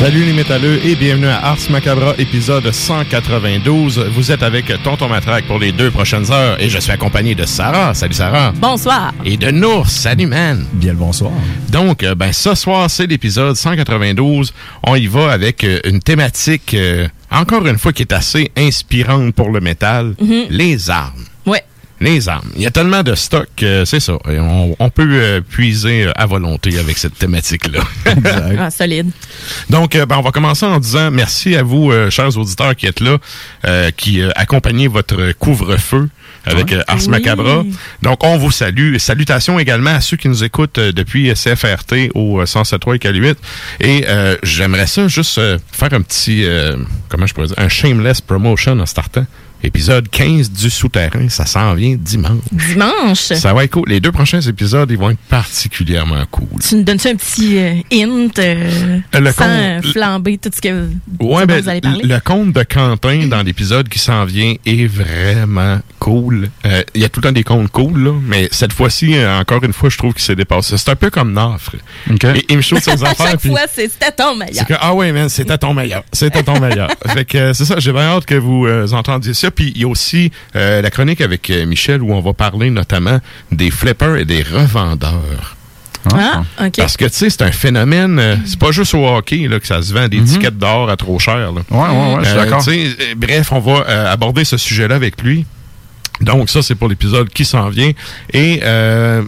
Salut les métalleux et bienvenue à Ars Macabra épisode 192. Vous êtes avec Tonton Matraque pour les deux prochaines heures et je suis accompagné de Sarah. Salut Sarah. Bonsoir. Et de Nours. Salut man. Bien le bonsoir. Donc, euh, ben ce soir, c'est l'épisode 192. On y va avec euh, une thématique, euh, encore une fois, qui est assez inspirante pour le métal. Mhm. Les armes. Ouais. Les armes. Il y a tellement de stock, euh, c'est ça. Et on, on peut euh, puiser euh, à volonté avec cette thématique-là. Ah, solide. Donc, euh, ben, on va commencer en disant merci à vous, euh, chers auditeurs qui êtes là, euh, qui euh, accompagnez votre couvre-feu avec Ars Oui. Macabra. Donc, on vous salue. Salutations également à ceux qui nous écoutent euh, depuis CFRT au euh, 107.3 et K8. Et euh, j'aimerais ça juste euh, faire un petit, euh, comment je pourrais dire, un shameless promotion en startant. Épisode 15 du Souterrain, ça s'en vient dimanche. Dimanche? Ça va être cool. Les deux prochains épisodes, ils vont être particulièrement cool. Tu nous donnes-tu un petit euh, hint euh, Le sans flamber tout ce que Ouais, ben, vous allez parler? le conte de Quentin dans l'épisode qui s'en vient est vraiment cool. Euh, Il y a tout le temps des contes cool, là, mais cette fois-ci, euh, encore une fois, je trouve qu'il s'est dépassé. C'est un peu comme Nafre. OK. Et il me shoot ses à affaires. chaque puis fois, c'est- c'était ton meilleur. c'est que, ah ouais, man, c'était ton meilleur. C'était ton meilleur. fait que, euh, c'est ça, j'ai bien hâte que vous euh, entendiez ça. Puis il y a aussi euh, la chronique avec euh, Michel où on va parler notamment des flippers et des revendeurs. Ah, OK. Parce que, tu sais, c'est un phénomène, euh, c'est pas juste au hockey là, que ça se vend des tickets d'or à trop cher. là. Ouais, ouais, ouais, je suis Euh, d'accord. tu sais, euh, bref, on va euh, aborder ce sujet-là avec lui. Donc, ça, c'est pour l'épisode qui s'en vient. Et euh,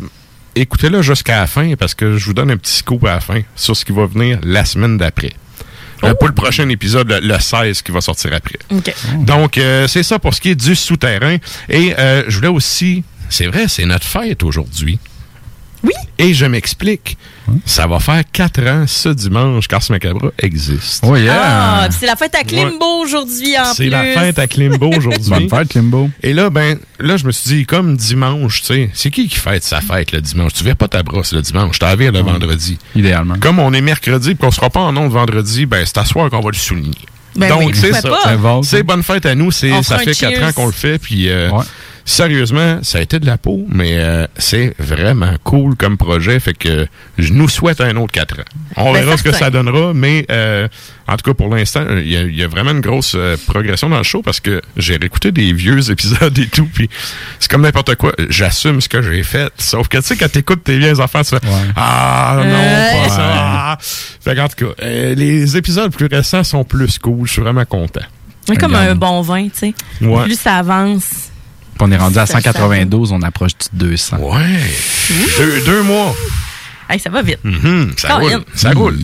écoutez-le jusqu'à la fin parce que je vous donne un petit scoop à la fin sur ce qui va venir la semaine d'après. Euh, Pas le prochain épisode, le, le 16 qui va sortir après. Donc, euh, c'est ça pour ce qui est du souterrain. Et euh, je voulais aussi... C'est vrai, c'est notre fête aujourd'hui. Oui. Et je m'explique. Ça va faire quatre ans ce dimanche qu'Ars Macabra existe. Oh yeah! Ah, c'est la fête à Klimbo aujourd'hui en C'est plus. la fête à Klimbo aujourd'hui. Bonne fête, Kimbo. Et là, ben, là, je me suis dit, comme dimanche, tu sais, c'est qui qui fête sa fête le dimanche? Tu viens pas ta brosse le dimanche, t'as le vendredi. Idéalement. Comme on est mercredi et qu'on sera pas en ondes vendredi, ben, c'est à soir qu'on va le souligner. Ben Donc, oui, c'est ça. pas? C'est. C'est bonne fête à nous. C'est, ça fait quatre ans qu'on le fait. Puis, euh, Ouais. Sérieusement, ça a été de la peau, mais euh, c'est vraiment cool comme projet. Fait que je nous souhaite un autre quatre ans. On Ben, verra ce que ça donnera, mais euh, en tout cas, pour l'instant, il y, a- il y a vraiment une grosse euh, progression dans le show parce que j'ai réécouté des vieux épisodes et tout, puis c'est comme n'importe quoi. J'assume ce que j'ai fait. Sauf que, tu sais, quand t'écoutes tes vieilles affaires, tu fais Ah non, pas ça. Ah. Fait qu'en tout cas, euh, les épisodes plus récents sont plus cool. Je suis vraiment content. C'est comme un bon vin, tu sais. Ouais. Plus ça avance. Puis on est rendu à Ça, ça 192, on approche du 200. Ouais. Deux, deux mois. Hey, ça va vite. Mhm, ça roule. Ça roule.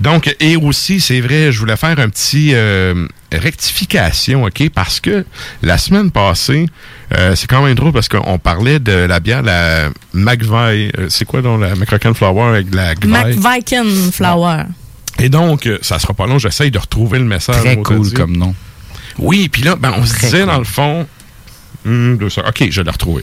Donc, et aussi, c'est vrai, je voulais faire un petit euh, rectification, OK? Parce que la semaine passée, euh, c'est quand même drôle parce qu'on parlait de la bière, la McVie. euh, c'est quoi donc la McCracken Flower avec de la? McViken Flower. Et donc, euh, ça sera pas long, j'essaye de retrouver le message. Très cool comme nom. Oui, puis là, ben, on se disait, cool. dans le fond, hum, deux secondes. OK, je l'ai retrouvé.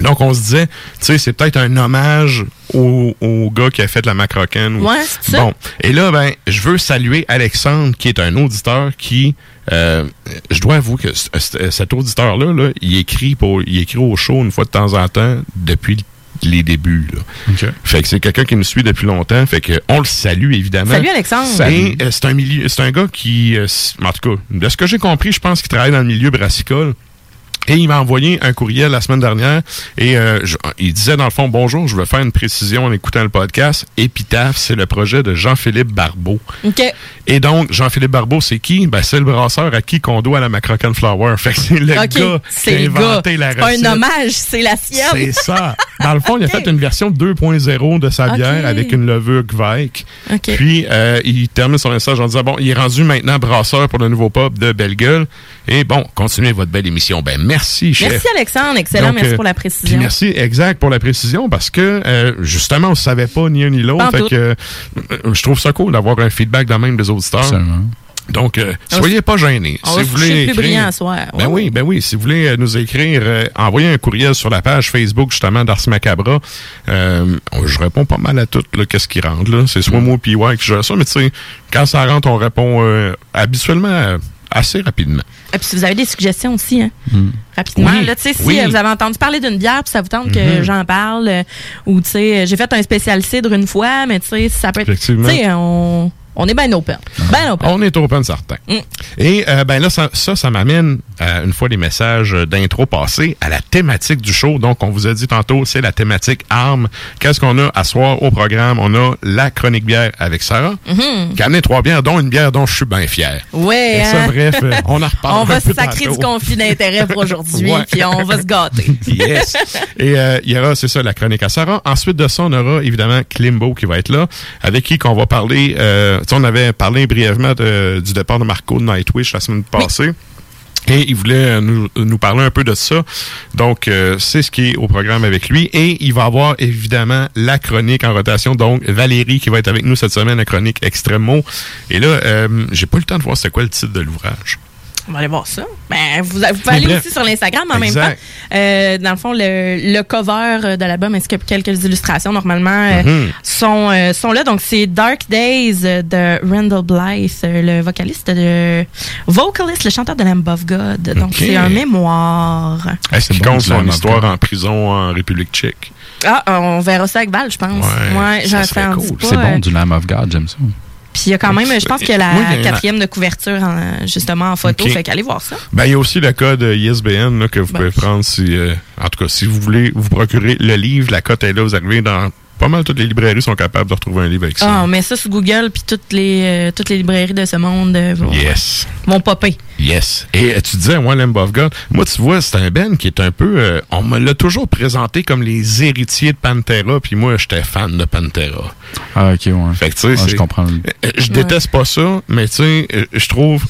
Donc, on se disait, tu sais, c'est peut-être un hommage au, au gars qui a fait la macrocaine. ou- Ouais, c'est ça. Bon, et là, ben, je veux saluer Alexandre, qui est un auditeur qui, euh, je dois avouer que cet auditeur-là, là, il écrit pour, il écrit au show une fois de temps en temps depuis les débuts. Là. Fait que c'est quelqu'un qui nous suit depuis longtemps. Fait que on le salue évidemment. Salut, Alexandre. Et euh, c'est un milieu, c'est un gars qui, euh, en tout cas, de ce que j'ai compris, je pense qu'il travaille dans le milieu brassicole. Et il m'a envoyé un courriel la semaine dernière et euh, je- il disait dans le fond bonjour, je veux faire une précision en écoutant le podcast. Épitaphe, c'est le projet de Jean-Philippe Barbeau. OK. Et donc Jean-Philippe Barbeau, c'est qui? Ben c'est le brasseur à qui qu'on doit la Macrocan Flower. Fait que c'est le gars qui a gars. inventé la recette. un hommage, c'est la sienne. C'est ça. Dans le fond, il a fait une version 2.0 de sa bière avec une levure Gveik. OK. Puis, euh, il termine son message en disant, bon, il est rendu maintenant brasseur pour le nouveau pub de Belle Gueule. Et bon, continuez votre belle émission. Ben, merci, chef. Merci, Alexandre. Excellent. Donc, Merci euh, pour la précision. merci, exact, pour la précision, parce que, euh, justement, on ne savait pas ni un ni l'autre. Fait que, euh, je trouve ça cool d'avoir un feedback de même des auditeurs. Absolument. Donc, euh, soyez pas gênés. On va se coucher plus brillant ce soir. Ben oui, ben oui. Si vous voulez euh, nous écrire, euh, envoyez un courriel sur la page Facebook justement d'Ars Macabra. Euh, je réponds pas mal à tout, là, qu'est-ce qui rentre. là. C'est Mm. soit moi puis ouais qui gère ça, mais tu sais, quand ça rentre, on répond euh, habituellement euh, assez rapidement. Et puis si vous avez des suggestions aussi, hein, rapidement. Oui, Là, tu sais, si oui. vous avez entendu parler d'une bière, puis ça vous tente que Mhm. j'en parle, euh, ou tu sais, j'ai fait un spécial cidre une fois, mais tu sais, ça peut être. Tu Effectivement. sais, on, on est bien open. Ben open. On est open certain. Mm. Et euh, ben là, ça, ça, ça m'amène, euh, une fois les messages d'intro passés, à la thématique du show. Donc, on vous a dit tantôt, c'est la thématique armes. Qu'est-ce qu'on a à soir au programme? On a la chronique bière avec Sarah, qui a amené trois bières, dont une bière dont je suis bien fier. Ça, hein? bref, euh, on en reparle. On va se sacrer tantôt. du conflit d'intérêt pour aujourd'hui, puis on va se gâter. Yes. Et euh, il y aura, c'est ça, la chronique à Sarah. Ensuite de ça, on aura évidemment Klimbo qui va être là, avec qui qu'on va parler. On avait parlé brièvement de- du départ de Marco de Nightwish la semaine passée. Et il voulait nous, nous parler un peu de ça. Donc, euh, c'est ce qui est au programme avec lui. Et il va avoir évidemment la chronique en rotation. Donc, Valérie qui va être avec nous cette semaine, la chronique Extremo. Et là, euh, j'ai pas eu le temps de voir c'était quoi le titre de l'ouvrage. On va aller voir ça. Ben, vous, vous pouvez aller aussi sur l'Instagram en même temps. Euh, dans le fond, le, le cover de l'album ainsi que quelques illustrations, normalement, euh, Mhm. sont, euh, sont là? Donc, c'est Dark Days de Randall Blythe, le vocaliste de... Vocaliste, le chanteur de Lamb of God. Donc, c'est un mémoire. Est-ce qu'il bon, compte son of histoire God. en prison en République tchèque? Ah, on verra ça avec Val, je pense. Ouais, j'en en cool. C'est bon, du Lamb of God, j'aime ça. Puis il y a quand même, je pense qu'il y a la Oui, quatrième de couverture, en- justement, en photo. Ok. Fait qu'allez voir ça. Ben, il y a aussi le code ISBN là, que vous Ben pouvez prendre si, euh, en tout cas, si vous voulez vous procurer le livre, la cote est là, vous arrivez dans pas mal toutes les librairies sont capables de retrouver un livre avec Ah, ça. on met ça sur Google, puis toutes les, euh, toutes les librairies de ce monde euh, vont, Yes. vont popper. Yes. Et euh, tu disais, moi, Lamb of God, moi, tu vois, c'est un Ben qui est un peu... euh, on me l'a toujours présenté comme les héritiers de Pantera, puis moi, j'étais fan de Pantera. Ah, ok, ouais. Fait que, tu sais, Ouais, c'est- je comprends. Je déteste pas ça, mais tu sais, je trouve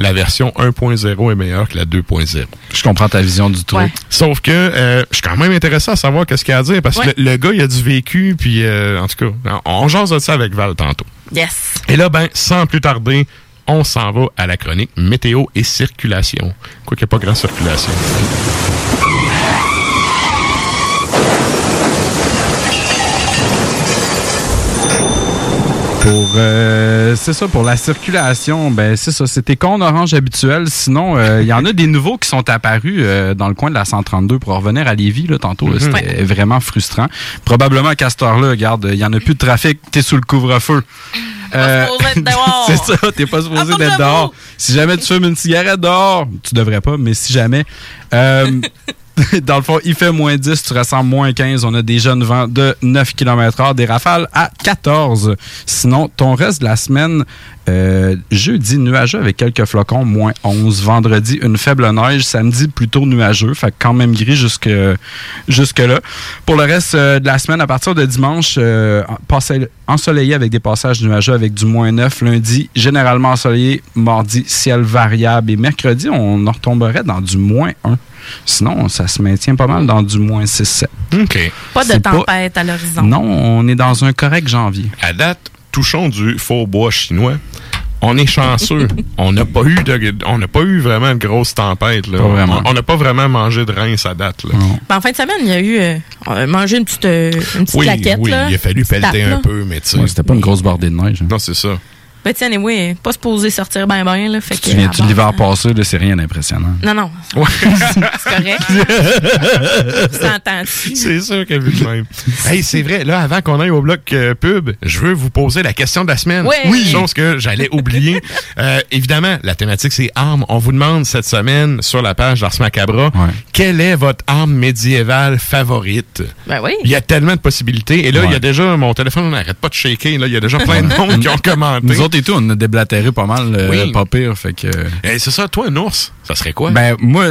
la version 1.0 est meilleure que la 2.0. Je comprends ta vision du truc. Ouais. Sauf que euh, je suis quand même intéressé à savoir qu'est-ce qu'il y a à dire parce Ouais. que le, le gars il a du vécu puis euh, en tout cas on, on jase de ça avec Val tantôt. Yes. Et là ben sans plus tarder on s'en va à la chronique météo et circulation. Quoi qu'il n'y a pas grand circulation. Pour euh, c'est ça pour la circulation, ben c'est ça, c'était con orange habituel. Sinon, euh, il y en a des nouveaux qui sont apparus euh, dans le coin de la 132 pour revenir à Lévis là tantôt. là, C'était vraiment frustrant. Probablement qu'à cette heure-là, regarde, il y en a plus de trafic, t'es sous le couvre-feu. Euh, c'est ça, t'es pas supposé d'être dehors. Si jamais tu fumes une cigarette dehors, tu devrais pas, mais si jamais. dans le fond, il fait moins 10, tu ressens moins 15. On a des jeunes vents de 9 km h des rafales à 14. Sinon, ton reste de la semaine, euh, jeudi, nuageux avec quelques flocons, moins 11. Vendredi, une faible neige. Samedi, plutôt nuageux, fait quand même gris jusque, jusque là. Pour le reste euh, de la semaine, à partir de dimanche, euh, ensoleillé avec des passages nuageux avec du moins 9. Lundi, généralement ensoleillé. Mardi, ciel variable. Et mercredi, on en retomberait dans du moins 1. Sinon, ça se maintient pas mal dans du moins 6-7. OK. Pas de pas- tempête à l'horizon. Non, on est dans un correct janvier. À date, touchons du faux bois chinois. On est chanceux. on n'a pas eu de, on n'a pas eu vraiment de grosses tempêtes. Là. Pas vraiment. On n'a pas vraiment mangé de Reims à date. Là. Ben, en fin de semaine, il y a eu euh, on a mangé une petite, euh, une petite Oui, claquette. oui, là. il a fallu pelleter tape, un là. peu, mais tu sais. Ouais, C'était pas une grosse bordée de neige. hein. non, c'est ça. Ben, tiens, oui, pas supposé sortir ben ben, là. Fait que, Tu viens-tu ah, de l'hiver bon, passé, là, c'est rien d'impressionnant. Non, non. Ouais. C'est correct. Tu? C'est sûr qu'elle vit de même. hey, c'est vrai. Là, avant qu'on aille au bloc euh, pub, je veux vous poser la question de la semaine. Ouais. Oui. Chose que j'allais oublier. Euh, évidemment, la thématique, c'est armes. On vous demande cette semaine sur la page d'Ars Macabra, Ouais. quelle est votre arme médiévale favorite? Ben oui. Il y a tellement de possibilités. Et là, il y a déjà, mon téléphone n'arrête pas de shaker. Là, il y a déjà plein de monde qui ont commenté. Nous autres et tout, on a déblatéré pas mal, euh, Oui. pas pire. Fait que. Eh, c'est ça, toi, un ours, ça serait quoi? Ben, moi,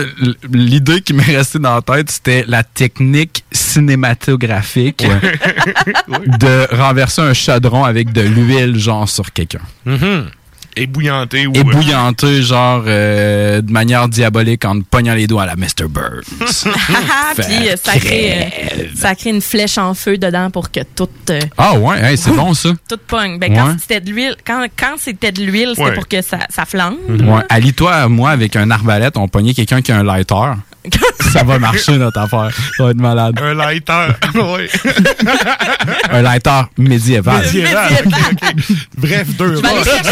l'idée qui m'est restée dans la tête, c'était la technique cinématographique de renverser un chaudron avec de l'huile, genre, sur quelqu'un. Mhm. Ébouillanté ou... Ébouillanté, genre, euh, de manière diabolique en pognant les doigts à la Mr. Burns. Puis euh, ça crée, euh, ça crée une flèche en feu dedans pour que tout, euh, ah ouais, hey, c'est bon ça. tout pogne. Ben, quand Ouais. c'était de l'huile, quand, quand c'était de l'huile, c'était Ouais. pour que ça, ça flambe. Ouais. Allie-toi, moi, avec un arbalète, on pognait quelqu'un qui a un lighter. ça va marcher, notre affaire. Ça va être malade. Un lighter. oui. Un lighter médiéval. Médiéval. Bref, deux Je vais aller chercher.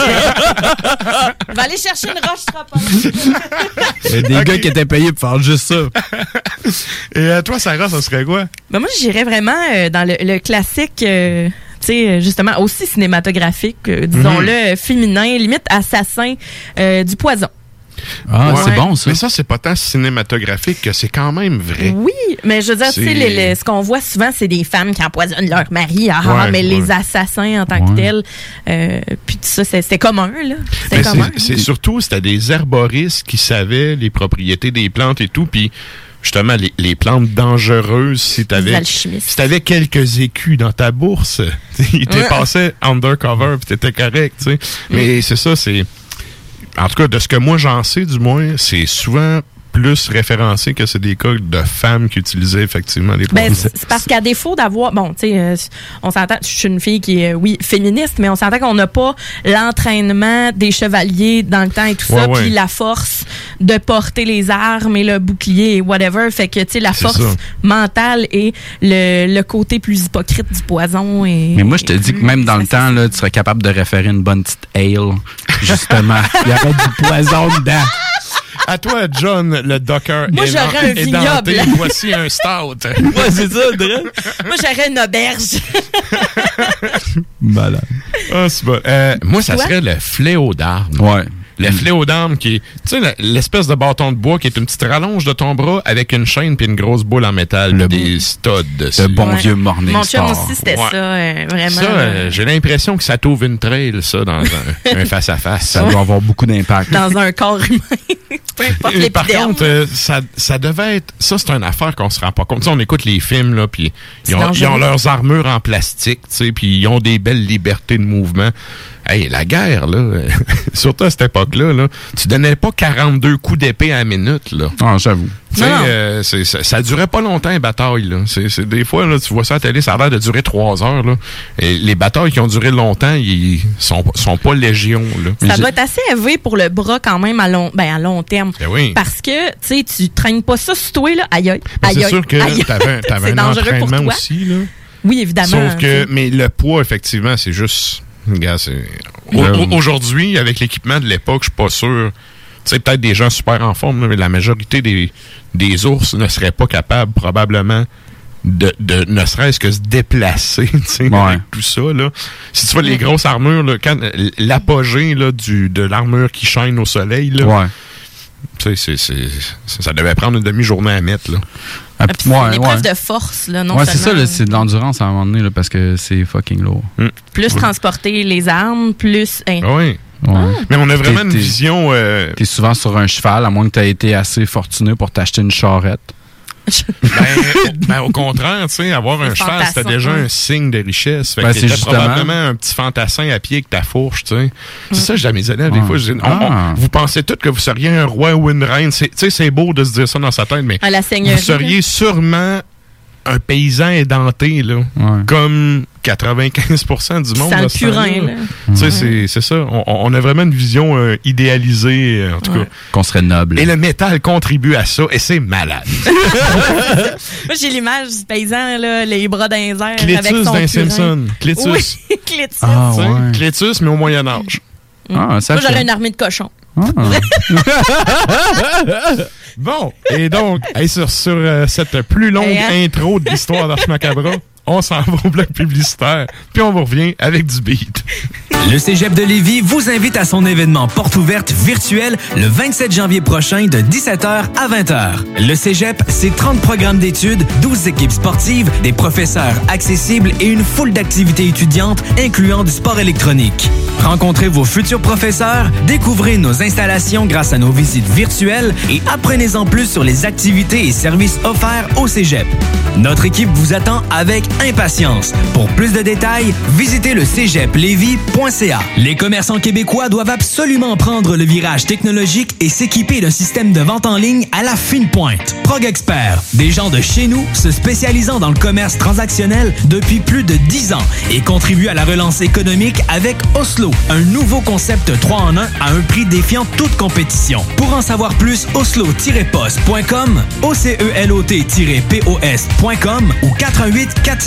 Je vais aller chercher une roche a des gars qui étaient payés pour faire juste ça. Et euh, toi, Sarah, ça serait quoi? Ben moi, j'irais vraiment euh, dans le, le classique, euh, tu sais, euh, justement, aussi cinématographique, euh, disons-le, euh, féminin, limite assassin euh, du poison. Ah, Ouais. c'est bon ça. Mais ça, c'est pas tant cinématographique que c'est quand même vrai. Oui, mais je veux dire, tu sais, C'est- les- les- ce qu'on voit souvent, c'est des femmes qui empoisonnent leur mari, ah, Ouais, mais ouais. les assassins en tant que tels, euh, puis tout ça, c'est- c'était commun, là. C'était Mais commun. c'est- c'est surtout, c'était des herboristes qui savaient les propriétés des plantes et tout, puis justement, les, les plantes dangereuses, si t'avais... Si t'avais quelques écus dans ta bourse, ils te Ouais. passaient undercover puis t'étais correct, tu sais. Mais c'est ça, c'est... En tout cas, de ce que moi j'en sais, du moins, c'est souvent plus référencé que c'est des cas de femmes qui utilisaient effectivement les Ben, produits. c'est c'est parce qu'à défaut d'avoir, bon, tu sais, euh, on s'entend, je suis une fille qui est, euh, oui, féministe, mais on s'entend qu'on n'a pas l'entraînement des chevaliers dans le temps et tout Ouais, ça, puis la force de porter les armes et le bouclier et whatever. Fait que, tu sais, la force ça. mentale et le, le côté plus hypocrite du poison. Et, Mais moi, je te dis que même dans le temps, là, tu serais capable de référer une bonne petite ale. Justement. Il y aurait du poison dedans. À toi, John, le docker Moi, j'aurais un édenté, vignoble. Voici un stout. Ouais, c'est ça, Dre. Moi, j'aurais une auberge. Malade. Ah, c'est bon. Euh, moi, ça Toi? serait le fléau d'armes. Ouais. Le fléau d'armes qui est, tu sais, l'espèce de bâton de bois qui est une petite rallonge de ton bras avec une chaîne puis une grosse boule en métal, Le- des studs dessus. Le bon Ouais. vieux morning Mon chum star. aussi, c'était Ouais. ça, euh, vraiment. Ça, euh, j'ai l'impression que ça t'ouvre une trail, ça, dans un- un face-à-face. Ça doit avoir beaucoup d'impact. dans un corps humain. Peu importe Et Par contre, euh, ça, ça devait être. Ça, c'est une affaire qu'on se rend pas compte. Tu sais, on écoute les films, là, puis ils ont, ils ont leurs armures en plastique, tu sais, puis ils ont des belles libertés de mouvement. Hey, la guerre, là, surtout à cette époque-là, là, tu donnais pas 42 coups d'épée à la minute, là. Ah, j'avoue. Euh, ça, ça durait pas longtemps, les batailles. Là. C'est, c'est- des fois, là, tu vois ça à la télé, ça a l'air de durer trois heures. Là. Et les batailles qui ont duré longtemps, ils sont, sont pas légions. Là. Ça j'ai- doit être assez élevé pour le bras quand même à long, ben, à long terme. Ben oui. Parce que, tu sais, tu traînes pas ça sur toi, là. Aïe, aïe. Ben, aïe, c'est sûr que t'avais, un- t'avais C'est un entraînement aussi. Là. Oui, évidemment. Sauf que, mais le poids, effectivement, c'est juste. C'est- Euh, Aujourd'hui, avec l'équipement de l'époque, je suis pas sûr. Tu sais, peut-être des gens super en forme, là, mais la majorité des, des ours ne seraient pas capables, probablement, de, de ne serait-ce que se déplacer, Ouais. avec tout ça, là. Si tu vois les grosses armures, là, quand l'apogée, du, de l'armure qui chaîne au soleil, là, Ouais. c'est- c'est- c'est- ça devait prendre une demi-journée à mettre, là. Ah, Ah, puis c'est ouais, une épreuve ouais. de force, là, non Ouais, c'est ça, c'est de l'endurance à un moment donné, là, parce que c'est fucking lourd. Plus transporter les armes, plus. hein. Ah oui. Ouais. Mais on a vraiment T'es- une t'es- vision... euh, T'es souvent sur un cheval, à moins que t'aies été assez fortuné pour t'acheter une charrette. Ben, ben, au contraire, tu sais, avoir un cheval, c'était déjà un signe de richesse. Fait Ben, c'est probablement un petit fantassin à pied avec ta fourche, tu sais. C'est ça, je dis à mes élèves, des Ah. fois, je dis, on- on- Ah. vous pensez tous que vous seriez un roi ou une reine. C'est- Tu sais, c'est beau de se dire ça dans sa tête, mais À la seigneurie. vous seriez sûrement un paysan édenté, là. Ouais. Comme 95% du monde. Sans à le ce temps-là. purin, là. Tu sais, c'est- c'est ça. On, on a vraiment une vision euh, idéalisée, euh, en tout cas. Qu'on serait noble. Et le métal contribue à ça, et c'est malade. Moi, j'ai l'image du paysan, là, les bras les airs. avec Clétus son d'un. Simpson. Clétus. Oui, Clétus. Ah, ouais. Clétus, mais au Moyen-Âge. Ah, ça Moi, j'aurais une armée de cochons. Bon, et donc, hey, sur, sur euh, cette plus longue Hey, hein? intro de l'histoire d'Ars Macabra, on s'en va au bloc publicitaire, puis on vous revient avec du beat. Le Cégep de Lévis vous invite à son événement porte ouverte virtuel le 27 janvier prochain de 17h à 20h. Le Cégep, c'est 30 programmes d'études, 12 équipes sportives, des professeurs accessibles et une foule d'activités étudiantes incluant du sport électronique. Rencontrez vos futurs professeurs, découvrez nos installations grâce à nos visites virtuelles et apprenez-en plus sur les activités et services offerts au Cégep. Notre équipe vous attend avec impatience. Pour plus de détails, visitez le cégeplevy.ca. Les commerçants québécois doivent absolument prendre le virage technologique et s'équiper d'un système de vente en ligne à la fine pointe. Prog Expert, des gens de chez nous se spécialisant dans le commerce transactionnel depuis plus de 10 ans et contribuent à la relance économique avec Oslo, un nouveau concept 3 en 1 à un prix défiant toute compétition. Pour en savoir plus, oslo-post.com, OCELOT-POS.com ou 418 476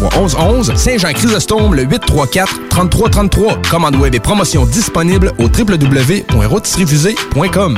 1111 Saint-Jean-Chrysostome, le 834 3333. Commande web et promotion disponible au www.rôtisseriefusée.com.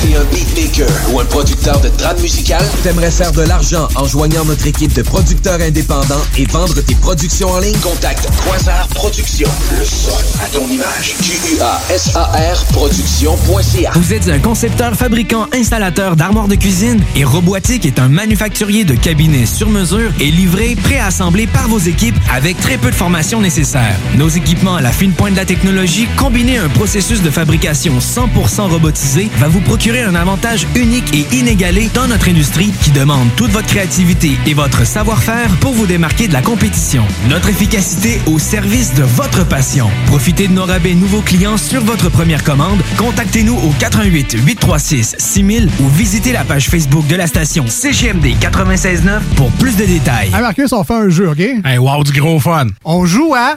T'es un beatmaker ou un producteur de trame musicale? T'aimerais faire de l'argent en joignant notre équipe de producteurs indépendants et vendre tes productions en ligne? Contacte Quasar Productions. Le son à ton image. Q-U-A-S-A-R Productions.ca Vous êtes un concepteur, fabricant, installateur d'armoires de cuisine et Robotique est un manufacturier de cabinets sur mesure et livré, préassemblé par vos équipes avec très peu de formation nécessaire. Nos équipements à la fine pointe de la technologie, combinés à un processus de fabrication 100% robotisé, va vous procurer un avantage unique et inégalé dans notre industrie qui demande toute votre créativité et votre savoir-faire pour vous démarquer de la compétition. Notre efficacité au service de votre passion. Profitez de nos rabais nouveaux clients sur votre première commande. Contactez-nous au 88 836 6000 ou visitez la page Facebook de la station CGMD 969 pour plus de détails. Hey Marcus, on fait un jeu, OK? Hey, wow, du gros fun. On joue à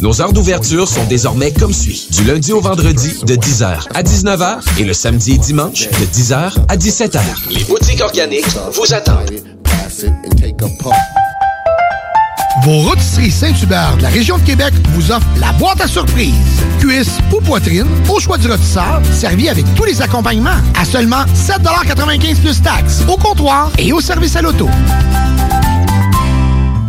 Nos heures d'ouverture sont désormais comme suit. Du lundi au vendredi de 10h à 19h et le samedi et dimanche de 10h à 17h. Les boutiques organiques vous attendent. Vos rôtisseries Saint-Hubert de la région de Québec vous offrent la boîte à surprise. Cuisse ou poitrine, au choix du rôtisseur, servi avec tous les accompagnements à seulement 7,95 plus taxes, au comptoir et au service à l'auto.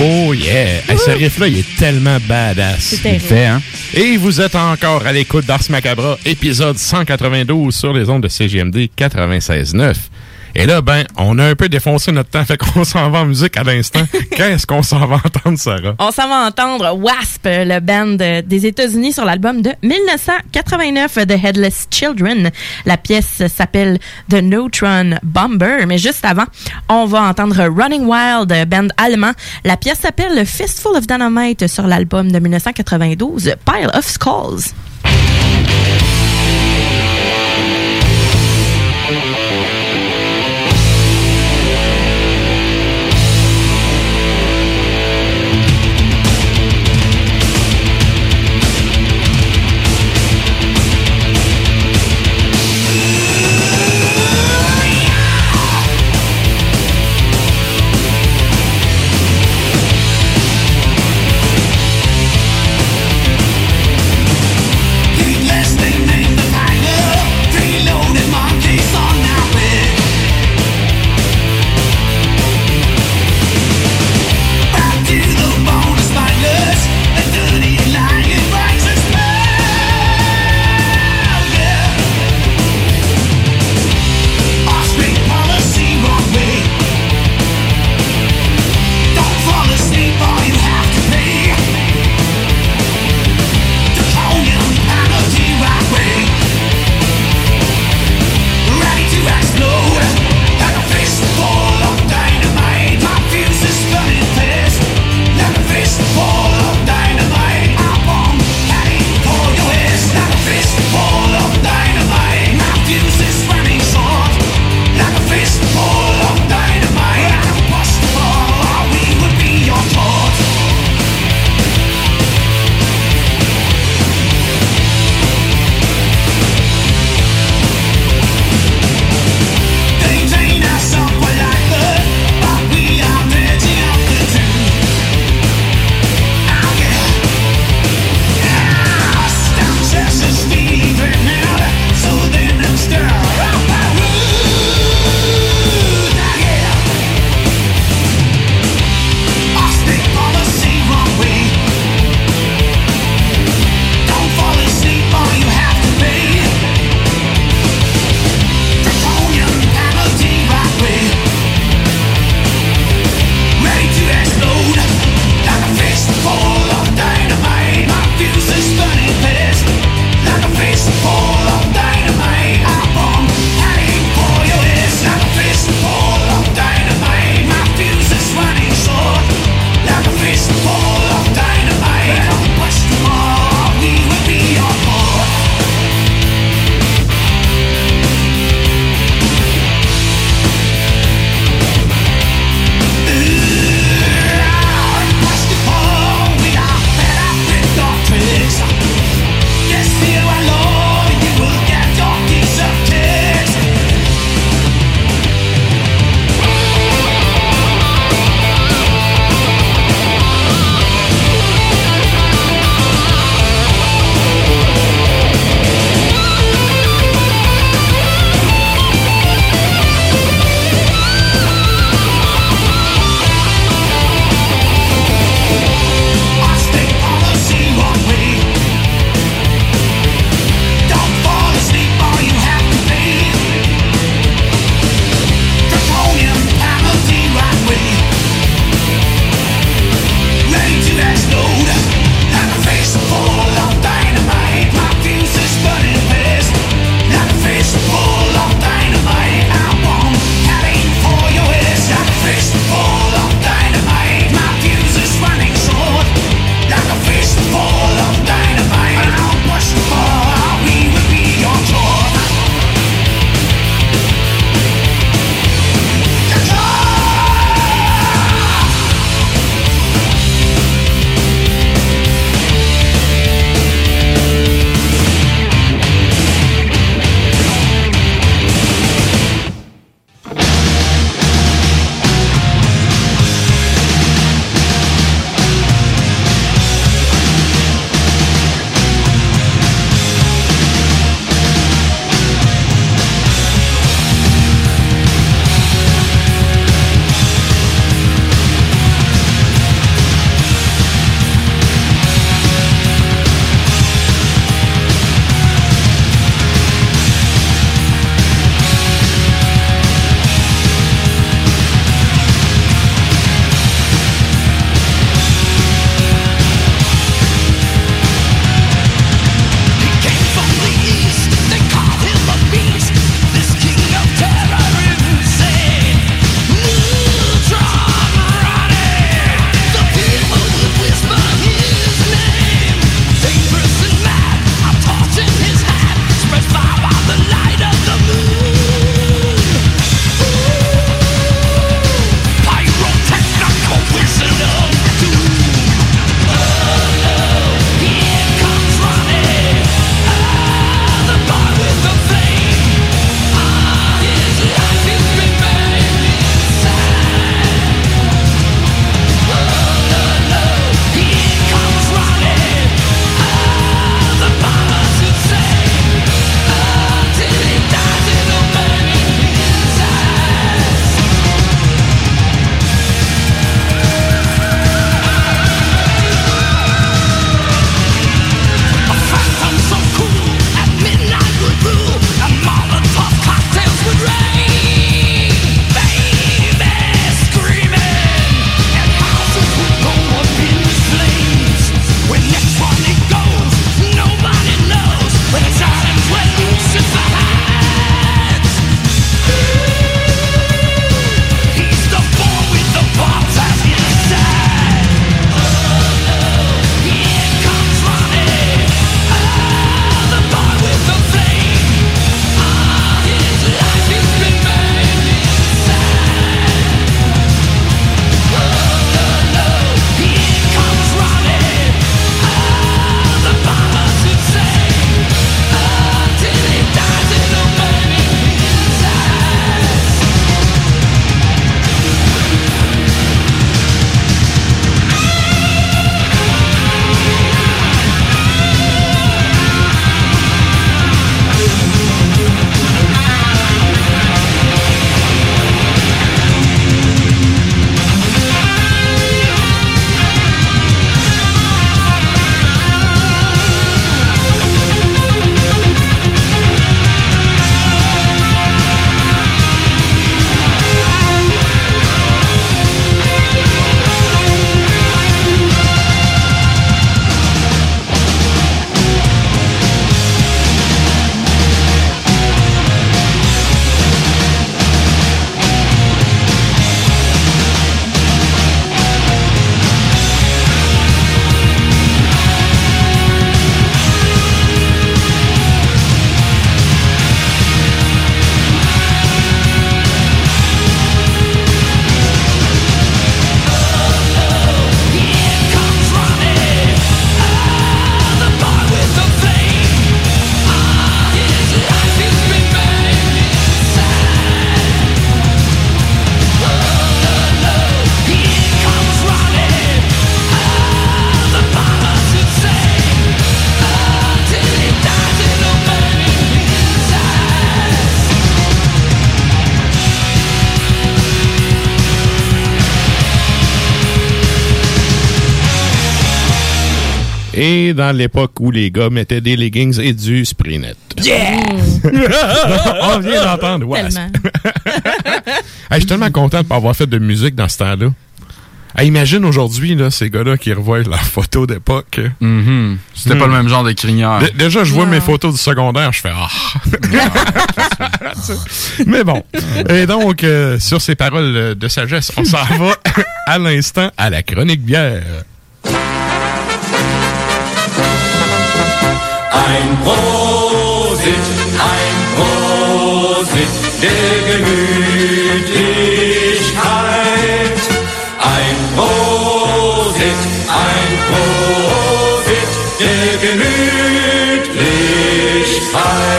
Oh yeah! Hey, ce riff-là, il est tellement badass. C'est fait, hein? Et vous êtes encore à l'écoute d'Ars Macabra, épisode 192 sur les ondes de CGMD 96.9. Et là, ben, on a un peu défoncé notre temps, fait qu'on s'en va en musique à l'instant. Qu'est-ce qu'on s'en va entendre, Sarah? On s'en va entendre Wasp, le band des États-Unis sur l'album de 1989 The Headless Children. La pièce s'appelle The Neutron Bomber, mais juste avant, on va entendre Running Wild, band allemand. La pièce s'appelle Fistful of Dynamite sur l'album de 1992 Pile of Skulls. Et dans l'époque où les gars mettaient des leggings et du spray net. Yeah! On vient d'entendre Wasp. Tellement. Hey, je suis tellement content de pas avoir fait de musique dans ce temps-là. Hey, imagine aujourd'hui, là, ces gars-là qui revoient leurs photos d'époque. Mhm. C'était pas le même genre de crinière. Dé- Déjà, je vois mes photos du secondaire, je fais Ah! Mais bon. Et donc, euh, sur ces paroles de sagesse, on s'en va à l'instant à la chronique bière. Ein Prosit, ein Prosit der Gemütlichkeit. Ein Prosit, ein Prosit der Gemütlichkeit.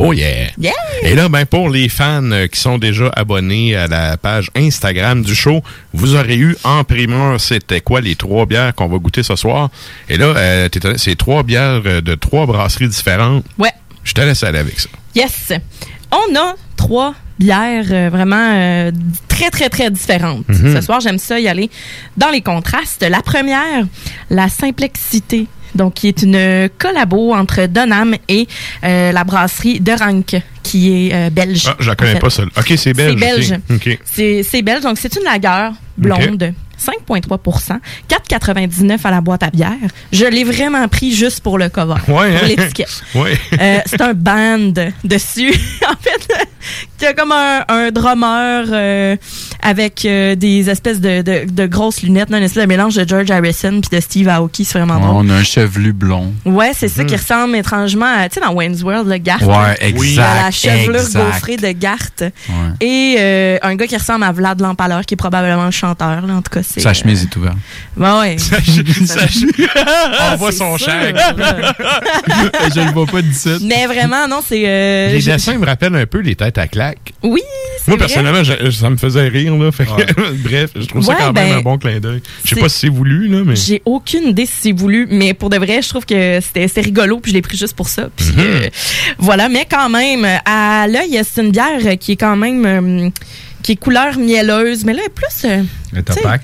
Oh yeah! Yeah! Et là, ben, pour les fans euh, qui sont déjà abonnés à la page Instagram du show, vous aurez eu en primeur c'était quoi les trois bières qu'on va goûter ce soir? Et là, euh, c'est trois bières euh, de trois brasseries différentes. Ouais. Je te laisse aller avec ça. Yes. On a trois bières euh, vraiment euh, très, très, très différentes. Mhm. Ce soir, j'aime ça y aller dans les contrastes. La première, la Simplexité. Donc, qui est une collabo entre Donham et euh, la brasserie de Rank, qui est euh, belge. Ah, je la connais En fait. pas, celle OK, c'est belge. C'est belge. OK. OK. C'est belge, donc c'est une lagueur blonde. 5,3% 4,99 à la boîte à bière. Je l'ai vraiment pris juste pour le cover, Ouais, pour hein? l'étiquette. Ouais. Euh, c'est un band dessus. en fait, y a comme un, un drummer euh, avec euh, des espèces de, de, de grosses lunettes, non, une espèce de mélange de George Harrison puis de Steve Aoki, c'est vraiment drôle. On a un chevelu blond. Ouais, c'est ça Mhm. qui ressemble étrangement à, tu sais, dans Wayne's World, le Garth. Ouais, exact, Il a la chevelure exact. gaufrée de Garth. Et euh, un gars qui ressemble à Vlad Lampaleur, qui est probablement le chanteur, là, en tout cas. c'est, Sa chemise est ouverte. Ouais, ouais. On voit son chèque. je le vois pas d'ici. Mais vraiment, non, c'est. euh, Les je- dessins me rappellent un peu les têtes à claques. Oui, Moi, vrai. personnellement, je- ça me faisait rire. Là, Fait bref, je trouve ça quand même ben, un bon clin d'œil. Je sais pas si c'est voulu, là, mais... J'ai aucune idée si c'est voulu, mais pour de vrai, je trouve que c'était rigolo, puis je l'ai pris juste pour ça. Puis Mhm. euh, voilà, mais quand même, à l'œil, c'est une bière qui est quand même euh, qui est couleur mielleuse, mais là, elle est plus. euh,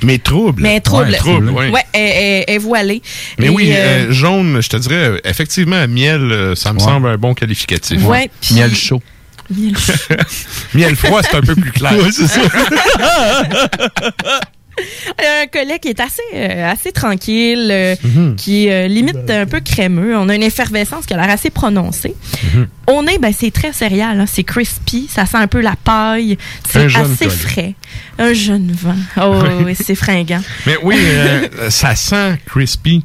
Mais trouble. Mais trouble. Ouais, trouble, ouais. Ouais, elle, elle- elle est voilée. Mais Et, oui, euh, euh, jaune, je te dirais, effectivement, miel, ça me Ouais. semble un bon qualificatif. Ouais, puis- Miel chaud. Miel chaud. miel froid, c'est un peu plus clair. Ouais, c'est ça. un collet qui est assez, euh, assez tranquille, euh, Mhm. qui est euh, limite un peu crémeux. On a une effervescence qui a l'air assez prononcée. Mhm. Au nez, ben, c'est très céréal. hein. C'est crispy. Ça sent un peu la paille. C'est assez collet. frais. Un jeune vin. Oh, oui, c'est fringant. Mais oui, euh, ça sent crispy.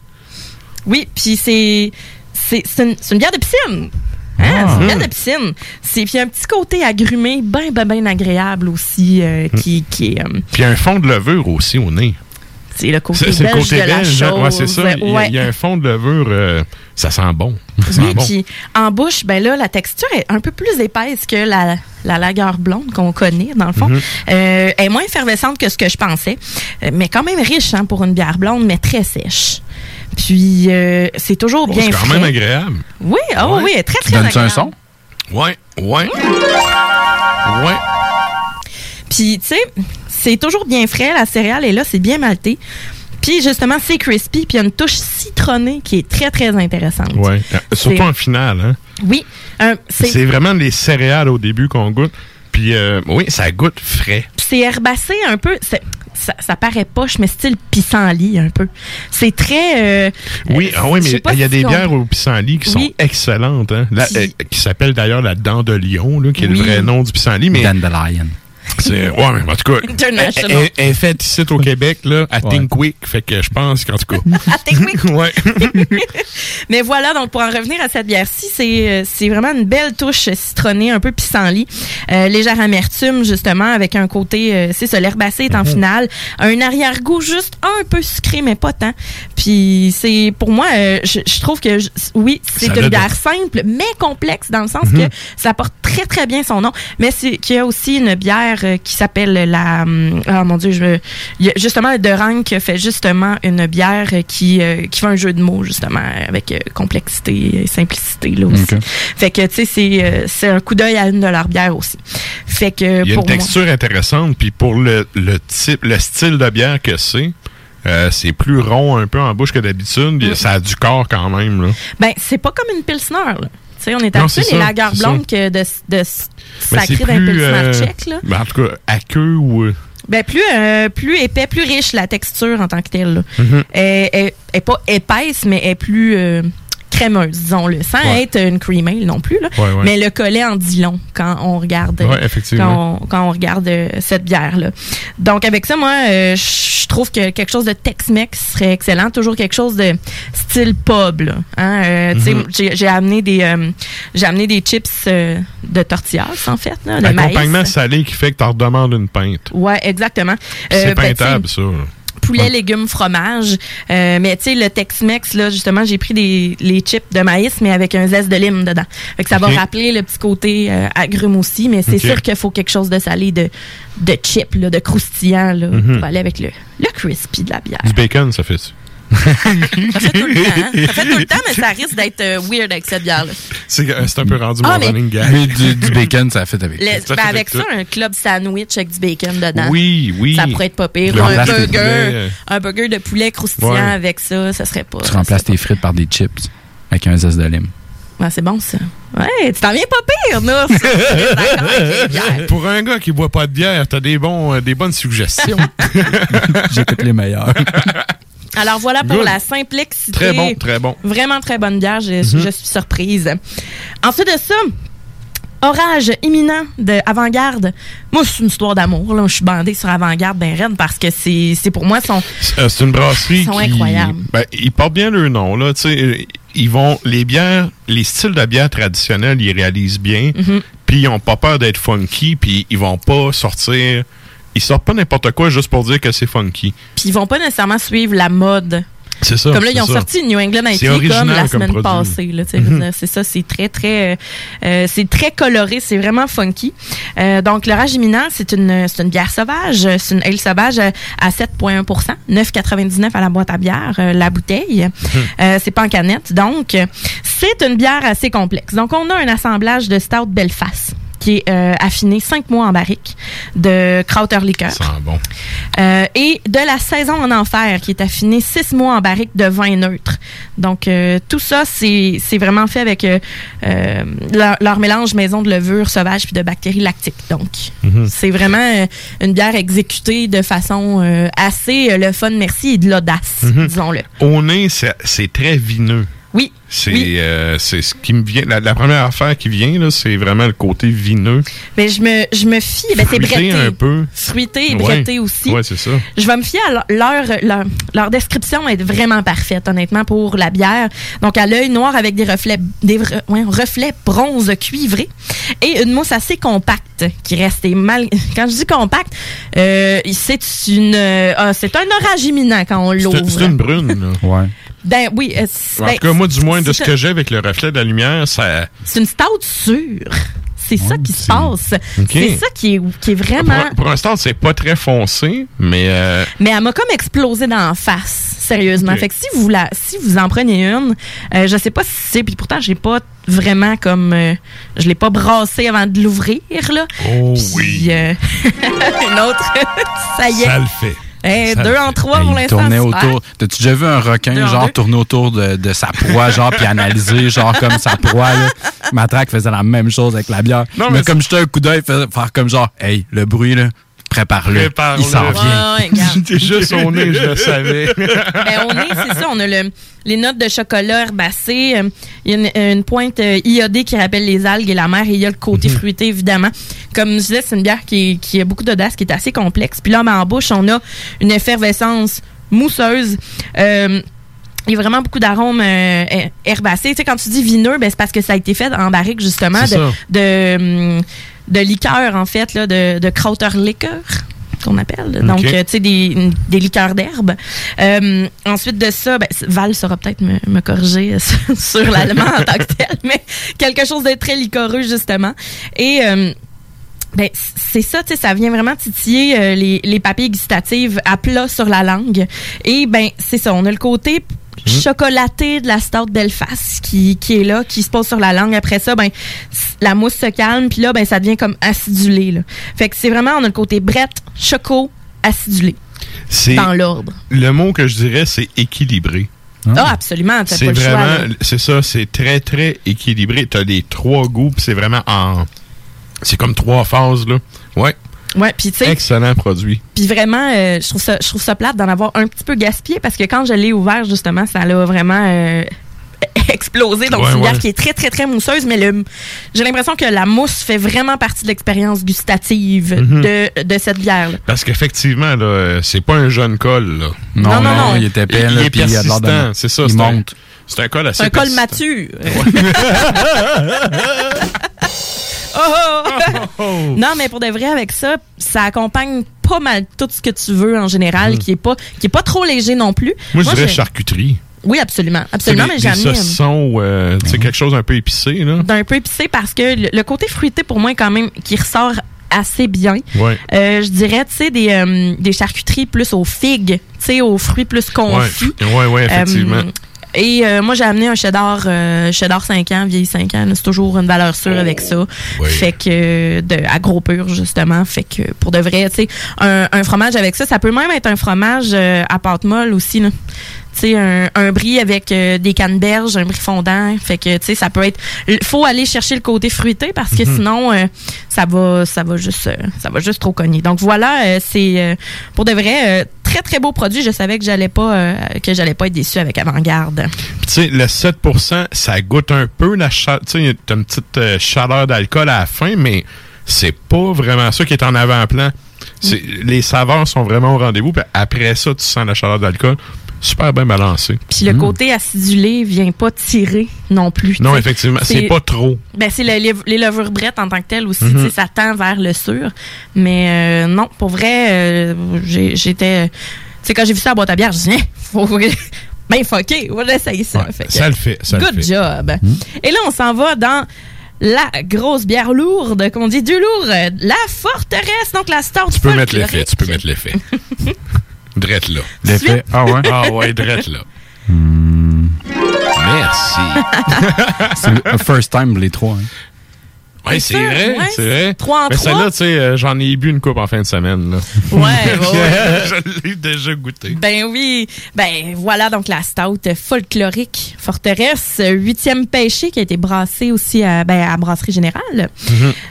Oui, puis c'est c'est c'est une, c'est une bière de piscine. Hein? Ah. C'est une bière de piscine. C'est puis il y a un petit côté agrumé, bien ben ben agréable aussi, euh, qui qui est euh, Puis un fond de levure aussi au nez. c'est le côté belge le côté de la belge. hein? chose. Ouais, c'est ça. Il y, a, Ouais. il y a un fond de levure, euh, ça sent bon. Ça Oui, bon. puis en bouche, ben là, la texture est un peu plus épaisse que la, la lagueur blonde qu'on connaît, dans le fond. Mhm. Euh, elle est moins effervescente que ce que je pensais, mais quand même riche hein, pour une bière blonde, mais très sèche. Puis euh, c'est toujours Bon, bien c'est quand frais. même agréable. Oui, ah Ouais. oui, elle est très, Tu très donnes-tu un agréable. son? Ouais, ouais. Ouais. Puis, tu sais, c'est toujours bien frais, la céréale, et là, c'est bien malté. Puis, justement, c'est crispy, puis il y a une touche citronnée qui est très, très intéressante. Ouais. Euh, Surtout C'est- en finale, hein. Oui, c'est vraiment les céréales au début qu'on goûte. Puis euh, oui, ça goûte frais. c'est herbacé un peu. Ça, ça paraît poche, mais style pissenlit un peu. C'est très. euh, Oui, euh, ah oui, je sais mais il y a si des on- bières au pissenlit qui sont Oui. excellentes, hein. La- Puis- euh, qui s'appelle d'ailleurs la dent de lion, là, qui est Oui. le vrai nom du pissenlit. Mais Dandelion. C'est, ouais, mais en tout cas, elle, International. elle- elle est faite ici au Québec, là, à Ouais. Think Quick. Fait que je pense qu'en tout cas. À technique. ouais. Mais voilà, donc pour en revenir à cette bière-ci, c'est euh, c'est vraiment une belle touche citronnée, un peu pissenlit, euh, légère amertume justement, avec un côté, euh, c'est ça, l'herbacé est en finale, un arrière-goût juste un peu sucré, mais pas tant. Puis c'est, pour moi, euh, je, je trouve que, je- oui, c'est une bière de- simple, mais complexe, dans le sens Mhm. que ça porte très très bien son nom, mais c'est qu'il y a aussi une bière qui s'appelle la, oh mon dieu, je, a justement De Rank fait justement une bière qui euh, qui fait un jeu de mots justement avec euh, complexité et simplicité là aussi. Fait que tu sais c'est euh, c'est un coup d'œil à une de leurs bières aussi. Fait que Il y a pour une texture intéressante, puis pour le, le type, le style de bière que c'est, Euh, c'est plus rond un peu en bouche que d'habitude. Mm. Ça a du corps quand même. Là. Ben, c'est pas comme une Pilsner, là. Tu sais, on est habitué les c'est blondes que de, de sacrer d'un euh, tchèque, là. ben, en tout cas, à queue ou. euh, Ben, plus, euh, plus épais, plus riche la texture en tant que telle. Mhm. Elle, elle- elle est pas épaisse, mais elle est plus euh, crémeuse, disons-le. Sans Ouais. être une cream ale non plus. Là. Ouais, ouais. Mais le collet en dit long quand on regarde. Quand, on, quand on regarde euh, cette bière-là. Donc, avec ça, moi, euh, je trouve que quelque chose de Tex-Mex serait excellent. Toujours quelque chose de style pub. Là. Hein, euh, Mhm. j'ai- amené des j'ai amené des chips de tortillas, en fait. Là, de Accompagnement maïs. salé qui fait que tu en redemandes une pinte. Ouais, exactement. c'est ben, peintable, ça. Poulet, légumes, fromage. Euh, mais tu sais, le Tex-Mex, là, justement, j'ai pris des, les chips de maïs, mais avec un zeste de lime dedans. Fait que ça va rappeler le petit côté euh, agrume aussi, mais c'est sûr qu'il faut quelque chose de salé, de, de chip, là, de croustillant, là, pour aller avec le, le crispy de la bière. Du bacon, ça fait ça. Ça fait tout le temps. hein. Ça fait tout le temps, mais ça risque d'être euh, weird avec cette bière-là. C'est euh, c'est un peu rendu Ah, mon running gag. Mais du, du bacon, ça a fait avec. Le- Ça ben, fait avec tout. ça, un club sandwich avec du bacon dedans. Oui, oui. Ça pourrait être pas pire. Le un burger, un burger de poulet croustillant Ouais. avec ça, ça serait pas. Tu remplaces tes frites par des chips avec un zeste de lime. Ouais, c'est bon ça. Ouais, tu t'en viens pas pire. Pour un gars qui boit pas de bière, t'as des, bons, euh, des bonnes suggestions. J'écoute les meilleurs. Alors voilà pour Good. la simplicité. Très bon, très bon. Vraiment très bonne bière, je, Mhm. je suis surprise. Ensuite de ça, Orage imminent de Avant-Garde. Moi, c'est une histoire d'amour. là. Je suis bandée sur Avant-Garde ben raide parce que c'est c'est pour moi son. Euh, c'est une brasserie Ils sont qui... incroyables. Ben, ils portent bien leur nom. Là, euh, ils vont... Les bières, les styles de bière traditionnels, ils réalisent bien. Mhm. Puis ils ont pas peur d'être funky. Puis ils vont pas sortir... Ils sortent pas n'importe quoi juste pour dire que c'est funky. Puis ils vont pas nécessairement suivre la mode. C'est ça. Comme là, ils ont ça. sorti New England original comme la semaine passée. Mhm. dire, C'est ça, c'est très, très, euh, euh, c'est très coloré, c'est vraiment funky. Euh, donc, l'orage imminent, c'est une, une bière sauvage, c'est une ale sauvage à 7,1 9,99 à la boîte à bière, euh, la bouteille. Euh, c'est pas en canette. Donc, c'est une bière assez complexe. Donc, on a un assemblage de Stout Belfast qui est euh, affiné 5 mois en barrique de Krauter Liqueur. Ça sent bon. Euh, et de la saison en enfer, qui est affinée six mois en barrique de vin neutre. Donc, euh, tout ça, c'est vraiment fait avec euh, leur, leur mélange maison de levure sauvage puis de bactéries lactiques. Donc, Mhm. c'est vraiment une bière exécutée de façon assez le fun, merci, et de l'audace, Mhm. disons-le. Au nez, c'est très vineux. Oui. C'est Oui. euh, c'est ce qui me vient. La, la première affaire qui vient, là, c'est vraiment le côté vineux. Mais je me, je me fie, ben, c'est bretté. un peu. Fruité et Ouais. bretté aussi. Ouais, c'est ça. Je vais me fier à leur, leur, description est vraiment parfaite, honnêtement, pour la bière. Donc, à l'œil noir avec des reflets, des ouais, reflets bronze cuivré et une mousse assez compacte qui reste mal. Quand je dis compacte, euh, c'est une, euh, ah, c'est un orage imminent quand on l'ouvre. c'est une brune. là. Ouais. Ben oui, euh, c'est- En ben, tout cas, moi, du moins, de ce que j'ai avec le reflet de la lumière, ça. c'est une stout sûre. C'est ça qui se passe. C'est ça qui est, qui est Pour, vraiment. un- pour un c'est pas très foncé, mais euh, Mais elle m'a comme explosé dans la face, sérieusement. Ok. Fait que si vous la, si vous en prenez une, euh, je sais pas si c'est, puis pourtant j'ai pas vraiment comme, euh, je l'ai pas brassé avant de l'ouvrir là. Oh Puis, oui. euh, une autre, ça y est. ça le fait. Eh, Ça deux en trois Hey, pour l'instant. tournait autour. T'as-tu déjà vu un requin, Deux genre, tourner autour de, de sa proie, genre, puis analyser, genre, comme sa proie, là? Matraque faisait la même chose avec la bière. Non, mais, mais comme jeter un coup d'œil, faisait- faire comme genre, hey, le bruit, là, prépare-le. Il s'en Ouais, vient. Ouais, regarde. Déjà son nez, je le savais. Ben, on est, c'est ça, on a le, les notes de chocolat herbacé. euh, Il y a une, une pointe euh, iodée qui rappelle les algues et la mer. Et il y a le côté Mhm. fruité, évidemment. Comme je disais, c'est une bière qui, qui a beaucoup d'audace, qui est assez complexe. Puis là, ben, en bouche, on a une effervescence mousseuse. Euh, il y a vraiment beaucoup d'arômes euh, her- herbacés. Tu sais, quand tu dis vineux, ben, c'est parce que ça a été fait en barrique, justement, C'est de, de liqueur, en fait, là, de, de Krauter liqueur qu'on appelle. Donc, euh, tu sais, des, des liqueurs d'herbe. Euh, ensuite de ça, ben, Val saura peut-être me, me corriger euh, sur, sur l'allemand en tant que tel, mais quelque chose de très liquoreux, justement. Et... euh, ben, c'est ça, tu sais, ça vient vraiment titiller euh, les, les papilles gustatives à plat sur la langue. Et ben, c'est ça, on a le côté chocolaté de la stout Belfast qui, qui est là, qui se pose sur la langue. Après ça, ben, la mousse se calme, puis là, ben, ça devient comme acidulé. Là. Fait que c'est vraiment, on a le côté brette, choco, acidulé. C'est dans l'ordre. Le mot que je dirais, c'est équilibré. Ah, absolument, t'as C'est vraiment, c'est ça, c'est très très équilibré. T'as les trois goûts, c'est vraiment en, c'est comme trois phases là. Ouais. Ouais, puis tu sais, Excellent produit. Puis vraiment, euh, je trouve ça, je trouve ça plate d'en avoir un petit peu gaspillé parce que quand je l'ai ouvert justement, ça l'a vraiment euh, explosé. Donc Ouais, c'est une bière ouais. qui est très très très mousseuse, mais le, j'ai l'impression que la mousse fait vraiment partie de l'expérience gustative Mhm. de, de cette bière. là Parce qu'effectivement, là, c'est pas un jeune col, là. Non, Non, non, non. non, il est épais, Il, là, est puis il a de l'air de- persistant, c'est ça. il c'est un- monte. C'est un col assez C'est un col mature. Oh, oh. non, mais pour de vrai, avec ça, ça accompagne pas mal tout ce que tu veux en général, qui est pas qui est pas trop léger non plus. Moi, je dirais charcuterie. Oui, absolument. Absolument, C'est mais des amené. euh, saucissons, euh, tu sais, quelque chose un peu épicé, là. d'un peu épicé parce que le, le côté fruité pour moi quand même qui ressort assez bien. Ouais. Euh, je dirais tu sais des euh, des charcuteries plus aux figues, tu sais aux fruits plus confits. Ouais, ouais, ouais, effectivement. Et euh, moi, j'ai amené un cheddar, euh, cheddar 5 ans, vieille 5 ans. C'est toujours une valeur sûre avec ça. Fait que, de, à gros pur, justement. Fait que, pour de vrai, tu sais, un, un fromage avec ça, ça peut même être un fromage euh, à pâte molle aussi, là. Tu sais, un, un brie avec euh, des canneberges, un brie fondant. Fait que, tu sais, ça peut être... Il faut aller chercher le côté fruité parce que Mhm. sinon, euh, ça va ça va juste euh, ça va juste trop cogner. Donc voilà, euh, c'est euh, pour de vrai euh, très très beau produit. Je savais que j'allais pas euh, que j'allais pas être déçu avec Avant-Garde. Puis tu sais, le 7%, ça goûte un peu la chaleur. Tu sais, une petite euh, chaleur d'alcool à la fin, mais c'est pas vraiment ça qui est en avant-plan. C'est- Les saveurs sont vraiment au rendez-vous. Puis après ça, tu sens la chaleur d'alcool. Super bien balancé. Puis le côté acidulé vient pas tirer non plus. Non, t'sais. effectivement, c'est pas trop. Ben c'est le- les, levures brettes en tant que telles aussi, Mhm. sais, ça tend vers le sûr. Mais euh, non, pour vrai, euh, j'étais, tu sais, quand j'ai vu ça à boîte à bière, je me suis dit, Hein, faut ben fucké, on va essayer ça. Fait que, ça le fait, ça le good fait. job. Et là, on s'en va dans la grosse bière lourde qu'on dit du lourd, la forteresse, donc la stout Tu peux mettre l'effet, tu peux mettre l'effet. Drette là. L'effet, ah ouais? Ah ouais, drette là. Merci. C'est le first time, les trois. hein. Ouais, c'est vrai, ouais, c'est vrai. trois en Mais celle-là, tu sais, euh, j'en ai bu une coupe en fin de semaine. Là. Ouais. Je l'ai déjà goûté. Ben oui. Ben voilà donc la stout folklorique forteresse, huitième pêché qui a été brassée aussi à, ben, à Brasserie Générale.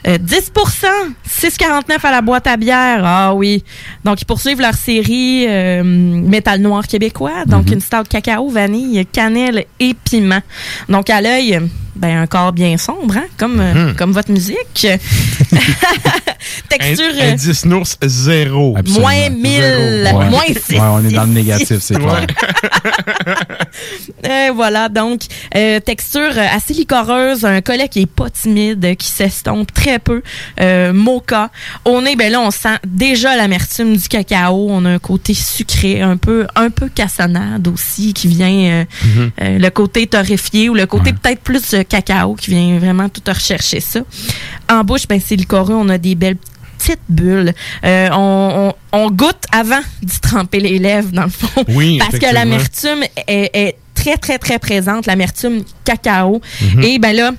Euh, 10% 6,49 à la boîte à bière. Ah oui. Donc, ils poursuivent leur série euh, Métal Noir québécois. Donc, une stout cacao, vanille, cannelle et piment. Donc, à l'œil, ben, un corps bien sombre, hein, comme, euh, Mhm. comme votre musique. Texture... Un, indice Nours zéro. Moins 1000, Zéro. moins 6. Ouais, on est dans le négatif, c'est clair. Euh, voilà, donc, euh, texture assez licoreuse, un collet qui est pas timide, qui s'estompe très peu, euh, mocha. Au nez, ben là, on sent déjà l'amertume du cacao. On a un côté sucré, un peu, un peu cassonade aussi, qui vient, euh, Mhm. euh, le côté torréfié ou le côté peut-être plus euh, cacao, qui vient vraiment tout rechercher ça. En bouche, ben c'est licoreux, on a des belles petites bulles. Euh, on, on, on goûte avant d'y tremper les lèvres, dans le fond. Oui, Parce que l'amertume est, est très, très, très présente, l'amertume cacao. Mhm. Et ben là,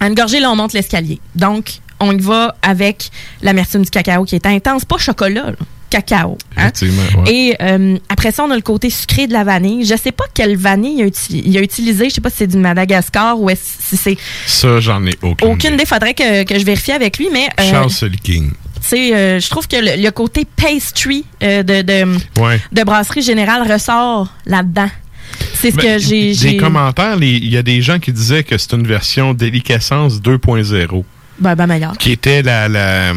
à une gorgée, là, on monte l'escalier. Donc, on y va avec l'amertume du cacao qui est intense, pas chocolat, là, cacao. hein? Ouais. Et euh, après ça, on a le côté sucré de la vanille. Je sais pas quelle vanille il a, uti- il a utilisé. Je sais pas si c'est du Madagascar ou est-ce- si c'est Ça, j'en ai aucune. aucune idée. Faudrait que, que je vérifie avec lui, mais euh, Charles Sully King. euh, je trouve que le, le côté pastry euh, de, de, Ouais. de brasserie générale ressort là-dedans. C'est ce Ben, que j'ai. Des commentaires, il y a des gens qui disaient que c'est une version déliquescence 2.0, Ben, ben meilleur. qui était la, la...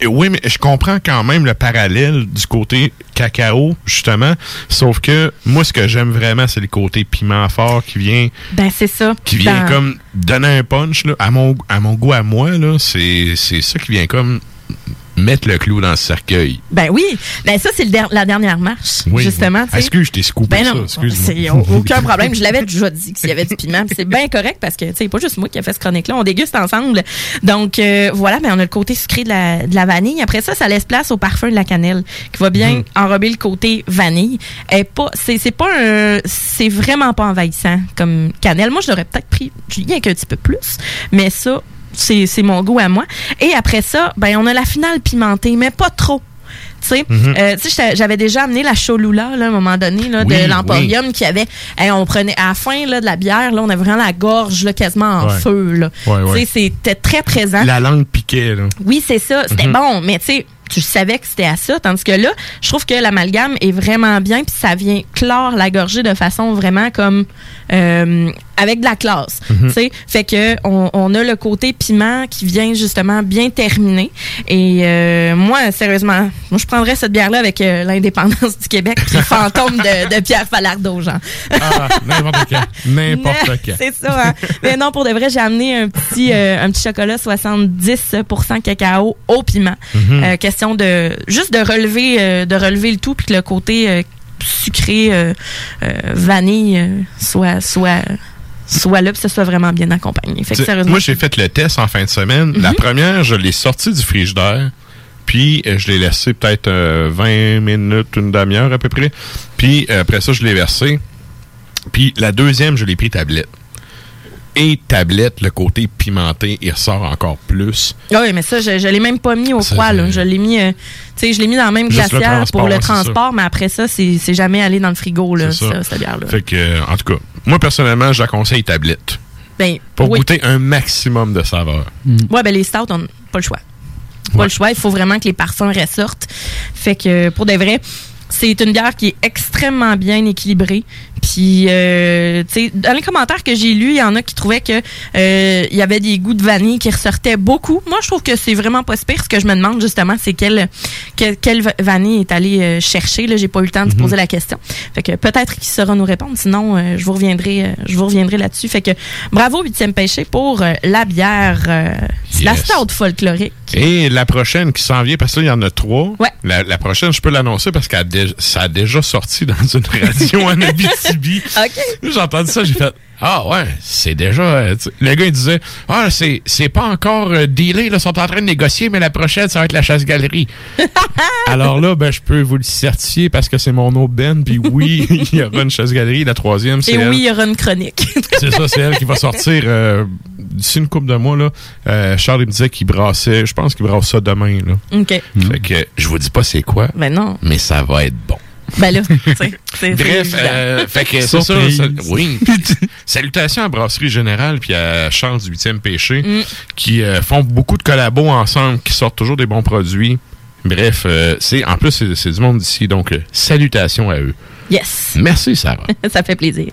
Et Oui, mais je comprends quand même le parallèle du côté cacao, justement. Sauf que moi, ce que j'aime vraiment, c'est le côté piment fort qui vient, Ben, c'est ça. qui vient comme donner un punch. Là, à, mon, à mon goût, à moi, là, c'est c'est ça qui vient comme mettre le clou dans le cercueil. Ben oui. Ben, ça, c'est der- la dernière marche, Oui. justement. Excuse, je t'ai scoopé Ben ça? non, Excuse-moi. aucun problème. Je l'avais déjà dit qu'il y avait du piment. C'est bien correct parce que, tu sais, pas juste moi qui a fait ce chronique-là. On déguste ensemble. Donc, euh, voilà, ben, on a le côté sucré de la, de la vanille. Après ça, ça laisse place au parfum de la cannelle qui va bien Mhm. enrober le côté vanille. Et pas, c'est, c'est pas un, c'est vraiment pas envahissant comme cannelle. Moi, je l'aurais peut-être pris rien qu'un petit peu plus. Mais ça, c'est, c'est mon goût à moi. Et après ça, ben, on a la finale pimentée, mais pas trop. Tu sais, Mhm. Euh, j'avais déjà amené la Cholula, là, à un moment donné, là, Oui, de l'Emporium, qui avait, hey, on prenait, à la fin, là, de la bière, là, on avait vraiment la gorge, là, quasiment en Ouais. feu. Ouais, ouais. C'était très présent. La langue piquait, là. Oui, c'est ça. C'était Mhm. bon, mais tu sais, tu savais que c'était à ça. Tandis que là, je trouve que l'amalgame est vraiment bien, puis ça vient clore la gorgée de façon vraiment comme euh, avec de la classe. Tu sais, fait que on, on a le côté piment qui vient justement bien terminer. Et euh, moi, sérieusement, moi, je prendrais cette bière-là avec euh, l'indépendance du Québec, puis le fantôme de, de Pierre Falardeau, genre. Ah, n'importe quand. N'importe quand. C'est ça. Hein? Mais non, pour de vrai, j'ai amené un petit, un petit chocolat 70% cacao au piment. Mhm. Euh, question de juste de relever, euh, de relever le tout, puis que le côté euh, sucré euh, vanille soit, soit, soit là, puis ça soit vraiment bien accompagné. Fait que T'sais, sérieusement, Moi, j'ai fait le test en fin de semaine. La Mhm. première, je l'ai sorti du frigidaire. Puis, je l'ai laissé peut-être euh, 20 minutes, une demi-heure à peu près. Puis, après ça, je l'ai versé. Puis, la deuxième, je l'ai pris tablette. Et tablette, le côté pimenté, il ressort encore plus. Ah oui, mais ça, je, je l'ai même pas mis au froid. Là. Je l'ai mis, euh, tu sais, je l'ai mis dans la même Juste glacière pour le transport, mais après ça, c'est c'est jamais allé dans le frigo, là, C'est ça. ça, cette bière-là. Fait que, euh, en tout cas, moi, personnellement, je la conseille tablette. Ben, Pour oui. goûter un maximum de saveur. Ouais, ben les stouts, on n'a pas le choix. Pas le choix. Il faut vraiment que les parfums ressortent. Fait que, pour de vrai, c'est une bière qui est extrêmement bien équilibrée. Puis, euh, tu sais, dans les commentaires que j'ai lus, il y en a qui trouvaient que euh, il y avait des goûts de vanille qui ressortaient beaucoup. Moi, je trouve que c'est vraiment pas si pire. Ce que je me demande justement, c'est quelle, quelle, quelle va- vanille est allée euh, chercher. Là, j'ai pas eu le temps de se Mhm. poser la question. Fait que peut-être qu'il saura nous répondre. Sinon, euh, je vous reviendrai, je vous reviendrai là-dessus. Fait que bravo huitième péché pour la bière, euh, la Yes. stout folklorique. Et la prochaine qui s'en vient, parce que là, il y en a trois. Ouais. La, la prochaine, je peux l'annoncer parce que ça a déjà sorti dans une radio en Abitibi. OK. J'ai entendu ça, j'ai fait Ah ouais, c'est déjà. euh, le gars, il disait Ah, c'est, c'est pas encore euh, dealé, là, ils sont en train de négocier, mais la prochaine, ça va être la chasse-galerie. Alors là, ben, je peux vous le certifier parce que c'est mon aubaine, puis oui, il y aura une chasse-galerie. La troisième, c'est. Et elle. oui, il y aura une chronique. C'est ça, c'est elle qui va sortir euh, d'ici une couple de mois. Là. Euh, Charles il me disait qu'il brassait, je pense qu'il brasse ça demain. Là. OK. Fait que je vous dis pas c'est quoi, Ben non. mais ça va être bon. Ben là, c'est- Bref, euh, fait que c'est ça. Surprise. ça- oui. Salutations à Brasserie Générale puis à Charles du 8e Péché Mm. qui euh, font beaucoup de collabos ensemble, qui sortent toujours des bons produits. Bref, euh, c'est en plus c'est, c'est du monde d'ici, donc euh, salutations à eux. Yes. Merci Sarah. ça fait plaisir.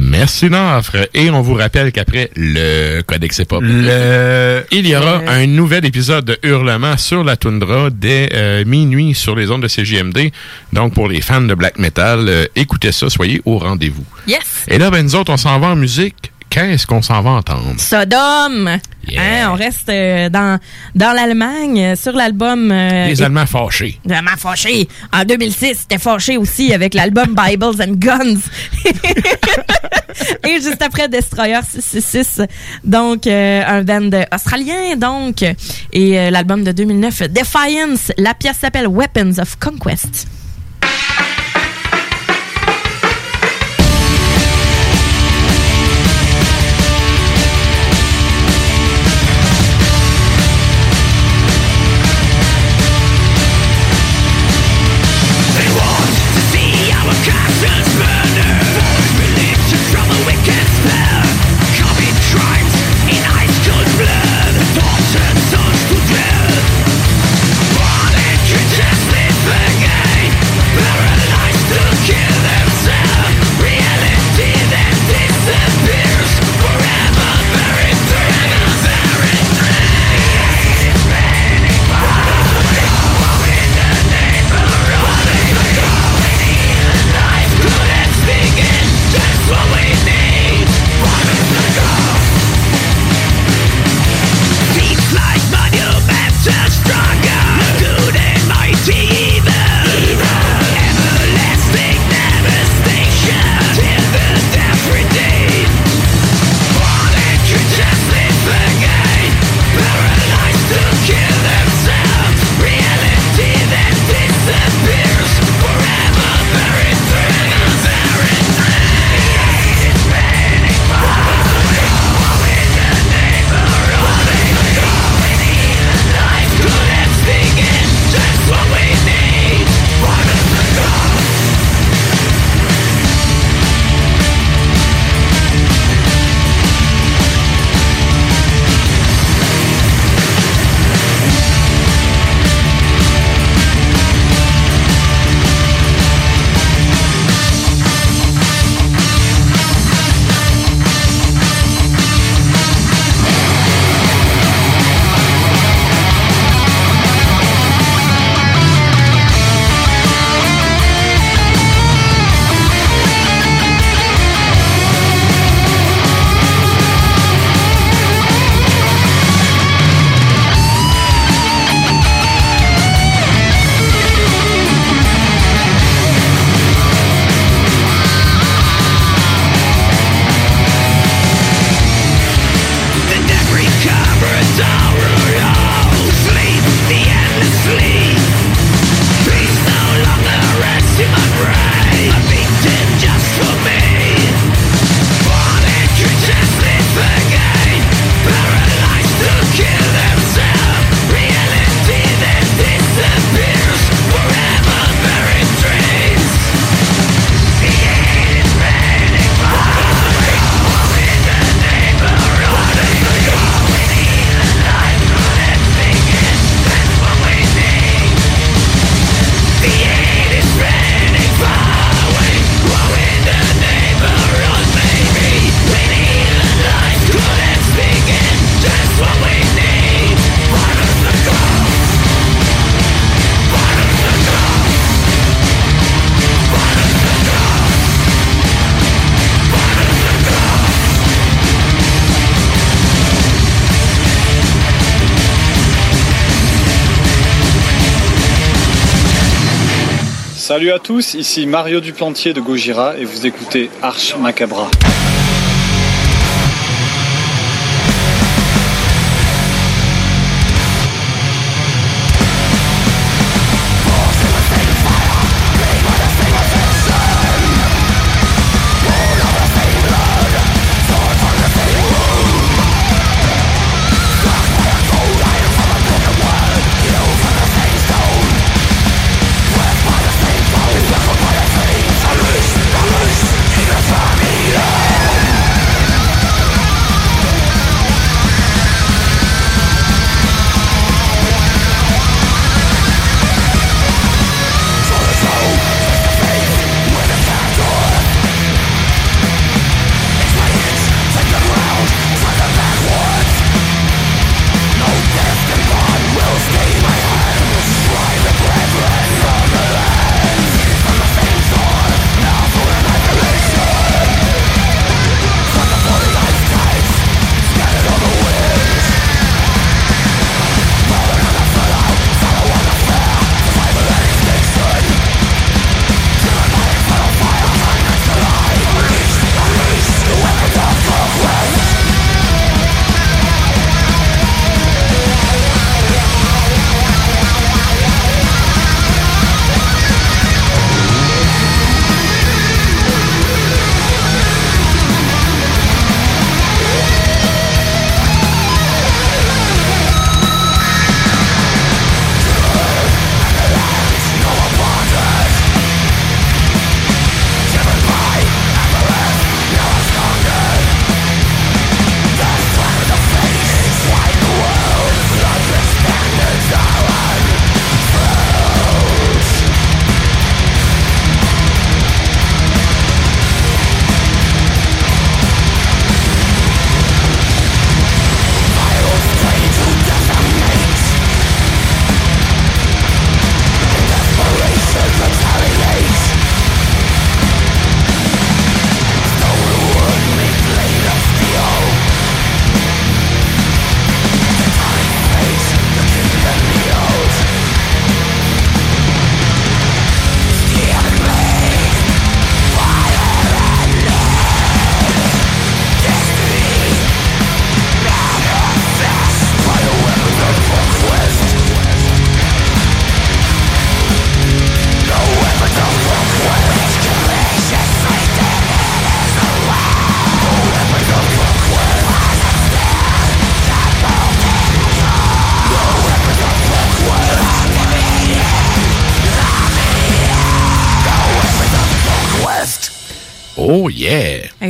Merci Nafre. Et on vous rappelle qu'après le Codex Hip Le- il y aura un nouvel épisode de Hurlement sur la toundra dès euh, minuit sur les ondes de CJMD. Donc pour les fans de black metal, euh, écoutez ça, soyez au rendez-vous. Yes. Et là, ben nous autres, on s'en va en musique. Qu'est-ce qu'on s'en va entendre? Sodome. Hein, on reste euh, dans, dans l'Allemagne euh, sur l'album. euh, Les Allemands fâchés. Les Allemands fâchés. En 2006, c'était fâché aussi avec l'album Bibles and Guns. Et juste après Destroyer 666, donc euh, un band australien, donc, et l'album de 2009 Defiance. La pièce s'appelle Weapons of Conquest. Salut à tous, ici Mario Duplantier de Gojira et vous écoutez Arch Macabra.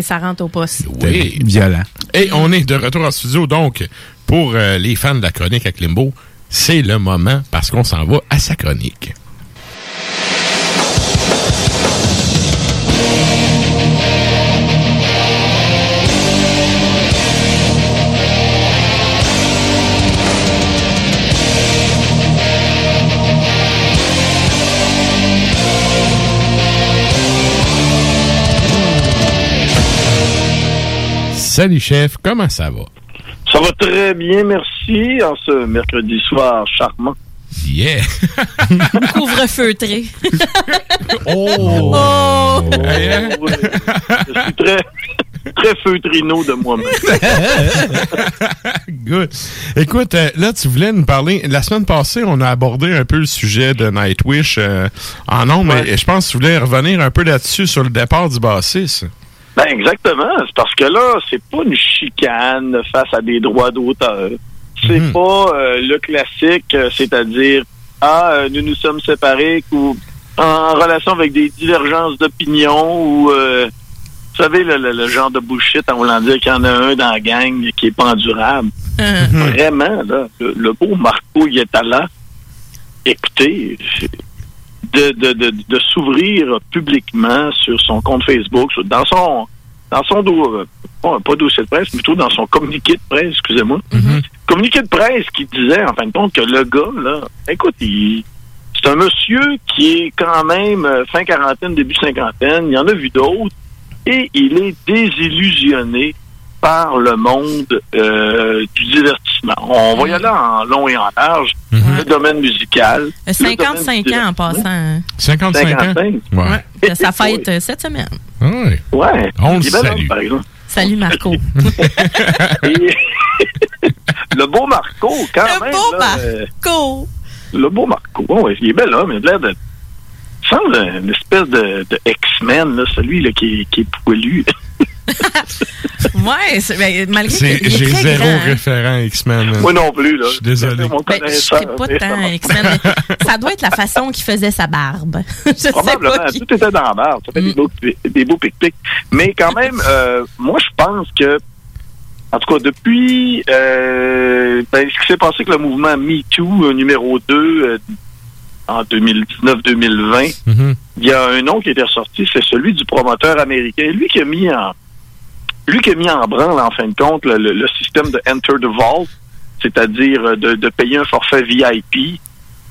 Hey, ça rentre au poste. Oui. Violent. Et on est de retour en studio, donc, pour euh, les fans de la chronique à Klimbo, c'est le moment parce qu'on s'en va à sa chronique. Salut chef, comment ça va? Ça va très bien, merci, en ce mercredi soir charmant. Yeah! Couvre feutré. Oh! Oh! Oui. Je suis très, très feutrino de moi-même. Good. Écoute, euh, là, tu voulais nous parler. La semaine passée, on a abordé un peu le sujet de Nightwish euh, en nombre, mais je pense que tu voulais revenir un peu là-dessus sur le départ du bassiste. Ben exactement. C'est parce que là, c'est pas une chicane face à des droits d'auteur. C'est Mhm. pas euh, le classique, euh, c'est-à-dire ah euh, nous nous sommes séparés ou en relation avec des divergences d'opinion ou euh, vous savez le, le- le genre de bullshit en voulant dire qu'il y en a un dans la gang qui est pas endurable. Vraiment là, le, le beau Marco il est là. Écoutez, de, de, de, de s'ouvrir publiquement sur son compte Facebook, sur- dans son dans son do- euh, pas, dossier de presse, mais plutôt dans son communiqué de presse, excusez-moi. Communiqué de presse qui disait en fin de compte que le gars, là, écoute, il c'est un monsieur qui est quand même euh, fin quarantaine, début cinquantaine, il y en a vu d'autres, et il est désillusionné par le monde euh, du divertissement. On va y aller en long et en large. Le domaine musical. Euh, le 55 domaine ans en passant. hein. 55, 55. ans? Ouais. Sa fête euh, cette semaine. Ouais. Ouais. On le salue. par exemple. Salut Marco. Et- le beau Marco, quand Le même. beau là, euh, Marco. le beau Marco. Oh, il est bel homme. Il a l'air de. Il semble une espèce de, de X-Men, là, celui là, qui, est- qui est poilu. Ouais, c'est- ben, malgré est J'ai zéro grand, référent X-Men. Moi non plus, là. Je suis désolé. Ben, je serais pas tant ça- X-Men, ça doit être la façon qu'il faisait sa barbe. Je sais Probablement, pas qui- tout était dans la barre. Ça fait des beaux, des beaux pic-pics. Mais quand même, euh, moi, je pense que, en tout cas, depuis euh, ben, ce qui s'est passé avec le mouvement MeToo euh, numéro 2 euh, en 2019-2020, Mhm. il y a un nom qui était ressorti, c'est celui du promoteur américain. Lui qui a mis en lui qui a mis en branle, en fin de compte, le, système de Enter the Vault, c'est-à-dire euh, de, de payer un forfait VIP.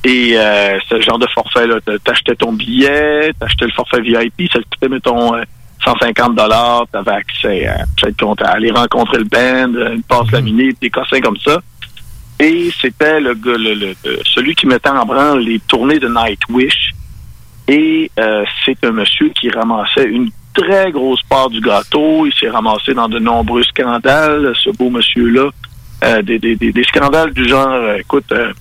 Et euh, ce genre de forfait-là, t'a- t'achetais ton billet, t'achetais le forfait VIP, ça te coûtait, mettons, euh, 150 dollars, t'avais accès à, peut-être aller rencontrer le band, euh, une passe laminée, des cossins comme ça. Et c'était le, gars- le, le- le- celui qui mettait en branle les tournées de Nightwish. Et euh, c'est un monsieur qui ramassait une très grosse part du gâteau. Il s'est ramassé dans de nombreux scandales, ce beau monsieur-là. Euh, des, des, des, des scandales du genre, euh, écoute, euh,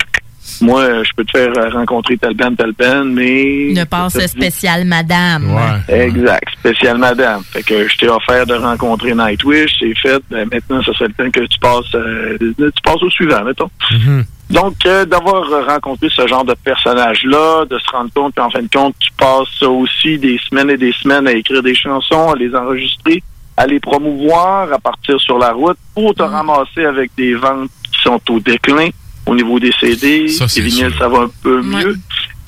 moi, je peux te faire rencontrer tel ben, tel ben, mais... Une passe spéciale madame. Exact, spécial madame. Fait que je t'ai offert de rencontrer Nightwish, c'est fait. Ben, maintenant, ça serait le temps que tu passes, euh, tu passes au suivant, mettons. Donc, euh, d'avoir rencontré ce genre de personnage-là, de se rendre compte qu'en fin de compte, tu passes aussi des semaines et des semaines à écrire des chansons, à les enregistrer, à les promouvoir, à partir sur la route pour te ramasser avec des ventes qui sont au déclin au niveau des CD, Ça, les sûr. ça va un peu mieux.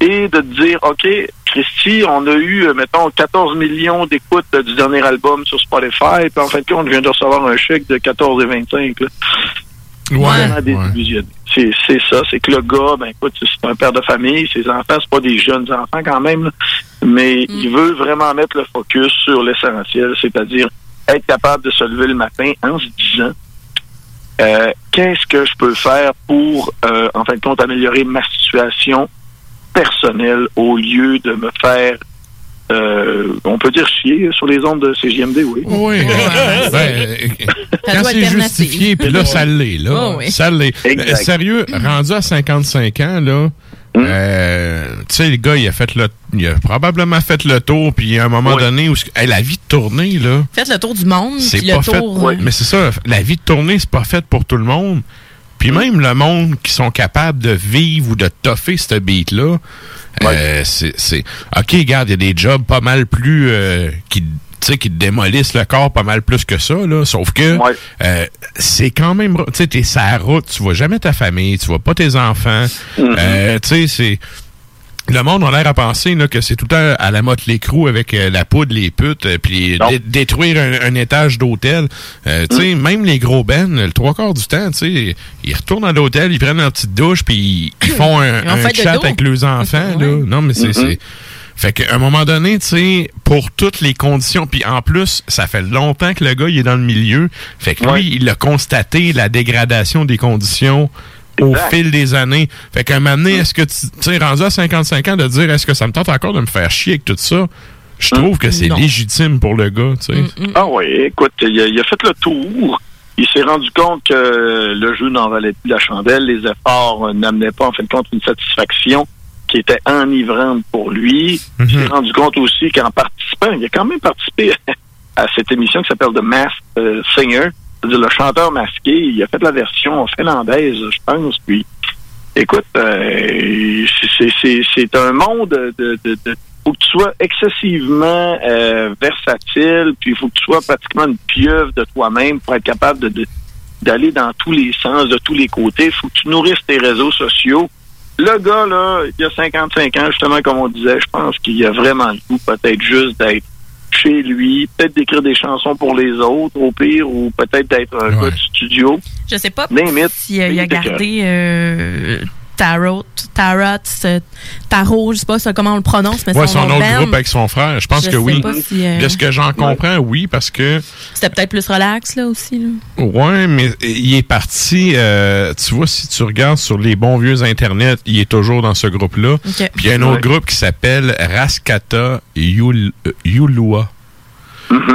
Et de te dire, OK, Christy, on a eu, euh, mettons, 14 millions d'écoutes du dernier album sur Spotify, puis en fin de compte, on vient de recevoir un chèque de 14 et 25. Là. Désillusionné. C'est c'est ça, c'est que le gars, ben écoute, c'est un père de famille, ses enfants, c'est pas des jeunes enfants quand même, là, mais il veut vraiment mettre le focus sur l'essentiel, c'est-à-dire être capable de se lever le matin en se disant euh, qu'est-ce que je peux faire pour, euh, en fin de compte, améliorer ma situation personnelle au lieu de me faire, euh, on peut dire chier sur les ondes de CGMD, oui. Oui. Ben, quand doit c'est justifié, puis là, ça l'est, là. Oh, oui. Ça l'est. Exact. Euh, Sérieux, rendu à 55 ans, là, euh, tu sais, le gars, il a fait le, il a probablement fait le tour, puis à un moment donné où, hey, la vie de tournée, là, Faites le tour du monde, c'est le pas fait. tour. Mais c'est ça, la vie de tournée, c'est pas fait pour tout le monde. Puis même le monde qui sont capables de vivre ou de toffer ce beat-là, euh, c'est. OK, regarde, il y a des jobs pas mal plus... euh, qui tu sais, qui te démolissent le corps pas mal plus que ça, là. Sauf que euh, c'est quand même... Tu sais, t'es sur la route, tu vois jamais ta famille, tu vois pas tes enfants. Euh, tu sais, c'est... Le monde a l'air à penser là, que c'est tout le temps à la motte l'écrou avec euh, la poudre, les putes, euh, puis dé- détruire un, un étage d'hôtel. Euh, tu sais, même les gros bennes, le trois quarts du temps, tu sais, ils retournent à l'hôtel, ils prennent leur petite douche, puis ils, font un, chat avec leurs enfants. là. Non, mais c'est... C'est- Fait qu'à un moment donné, tu sais, pour toutes les conditions, puis en plus, ça fait longtemps que le gars, il est dans le milieu. Fait que lui, il a constaté la dégradation des conditions au fil des années. Fait qu'à un moment donné, est-ce que tu sais, rendu à 55 ans, de dire est-ce que ça me tente encore de me faire chier avec tout ça? je trouve que c'est légitime pour le gars, tu sais. Ah oui, écoute, il a, il a fait le tour. Il s'est rendu compte que le jeu n'en valait plus la chandelle. Les efforts euh, n'amenaient pas, en fin de compte, une satisfaction qui était enivrante pour lui. Il s'est rendu compte aussi qu'en participant, il a quand même participé à cette émission qui s'appelle The Masked euh, Singer, le chanteur masqué. Il a fait la version finlandaise, je pense. Puis, écoute, euh, c'est- un monde de, faut que tu sois excessivement euh, versatile, puis il faut que tu sois pratiquement une pieuvre de toi-même pour être capable d'aller dans tous les sens, de tous les côtés. Il faut que tu nourrisses tes réseaux sociaux. Le gars, là, il a 55 ans, justement, comme on disait, je pense qu'il a vraiment le goût peut-être juste d'être chez lui, peut-être d'écrire des chansons pour les autres, au pire, ou peut-être d'être un gars de studio. Je sais pas Name it. si euh, il a gardé euh, Tarot, Tarot, Tarot, je sais pas ça, comment on le prononce, mais Ouais, son, son nom autre band, groupe avec son frère. Je pense Je que sais oui. pas si, euh, De ce que j'en comprends, oui, parce que C'était peut-être plus relax, là, aussi. Là. Ouais, mais il est parti. euh, tu vois, si tu regardes sur les bons vieux Internet, il est toujours dans ce groupe-là. Puis il y a un autre Ouais. groupe qui s'appelle Raskata Yul- Yulua.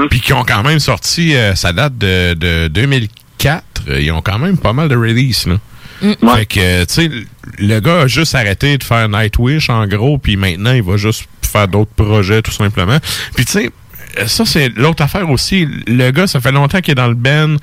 Puis qui ont quand même sorti, euh, ça date de, de 2004. Ils ont quand même pas mal de releases, là. Fait que, tu sais, le gars a juste arrêté de faire Nightwish, en gros, puis maintenant, il va juste faire d'autres projets, tout simplement. Puis, tu sais, ça, c'est l'autre affaire aussi. Le gars, ça fait longtemps qu'il est dans le band.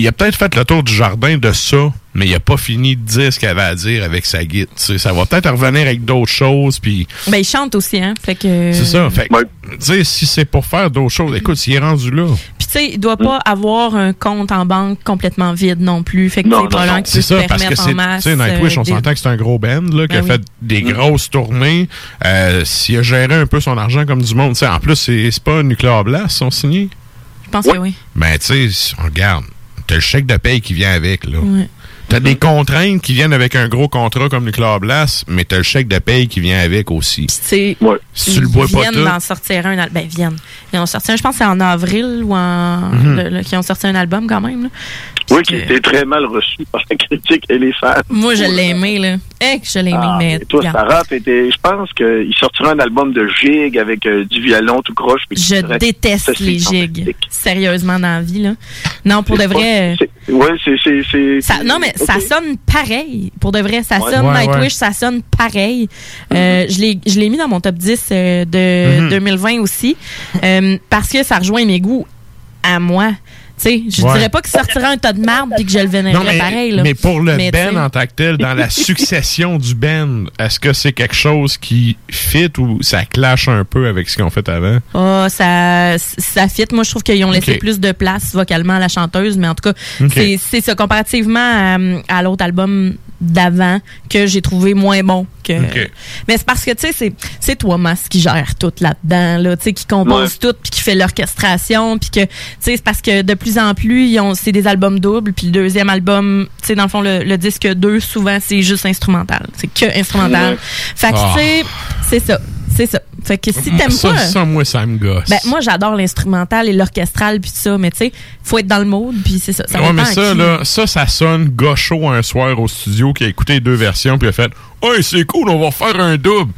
Il a peut-être fait le tour du jardin de ça, mais il a pas fini de dire ce qu'il avait à dire avec sa guide. Tu ça va peut-être revenir avec d'autres choses, puis Ben, il chante aussi, hein. Fait que. c'est ça. Fait que, tu sais, si c'est pour faire d'autres choses, écoute, s'il est rendu là, Puis, tu sais, il doit pas avoir un compte en banque complètement vide non plus. Fait que, tu sais, probablement qu'il c'est peut se ça, parce que permettre c'est, en masse. tu sais, Nightwish, euh, on des- s'entend que c'est un gros band, là, qui Ben a oui. fait des grosses tournées. Euh, s'il a géré un peu son argent comme du monde, tu sais, en plus, c'est, c'est pas Nuclear Blast, sont signés. Je pense que oui. Ben, tu sais, on regarde, t'as le chèque de paye qui vient avec, là. Ouais. T'as des contraintes qui viennent avec un gros contrat comme Nuclear Blast, mais t'as le chèque de paye qui vient avec aussi. C'est Si tu le bois ils pas tout. d'en sortir un. Ben, viennent. Ils ont sorti un, je pense que c'est en avril ou en. Mhm. le- le- qu'ils ont sorti un album quand même. là. Oui, qui a été très mal reçu par la critique et les fans. Moi, je l'ai aimé, là. Eh, que je l'ai aimé, Ah, mais. toi. Sarah, je pense qu'il sortira un album de gigs avec euh, du violon tout croche. Je déteste les gigs. Sérieusement, dans la vie, là. Non, pour de vrai. euh, Oui, c'est. c'est- non, mais ça sonne pareil. Pour de vrai, ça Ouais. sonne Ouais, Nightwish, ouais. ça sonne pareil. Euh, je l'ai je l'ai mis dans mon top 10 euh, de Mhm. 2020 aussi, euh, parce que ça rejoint mes goûts à moi. Tu sais, je Ouais. dirais pas qu'il sortira un tas de marde puis que je le vénérerais Non, mais, pareil. Là. mais pour le Mais sais, en tant que tel, dans la succession du band, est-ce que c'est quelque chose qui fit ou ça clash un peu avec ce qu'ils ont fait avant? Ah, ça, ça fit. Moi, je trouve qu'ils ont laissé plus de place vocalement à la chanteuse, mais en tout cas, c'est- c'est ça comparativement à, à l'autre album d'avant que j'ai trouvé moins bon que. Mais c'est parce que tu sais, c'est c'est toi, Mas, qui gère tout là-dedans, là, tu sais, qui compose tout, puis qui fait l'orchestration, puis que tu sais, c'est parce que de plus en plus, c'est des albums doubles, puis le deuxième album, tu sais, dans le fond, le, le disque 2, souvent c'est juste instrumental, c'est que instrumental. Ouais. Fait que Ah. tu sais, c'est ça, c'est ça. Fait que si t'aimes ça, pas. ça, moi, ça me gosse. Ben, moi, j'adore l'instrumental et l'orchestral, puis ça, mais tu sais, faut être dans le mode, puis c'est ça. ça ouais, mais ça, qui. là, ça, ça sonne gaucho un soir au studio qui a écouté les deux versions puis a fait Hey, c'est cool, on va faire un double.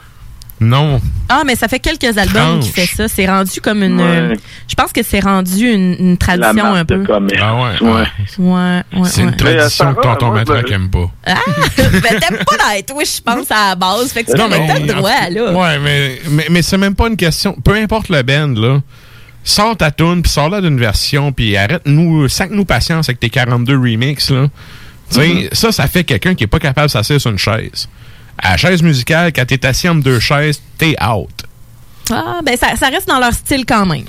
Non. Ah, mais ça fait quelques albums qui Tranche. fait ça. C'est rendu comme une. Ouais. euh, je pense que c'est rendu une, une tradition un peu. Ah ouais. Ouais. Ouais, ouais. C'est une ouais. tradition que Sarah, tonton Matraque aime pas. Ah! ben, t'aimes pas Nightwish, je pense, à la base. Fait que tu Non, t'as mais- le droit, là. Ouais, mais, mais, mais c'est même pas une question. Peu importe le band, là. Sors ta tune, puis sors-la d'une version, puis arrête-nous, sac-nous patience avec tes 42 remixes, là. Tu sais, Mm-hmm. ça, ça fait quelqu'un qui est pas capable de s'asseoir sur une chaise. À la chaise musicale, quand t'es assis entre deux chaises, t'es out. Ah, ben, ça, ça reste dans leur style quand même.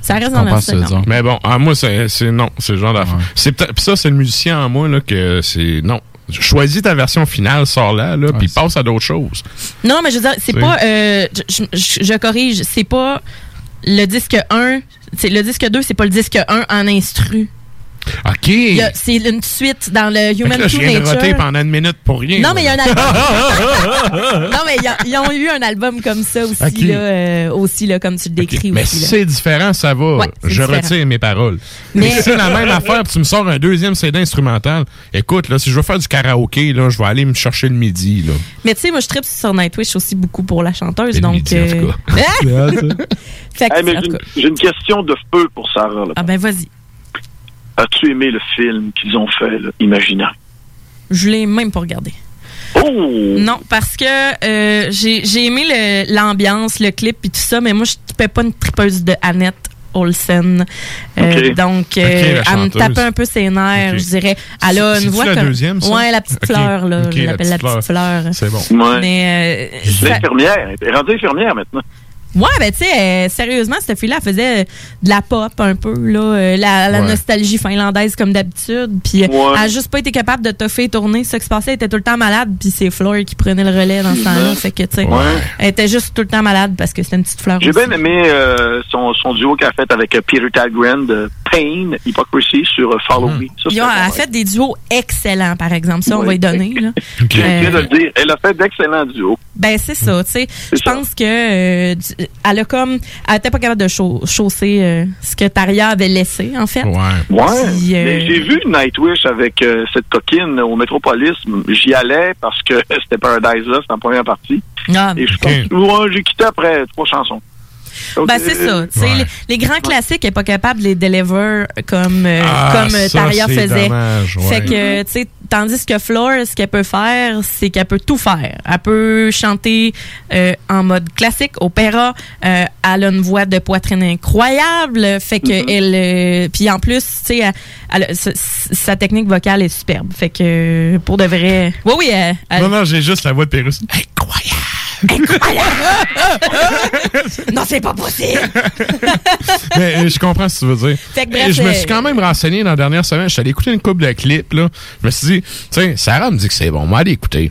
Ça reste dans leur style quand même. Mais bon, ah, moi, c'est non, c'est le genre d'affaire. C'est peut-être- pis ça, c'est le musicien en moi, là, que c'est. Non. Choisis ta version finale, sors-la, là, puis passe à d'autres choses. Non, mais je veux dire, c'est pas. euh, je, je- je corrige, c'est pas le disque 1. C'est le disque 2, c'est pas le disque 1 en instru. OK. C'est une suite dans le Human là, je to viens de roter Nature. pendant une minute pour rien. Non, là. mais il y a un album. non, mais ils ont, eu un album comme ça aussi, là, euh, aussi là, comme tu le décris Mais aussi. si c'est différent, ça va. Ouais, je différent. retire mes paroles. Mais- Mais si c'est la même affaire, puis tu me sors un deuxième CD instrumental, écoute, là, si je veux faire du karaoké, là, je vais aller me chercher le midi. Là. Mais tu sais, moi, je tripe sur Nightwish aussi beaucoup pour la chanteuse. Donc, midi, en tout euh, Hey, j'ai tout une, cas. j'ai une question de feu pour Sarah. là. Ah ben, vas-y. As-tu aimé le film qu'ils ont fait, là, Imagina? Je l'ai même pas regardé. Oh! Non, parce que euh, j'ai j'ai aimé l'ambiance, le, clip et tout ça, mais moi, je ne pas une tripeuse de Annette Olsen. Euh. Donc, euh, elle me tapait un peu ses nerfs, Ok. je dirais. Elle a une voix la comme... deuxième, ça? Ouais, la petite fleur, là. Je la l'appelle la petite petite fleur. C'est bon. Ouais. Mais... euh, ça- L'infirmière. Elle est rendue infirmière maintenant. Ouais, ben tu sais, euh, sérieusement, cette fille-là, faisait euh, de la pop un peu, là, euh, la, la Ouais. nostalgie finlandaise comme d'habitude. Puis Ouais. elle a juste pas été capable de toffer tourner. Ce qui se passait, elle était tout le temps malade, puis c'est Fleur qui prenait le relais dans ce temps-là. Ouais. Fait que, tu sais, Ouais. elle était juste tout le temps malade parce que c'était une petite fleur J'ai bien aimé euh, son, son duo qu'elle a fait avec Peter Tagren de Pain, Hypocrisy sur Follow Me. Ça, bon, elle a fait des duos excellents, par exemple. Ça, on va y donner. Là. Je viens de le dire. Elle a fait d'excellents duos. Ben c'est ça, tu sais. Je pense que elle a comme elle était pas capable de chau- chausser euh, ce que Taria avait laissé en fait. Ouais. Puis, euh, Mais j'ai vu Nightwish avec euh, cette coquine au Métropolis. J'y allais parce que c'était Paradise Lost en première partie. Ah, Et je pense ouais, j'ai quitté après trois chansons. Donc, Ben, c'est euh, ça. Les, les grands classiques, elle n'est pas capable de les deliver comme, euh, Ah, comme euh, ça, Taria c'est faisait. dommage, ouais. Fait que, tu sais, tandis que Flore, ce qu'elle peut faire, c'est qu'elle peut tout faire. Elle peut chanter euh, en mode classique, opéra. Euh, elle a une voix de poitrine incroyable. Fait que Mm-hmm. elle. euh, Puis en plus, tu sais, sa, technique vocale est superbe. Fait que, pour de vrai. Oui, oui, elle- elle- Non, non, j'ai juste la voix de Pérus. non, c'est pas possible. Mais euh, je comprends ce que tu veux dire. Fait que bref, Et je me euh, suis quand même renseigné dans la dernière semaine. Je suis allé écouter une couple de clips. Là. Je me suis dit, tiens, Sarah me dit que c'est bon. Moi, aller écouter.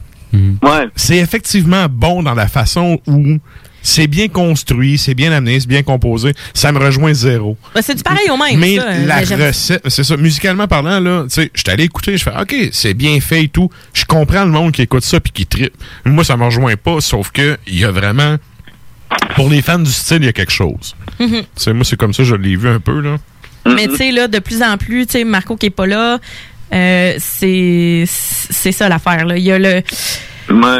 C'est effectivement bon dans la façon où c'est bien construit, c'est bien amené, c'est bien composé. Ça me rejoint zéro. Ben, c'est du pareil au même. Mais ça, euh, la mais recette, c'est ça, musicalement parlant, là, tu sais, je suis allé écouter, je fais, OK, c'est bien fait et tout. Je comprends le monde qui écoute ça puis qui tripe. Moi, ça me rejoint pas, sauf que il y a vraiment, pour les fans du style, il y a quelque chose. Tu sais, moi, c'est comme ça, je l'ai vu un peu, là. Mais tu sais, là, de plus en plus, tu sais, Marco qui est pas là, euh, c'est c'est ça l'affaire, là. Il y a le.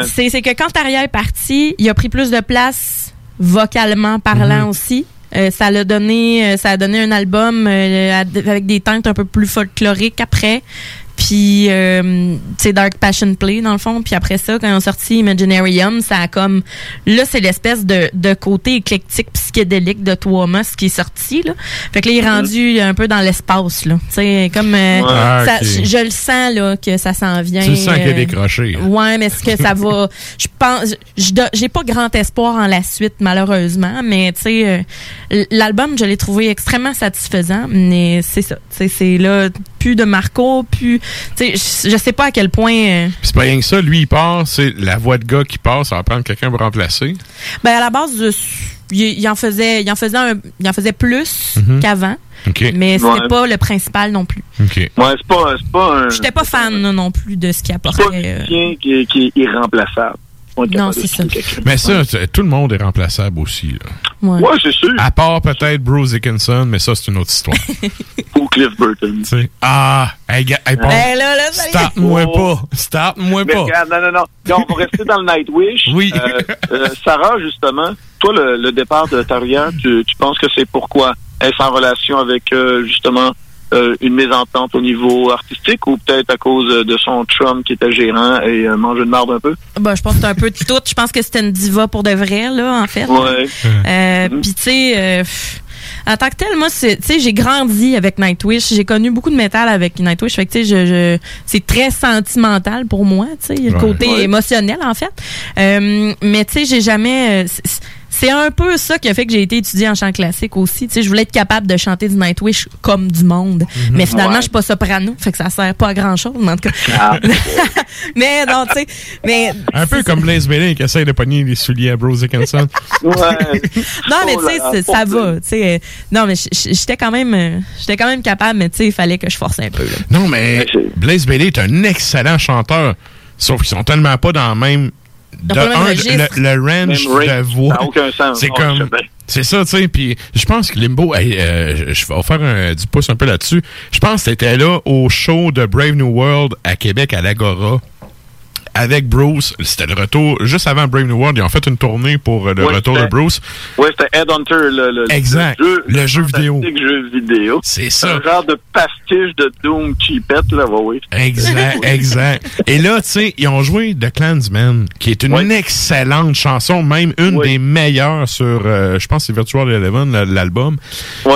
C'est c'est que quand Taria est parti, il a pris plus de place vocalement parlant Mhm. aussi. Euh, ça l'a donné, euh, ça a donné un album euh, avec des teintes un peu plus folkloriques après. Puis, euh, sais, Dark Passion Play, dans le fond. Puis après ça, quand ils ont sorti Imaginarium, ça a comme... Là, c'est l'espèce de, de côté éclectique psychédélique de Thomas qui est sorti, là. Fait que là, il est rendu un peu dans l'espace, là. Tu sais, comme... euh, Ouais. Ah, ça- je, je le sens, là, que ça s'en vient. Tu le sens qu'il a euh, décroché. Ouais, mais est-ce que ça va. Je pense. J'ai pas grand espoir en la suite, malheureusement, mais tu sais, euh, l'album, je l'ai trouvé extrêmement satisfaisant, mais c'est ça. Tu sais, c'est là, plus de Marco, plus. Tu sais, je- je sais pas à quel point. euh, Puis c'est pas rien que ça, lui, il part, c'est la voix de gars qui passe, ça va prendre quelqu'un pour remplacer. ben, à la base, je- il, il en faisait, il en faisait, un- il en faisait plus Mhm. qu'avant, mais c'était Ouais. pas le principal non plus. OK. Ouais, c'est pas, c'est pas un. J'étais pas fan non, non plus de ce qu'il apportait. euh, musicien qui, qui est irremplaçable. Non, c'est ça. Mais ça, tout le monde est remplaçable aussi. Là. Ouais. Ouais, c'est sûr. À part peut-être Bruce Dickinson, mais ça, c'est une autre histoire. Ou Cliff Burton. Tu sais, ah, hey, gars, hey, Paul, Ben là, là, ça y est. start-moi Oh. pas. Start-moi Mais pas. regarde, non, non, non. Donc, on va rester dans le Nightwish. Oui. Euh, euh, Sarah, justement, toi, le, le départ de Taria, tu, tu penses que c'est pourquoi? Est-ce en relation avec, euh, justement, euh, une mésentente au niveau artistique ou peut-être à cause de son chum qui était gérant et euh, mange une marde un peu? Ben, je pense que c'est un peu de tout. Je pense que c'était une diva pour de vrai, là, en fait. Ouais. Euh, Puis, tu sais, euh, en tant que tel, moi, c'est- tu sais, j'ai grandi avec Nightwish. J'ai connu beaucoup de métal avec Nightwish. Fait que, tu sais, je, je- c'est très sentimental pour moi, tu sais. Il y a le Ouais. côté Ouais. émotionnel, en fait. Euh, mais, tu sais, j'ai jamais... c'est- c'est un peu ça qui a fait que j'ai été étudiée en chant classique aussi. Tu sais, je voulais être capable de chanter du Nightwish comme du monde. Mais finalement, Ouais. je suis pas soprano, fait que ça sert pas à grand chose, en tout cas. Ah. mais non, tu sais, mais Un peu comme Blaze Bailey qui essaie de pogner les souliers à Bruce Dickinson. non, mais Oh tu sais, c'est- ça va. Tu sais, euh, non, mais j'étais quand même, j'étais quand même capable, mais tu sais, il fallait que je force un peu. Là. Non, mais Blaze Bailey est un excellent chanteur. Sauf qu'ils sont tellement pas dans le même. De un, le, le range de voix. C'est sais comme. C'est ça, tu sais. Puis je pense que Limbo, hey, euh, je- je vais faire un, du pouce un peu là-dessus. Je pense que t'étais là au show de Brave New World à Québec, à l'Agora. Avec Bruce, c'était le retour, juste avant Brave New World, ils ont fait une tournée pour euh, le Ouais, retour de Bruce. Oui, c'était Headhunter, le, le, Exact. le jeu, Le jeu vidéo. jeu vidéo. C'est ça. Un genre de pastiche de Doom cheapette, là, oui. Exact, exact. Et là, tu sais, ils ont joué The Clansman, qui est une excellente chanson, même une des meilleures sur, euh, je pense, c'est Virtual Eleven, l'album.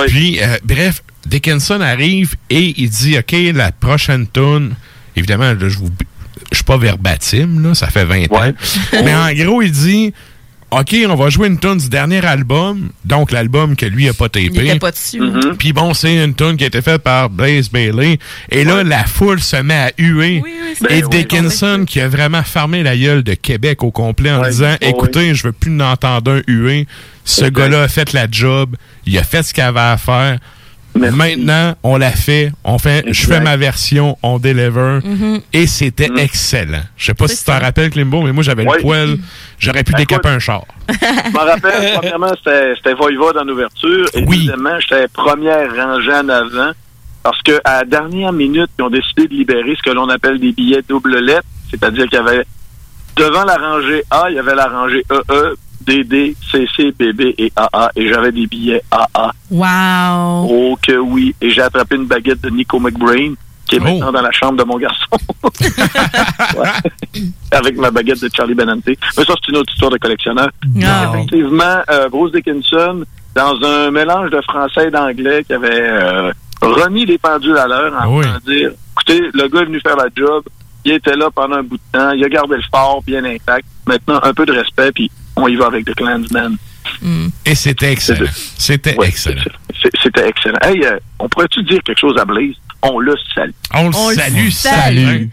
Puis, euh, bref, Dickinson arrive et il dit, OK, la prochaine tune, évidemment, là, je vous, suis pas verbatim, là, ça fait 20 ans. Mais en gros, il dit, OK, on va jouer une tune du dernier album, donc l'album que lui a pas tapé. Il était pas dessus. Mm-hmm. Puis bon, c'est une tune qui a été faite par Blaze Bailey. Et là, la foule se met à huer. Ben et oui, Dickinson, qui a vraiment fermé la gueule de Québec au complet en Ouais, disant ouais, Écoutez, je veux plus n'entendre un huer. Ce gars-là a fait la job. Il a fait ce qu'il avait à faire. Maintenant, on l'a fait. On fait, je fais ma version, on deliver. Mhm. Et c'était excellent. Je sais pas si tu t'en rappelles, Klimbo, mais moi, j'avais Ouais. le poil. J'aurais pu Ben, décaper un char. Je m'en rappelle, premièrement, c'était Voivode en ouverture. Et deuxièmement, j'étais première rangée en avant. Parce que à la dernière minute, ils ont décidé de libérer ce que l'on appelle des billets double lettre. C'est-à-dire qu'il y avait devant la rangée A, il y avait la rangée E, EE, DD, CC, BB et AA. Et j'avais des billets AA. Wow. Oh que oui. Et j'ai attrapé une baguette de Nico McBrain, qui est maintenant dans la chambre de mon garçon. Ouais. Avec ma baguette de Charlie Benante. Mais ça, c'est une autre histoire de collectionneur. Ah. Effectivement, euh, Bruce Dickinson, dans un mélange de français et d'anglais, qui avait euh, remis les pendules à l'heure en voulant dire, écoutez, le gars est venu faire la job, il était là pendant un bout de temps, il a gardé le fort bien intact. Maintenant, un peu de respect, puis on y va avec The Clansman. Et c'était excellent. C'était excellent. C'était excellent. Hey, euh, on pourrait-tu dire quelque chose à Blaze? On le salue. On le salue, salut.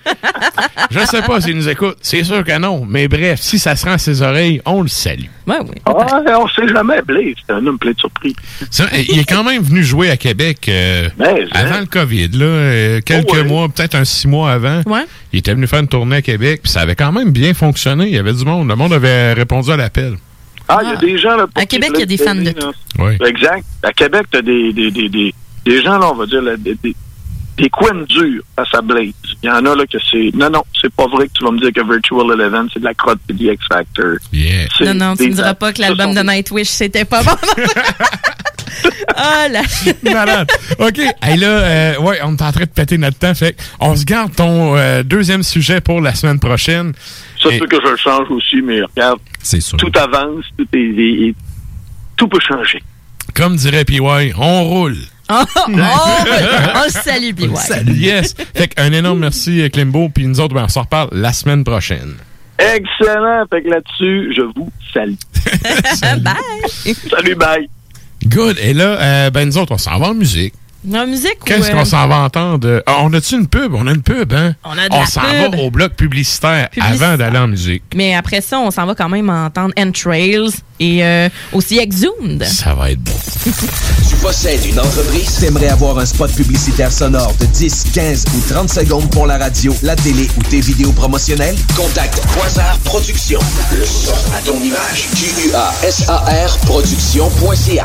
Je sais pas s'il nous écoute. C'est sûr que non. Mais bref, si ça se rend à ses oreilles, on le salue. Ouais, oui. Ah, on sait jamais, Blaze. C'est un homme plein de surprises. Ça, il est quand même venu jouer à Québec euh, Mais, avant le COVID, là, euh, quelques Oh, ouais. mois, peut-être un six mois avant. Ouais. Il était venu faire une tournée à Québec, puis ça avait quand même bien fonctionné. Il y avait du monde. Le monde avait répondu à l'appel. Ah, il y a des gens là. pour À Québec, il y a des fans de tout. Oui. Exact. À Québec, t'as des, des, des, des, des gens, là, on va dire, là, des, des, des coins durs à sa Blaze. Il y en a là que c'est. Non, non, c'est pas vrai que tu vas me dire que Virtual Eleven, c'est de la crotte et du X Factor. Yeah. Non, non, tu ne diras pas que l'album de Nightwish, c'était pas bon. Ah là. Malade. OK. Hey, là, euh, ouais, on est en train de péter notre temps. Fait on se garde ton euh, deuxième sujet pour la semaine prochaine. Ça, c'est que je le change aussi, mais regarde. C'est sûr. Tout avance, tout est, est- est- tout peut changer. Comme dirait PY, on roule. Oh, oh, on salue, puis ouais. Yes. Fait un énorme merci, euh, Klimbo. Puis nous autres, ben, on s'en reparle la semaine prochaine. Excellent. Fait que là-dessus, je vous salue. Bye. Salut, bye. Good. Et là, euh, ben nous autres, on s'en va en musique. En musique ou, Qu'est-ce euh, qu'on s'en va entendre? Ah, on a-tu une pub? On a une pub, hein? On a de la s'en pub. va au bloc publicitaire, Publicitaire. avant d'aller en musique. Mais après ça, on s'en va quand même entendre Entrails et euh, aussi Exhumed. Ça va être bon. Tu possèdes une entreprise? T'aimerais avoir un spot publicitaire sonore de 10, 15 ou 30 secondes pour la radio, la télé ou tes vidéos promotionnelles? Contacte Quasar Productions. Le son à ton image. Q-U-A-S-A-R Productions.ca.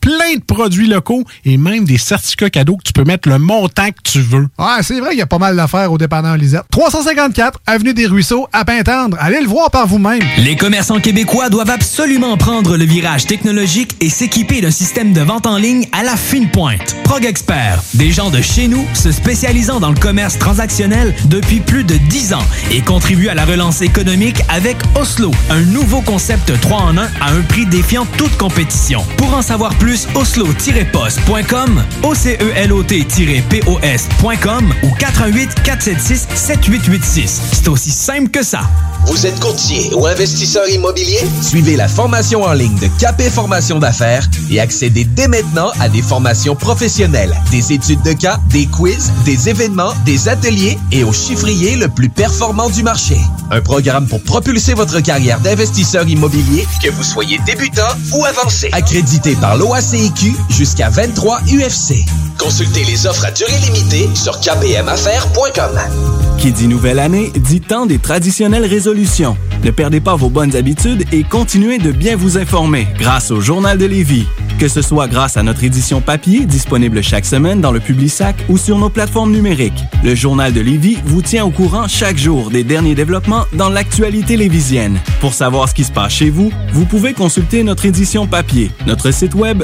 plein de produits locaux et même des certificats cadeaux que tu peux mettre le montant que tu veux. Ouais, c'est vrai qu'il y a pas mal d'affaires au dépanneur Lisette. 354 Avenue des Ruisseaux, à Pintendre. Allez le voir par vous-même. Les commerçants québécois doivent absolument prendre le virage technologique et s'équiper d'un système de vente en ligne à la fine pointe. Prog Expert, des gens de chez nous se spécialisant dans le commerce transactionnel depuis plus de 10 ans et contribuent à la relance économique avec Oslo, un nouveau concept 3 en 1 à un prix défiant toute compétition. Pour en savoir plus, oslo-post.com, ocelot-pos.com ou 418 476 7886. C'est aussi simple que ça. Vous êtes courtier ou investisseur immobilier? Suivez la formation en ligne de KP Formation d'affaires et accédez dès maintenant à des formations professionnelles, des études de cas, des quiz, des événements, des ateliers et au chiffrier le plus performant du marché. Un programme pour propulser votre carrière d'investisseur immobilier, que vous soyez débutant ou avancé. Accrédité par l'OACIQ jusqu'à 23 UFC. Consultez les offres à durée limitée sur kpmaffaires.com. Qui dit nouvelle année dit temps des traditionnelles résolutions. Ne perdez pas vos bonnes habitudes et continuez de bien vous informer grâce au Journal de Lévis. Que ce soit grâce à notre édition papier disponible chaque semaine dans le Publisac ou sur nos plateformes numériques, le Journal de Lévis vous tient au courant chaque jour des derniers développements dans l'actualité lévisienne. Pour savoir ce qui se passe chez vous, vous pouvez consulter notre édition papier, notre site web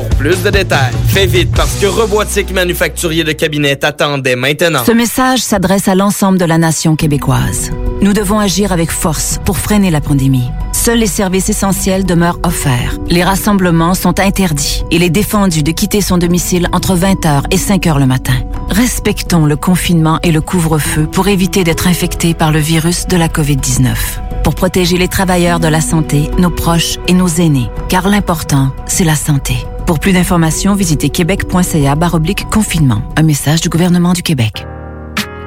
pour plus de détails. Fais vite parce que Robotique Manufacturier de Cabinet t'attendait maintenant. Ce message s'adresse à l'ensemble de la nation québécoise. Nous devons agir avec force pour freiner la pandémie. Seuls les services essentiels demeurent offerts. Les rassemblements sont interdits. Il est défendu de quitter son domicile entre 20h et 5h le matin. Respectons le confinement et le couvre-feu pour éviter d'être infectés par le virus de la COVID-19. Pour protéger les travailleurs de la santé, nos proches et nos aînés. Car l'important, c'est la santé. Pour plus d'informations, visitez québec.ca confinement. Un message du gouvernement du Québec.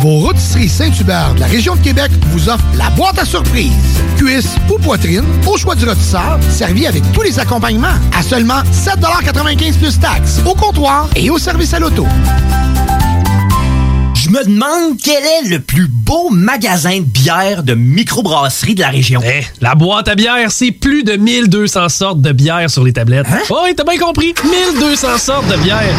Vos rôtisseries Saint-Hubert de la région de Québec vous offrent la boîte à surprise. Cuisse ou poitrine, au choix du rôtisseur, servi avec tous les accompagnements à seulement 7,95 plus taxes, au comptoir et au service à l'auto. Je me demande quel est le plus beau magasin de bière de microbrasserie de la région. Eh, la boîte à bière, c'est plus de 1200 sortes de bière sur les tablettes. Hein? Oh, oui, t'as bien compris. 1200 sortes de bière.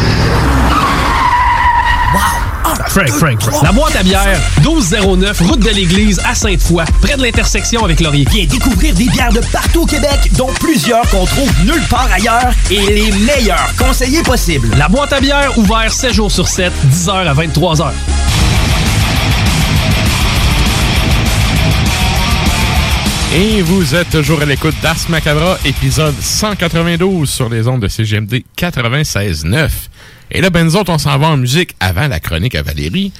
Frank, Frank, Frank. La boîte à bière, 1209, route de l'église à Sainte-Foy, près de l'intersection avec Laurier. Viens découvrir des bières de partout au Québec, dont plusieurs qu'on trouve nulle part ailleurs et les meilleurs conseillers possibles. La boîte à bière, ouvert 7 jours sur 7, 10h à 23h. Et vous êtes toujours à l'écoute d'Ars Macabra, épisode 192 sur les ondes de CGMD 96.9. Et là, ben nous autres, on s'en va en musique avant la chronique à Valérie.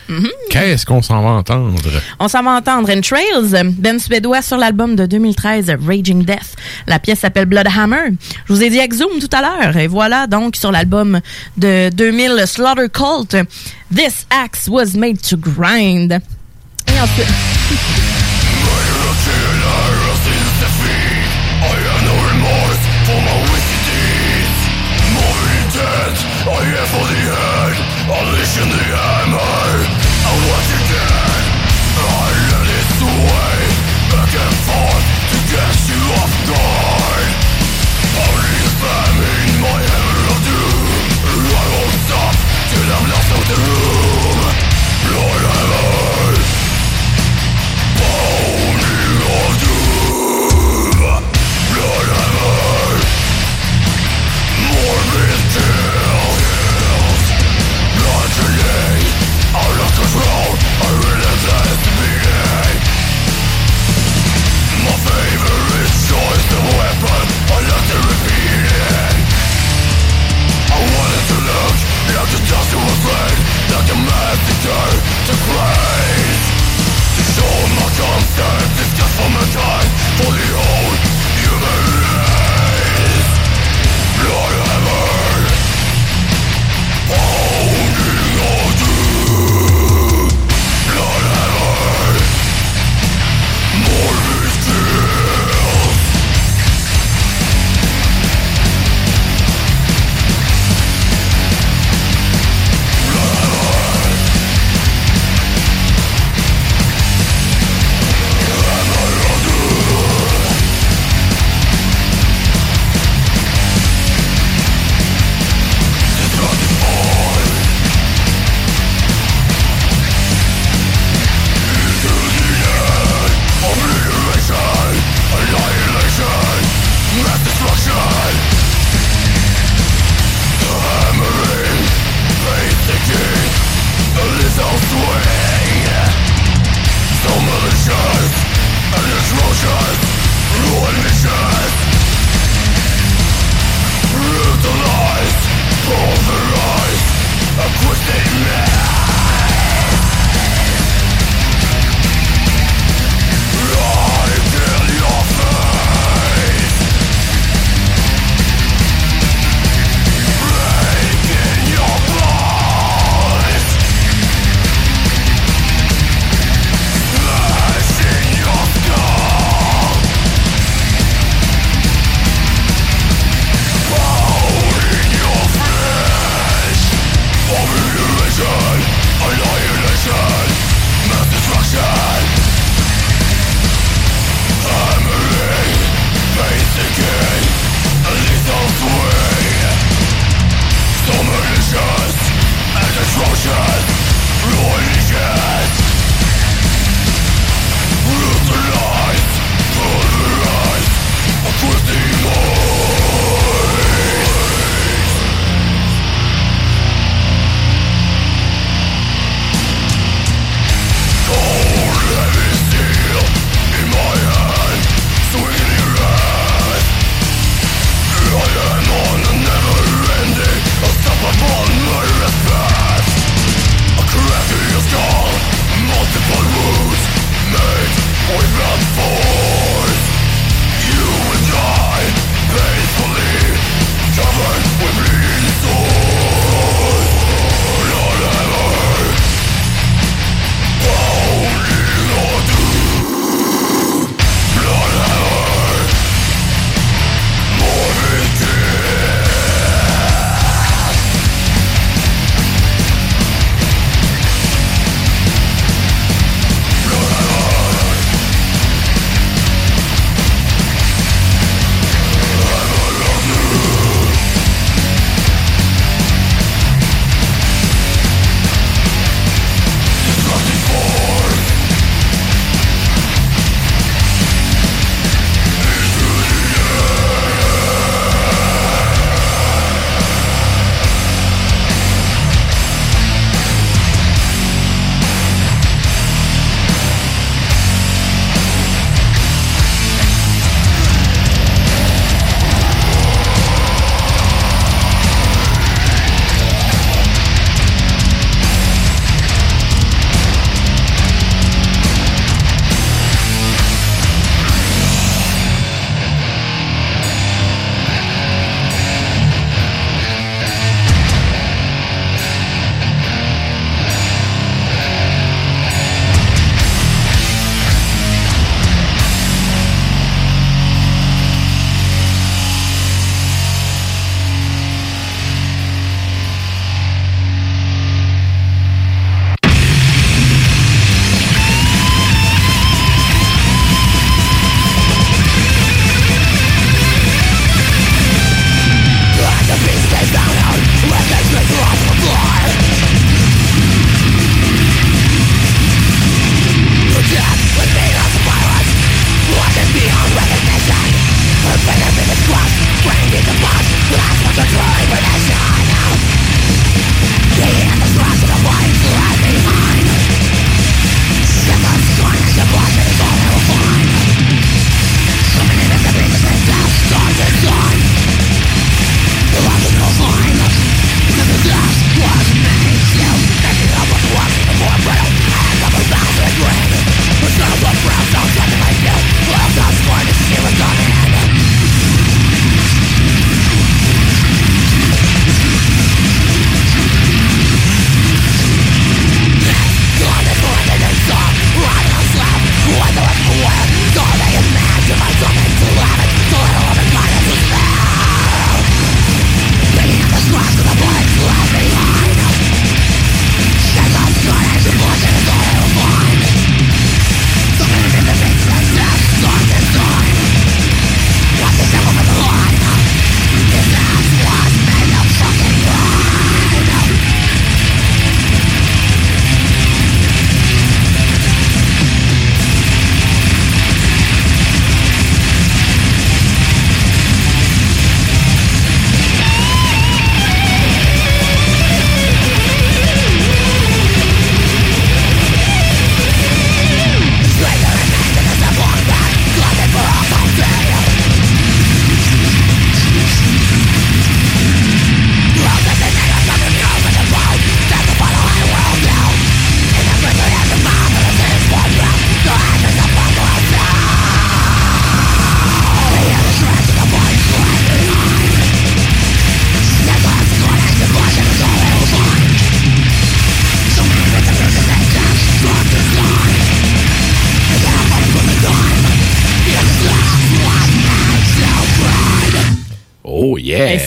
Qu'est-ce qu'on s'en va entendre? On s'en va entendre In Trails, Ben suédois sur l'album de 2013 Raging Death. La pièce s'appelle Bloodhammer. Je vous ai dit Exhume tout à l'heure. Et voilà donc sur l'album de 2000 Slaughter Cult, This axe was made to grind. Et ensuite... женщины.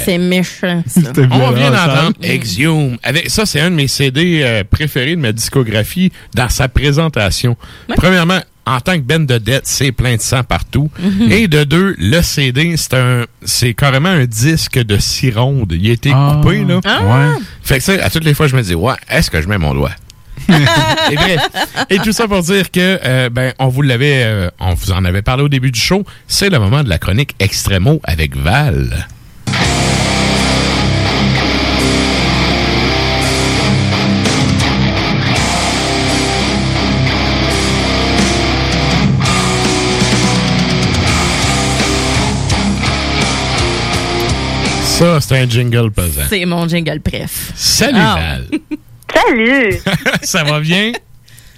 C'est méchant, ça. On vient d'entendre Exhume. Avec, ça, c'est un de mes CD euh, préférés de ma discographie dans sa présentation. Premièrement, en tant que Ben de dette, c'est plein de sang partout. Mhm. Et de deux, le CD, c'est un, c'est carrément un disque de six rondes. Il a été coupé, là. Ah. Ouais. Fait que ça, à toutes les fois, je me dis, ouais, est-ce que je mets mon doigt? et, bref, et tout ça pour dire que euh, ben on vous l'avait euh, on vous en avait parlé au début du show, c'est le moment de la chronique Extremo avec Val. Ça, c'est un jingle pesant. C'est mon jingle préf. Salut Ah. Val. Salut! ça va bien?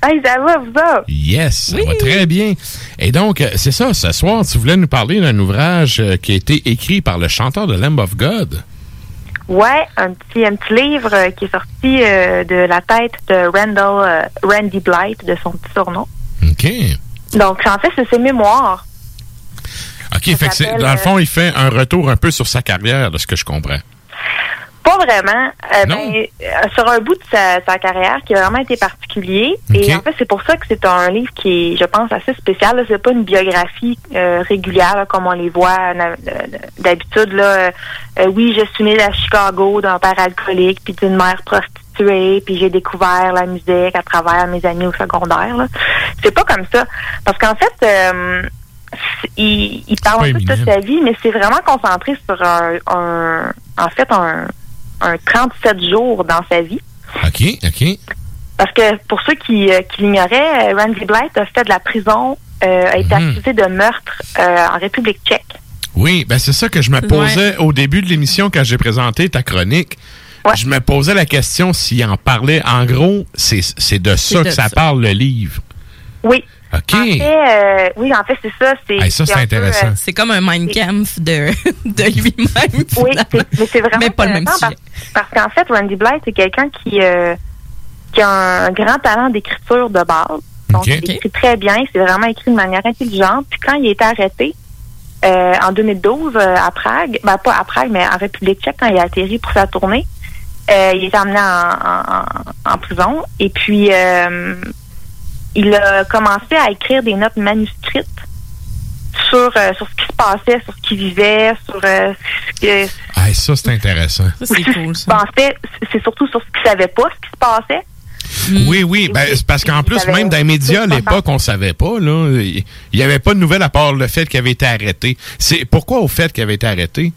Hey, ça va, vous autres? Yes, ça va très bien. Et donc, euh, c'est ça, ce soir, tu voulais nous parler d'un ouvrage euh, qui a été écrit par le chanteur de Lamb of God. Ouais, un petit, un petit livre euh, qui est sorti euh, de la tête de Randall, euh, Randy Blight, de son petit surnom. OK. Donc, en fait, c'est ses mémoires. OK, fait que c'est- s'appelle, dans le euh, fond, il fait un retour un peu sur sa carrière, de ce que je comprends. Pas vraiment. Euh, ben, euh, sur un bout de sa, sa carrière qui a vraiment été particulier. Et en fait, c'est pour ça que c'est un livre qui est, je pense, assez spécial. C'est pas une biographie euh, régulière là, comme on les voit d'habitude. Là, Euh, oui, je suis née à Chicago d'un père alcoolique puis d'une mère prostituée, puis j'ai découvert la musique à travers mes amis au secondaire. C'est pas comme ça. Parce qu'en fait, il, il parle un peu de toute sa vie, mais c'est vraiment concentré sur un, un- en fait, un, un 37 jours dans sa vie. OK, OK. Parce que pour ceux qui, euh, qui l'ignoraient, euh, Randy Blight a fait de la prison, euh, a été Mhm. accusé de meurtre euh, en République tchèque. Oui, ben c'est ça que je me posais au début de l'émission quand j'ai présenté ta chronique. Je me posais la question s'il en parlait. En gros, c'est c'est de ça de que ça, ça. parle, le livre. Oui. OK. En fait, euh, oui, en fait, c'est ça. C'est Hey, ça, c'est intéressant. euh, C'est comme un Mind Kampf de, de lui-même. Oui, c'est- mais c'est vraiment Mais pas le même parce, parce qu'en fait, Randy Blight, c'est quelqu'un qui, euh, qui a un grand talent d'écriture de base. Donc, il écrit très bien. C'est vraiment écrit de manière intelligente. Puis quand il a été arrêté euh, en 2012 euh, à Prague, ben pas à Prague, mais en République tchèque, quand il a atterri pour sa tournée, euh, il est emmené en, en- en- en prison. Et puis, euh, il a commencé à écrire des notes manuscrites sur, euh, sur ce qui se passait, sur ce qu'il vivait, sur euh, ce que, Ah, ça, c'est intéressant. c'est cool, fait, c'est surtout sur ce qu'il savait pas, ce qui se passait. Oui, oui. Ben, c'est parce qu'en plus, même dans les médias, à l'époque, on savait pas. Là, il n'y avait pas de nouvelles à part le fait qu'il avait été arrêté. C'est Pourquoi au fait qu'il avait été arrêté?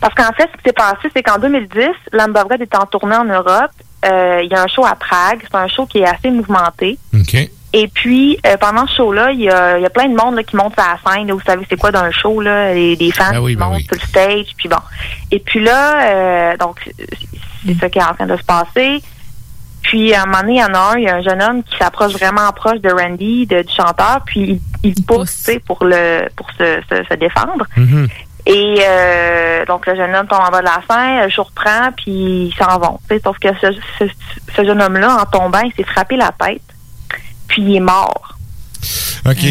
Parce qu'en fait, ce qui s'est passé, c'est qu'en 2010, Lambovred est en tournée en Europe. Euh, il y a un show à Prague. C'est un show qui est assez mouvementé. OK. Et puis, euh, pendant ce show-là, il y a, il y a plein de monde là, qui monte sur la scène. là. vous savez, c'est quoi dans un show, là? Les, des fans Ben oui, qui ben montent oui. sur le stage. Puis bon. Et puis là, euh, donc, c'est ça qui est en train de se passer. Puis, à un moment donné, il y en a un, il y a un jeune homme qui s'approche vraiment proche de Randy, de- du chanteur, puis il, il pousse, tu sais, pour, le, pour se, se, se défendre. Et euh, donc, le jeune homme tombe en bas de la scène, le show reprend, puis ils s'en vont. tu sais. Sauf que ce, ce, ce jeune homme-là, en tombant, il s'est frappé la tête, puis il est mort. OK.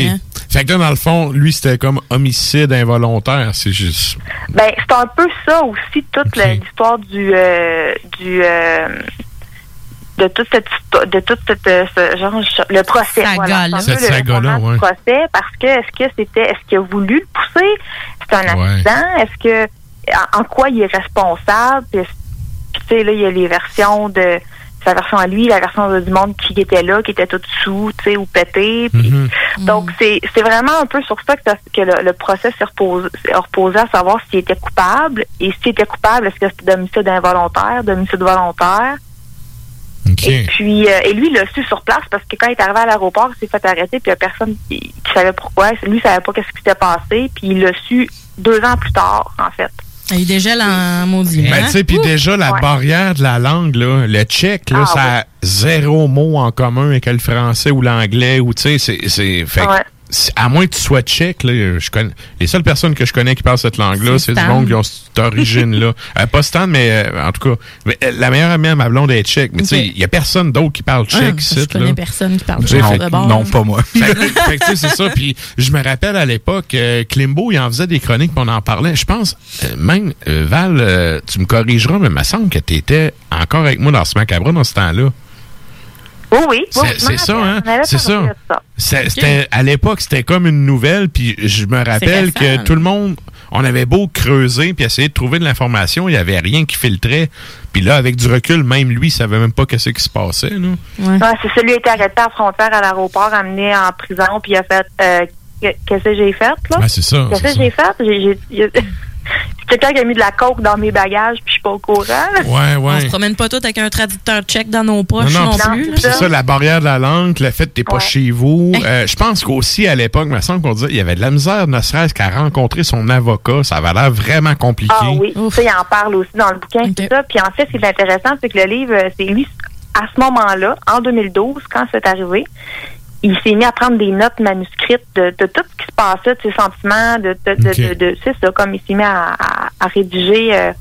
Fait que là, dans le fond, lui, c'était comme homicide involontaire. C'est juste. Ben, c'est un peu ça aussi, toute l'histoire du euh, du euh, de toute cette de toute cette euh, ce genre le procès voilà. Cette le ouais. procès parce que est-ce que c'était est-ce qu'il a voulu le pousser? C'est un Ouais. accident? Est-ce que en, en quoi il est responsable? Puis, puis, tu sais là il y a les versions de sa version à lui la version de- du monde qui était là qui était tout sous tu sais ou pété puis donc, c'est c'est vraiment un peu sur ça que, que le, le procès s'est reposé, s'est reposé à savoir s'il était coupable. Et s'il était coupable, est-ce que c'était d'homicide involontaire, d'homicide volontaire? Et puis, euh, et lui, il l'a su sur place parce que quand il est arrivé à l'aéroport, il s'est fait arrêter, puis il n'y a personne qui, qui savait pourquoi. Lui, il savait pas qu'est-ce qui s'était passé, puis il l'a su deux ans plus tard, en fait. Il gels en maudit. Ben, hein? tu sais, puis déjà, la Ouais. barrière de la langue, là, le tchèque, là, Ah, ça a zéro mot en commun avec le français ou l'anglais, ou tu sais, c'est. c'est- Fait que Ouais. À moins que tu sois tchèque, là, je connais, les seules personnes que je connais qui parlent cette langue-là, C'est du monde qui ont cette origine-là. Euh, pas Stan, mais euh, en tout cas, mais, euh, la meilleure amie à ma blonde est tchèque. Mais tu sais, il y a personne d'autre qui parle Ah, tchèque. je ici, connais là. personne qui parle tchèque bord. Non, pas moi. fait, tu sais, c'est ça. Puis je me rappelle à l'époque, euh, Klimbo, il en faisait des chroniques, puis on en parlait. Je pense, euh, même, Val, euh, tu me corrigeras, mais il me semble que tu étais encore avec moi dans ce macabre dans ce temps-là. Oui, oui. oui, C'est ça, hein? C'est ça. ça. À l'époque, c'était comme une nouvelle, puis je me rappelle récent, que tout le monde, on avait beau creuser puis essayer de trouver de l'information, il n'y avait rien qui filtrait. Puis là, avec du recul, même lui, il savait même pas qu'est-ce qui se passait. Là. Ouais, c'est celui qui a été arrêté à la frontière à l'aéroport, amené en prison, puis il a fait euh, que- Qu'est-ce que j'ai fait, là? Ouais, c'est ça, Qu'est-ce que j'ai fait? Quelqu'un qui a mis de la coke dans mes bagages, puis je suis pas au courant. là. Ouais, On ouais. se promène pas tous avec un traducteur tchèque dans nos poches Non, non, non, plus. c'est ça, la barrière de la langue, le fait que t'es pas Ouais. chez vous. Euh, je pense qu'aussi, à l'époque, il me semble qu'on disait il y avait de la misère, ne serait-ce qu'à rencontrer son avocat. Ça avait l'air vraiment compliqué. Ah oui, ça, il en parle aussi dans le bouquin, c'est ça. Puis en fait, ce qui est intéressant, c'est que le livre, euh, c'est lui, à ce moment-là, en 2012, quand c'est arrivé, il s'est mis à prendre des notes manuscrites de, de tout ce qui se passait, de ses sentiments, de, de, c'est ça, comme il s'est mis à, à- à rédiger euh,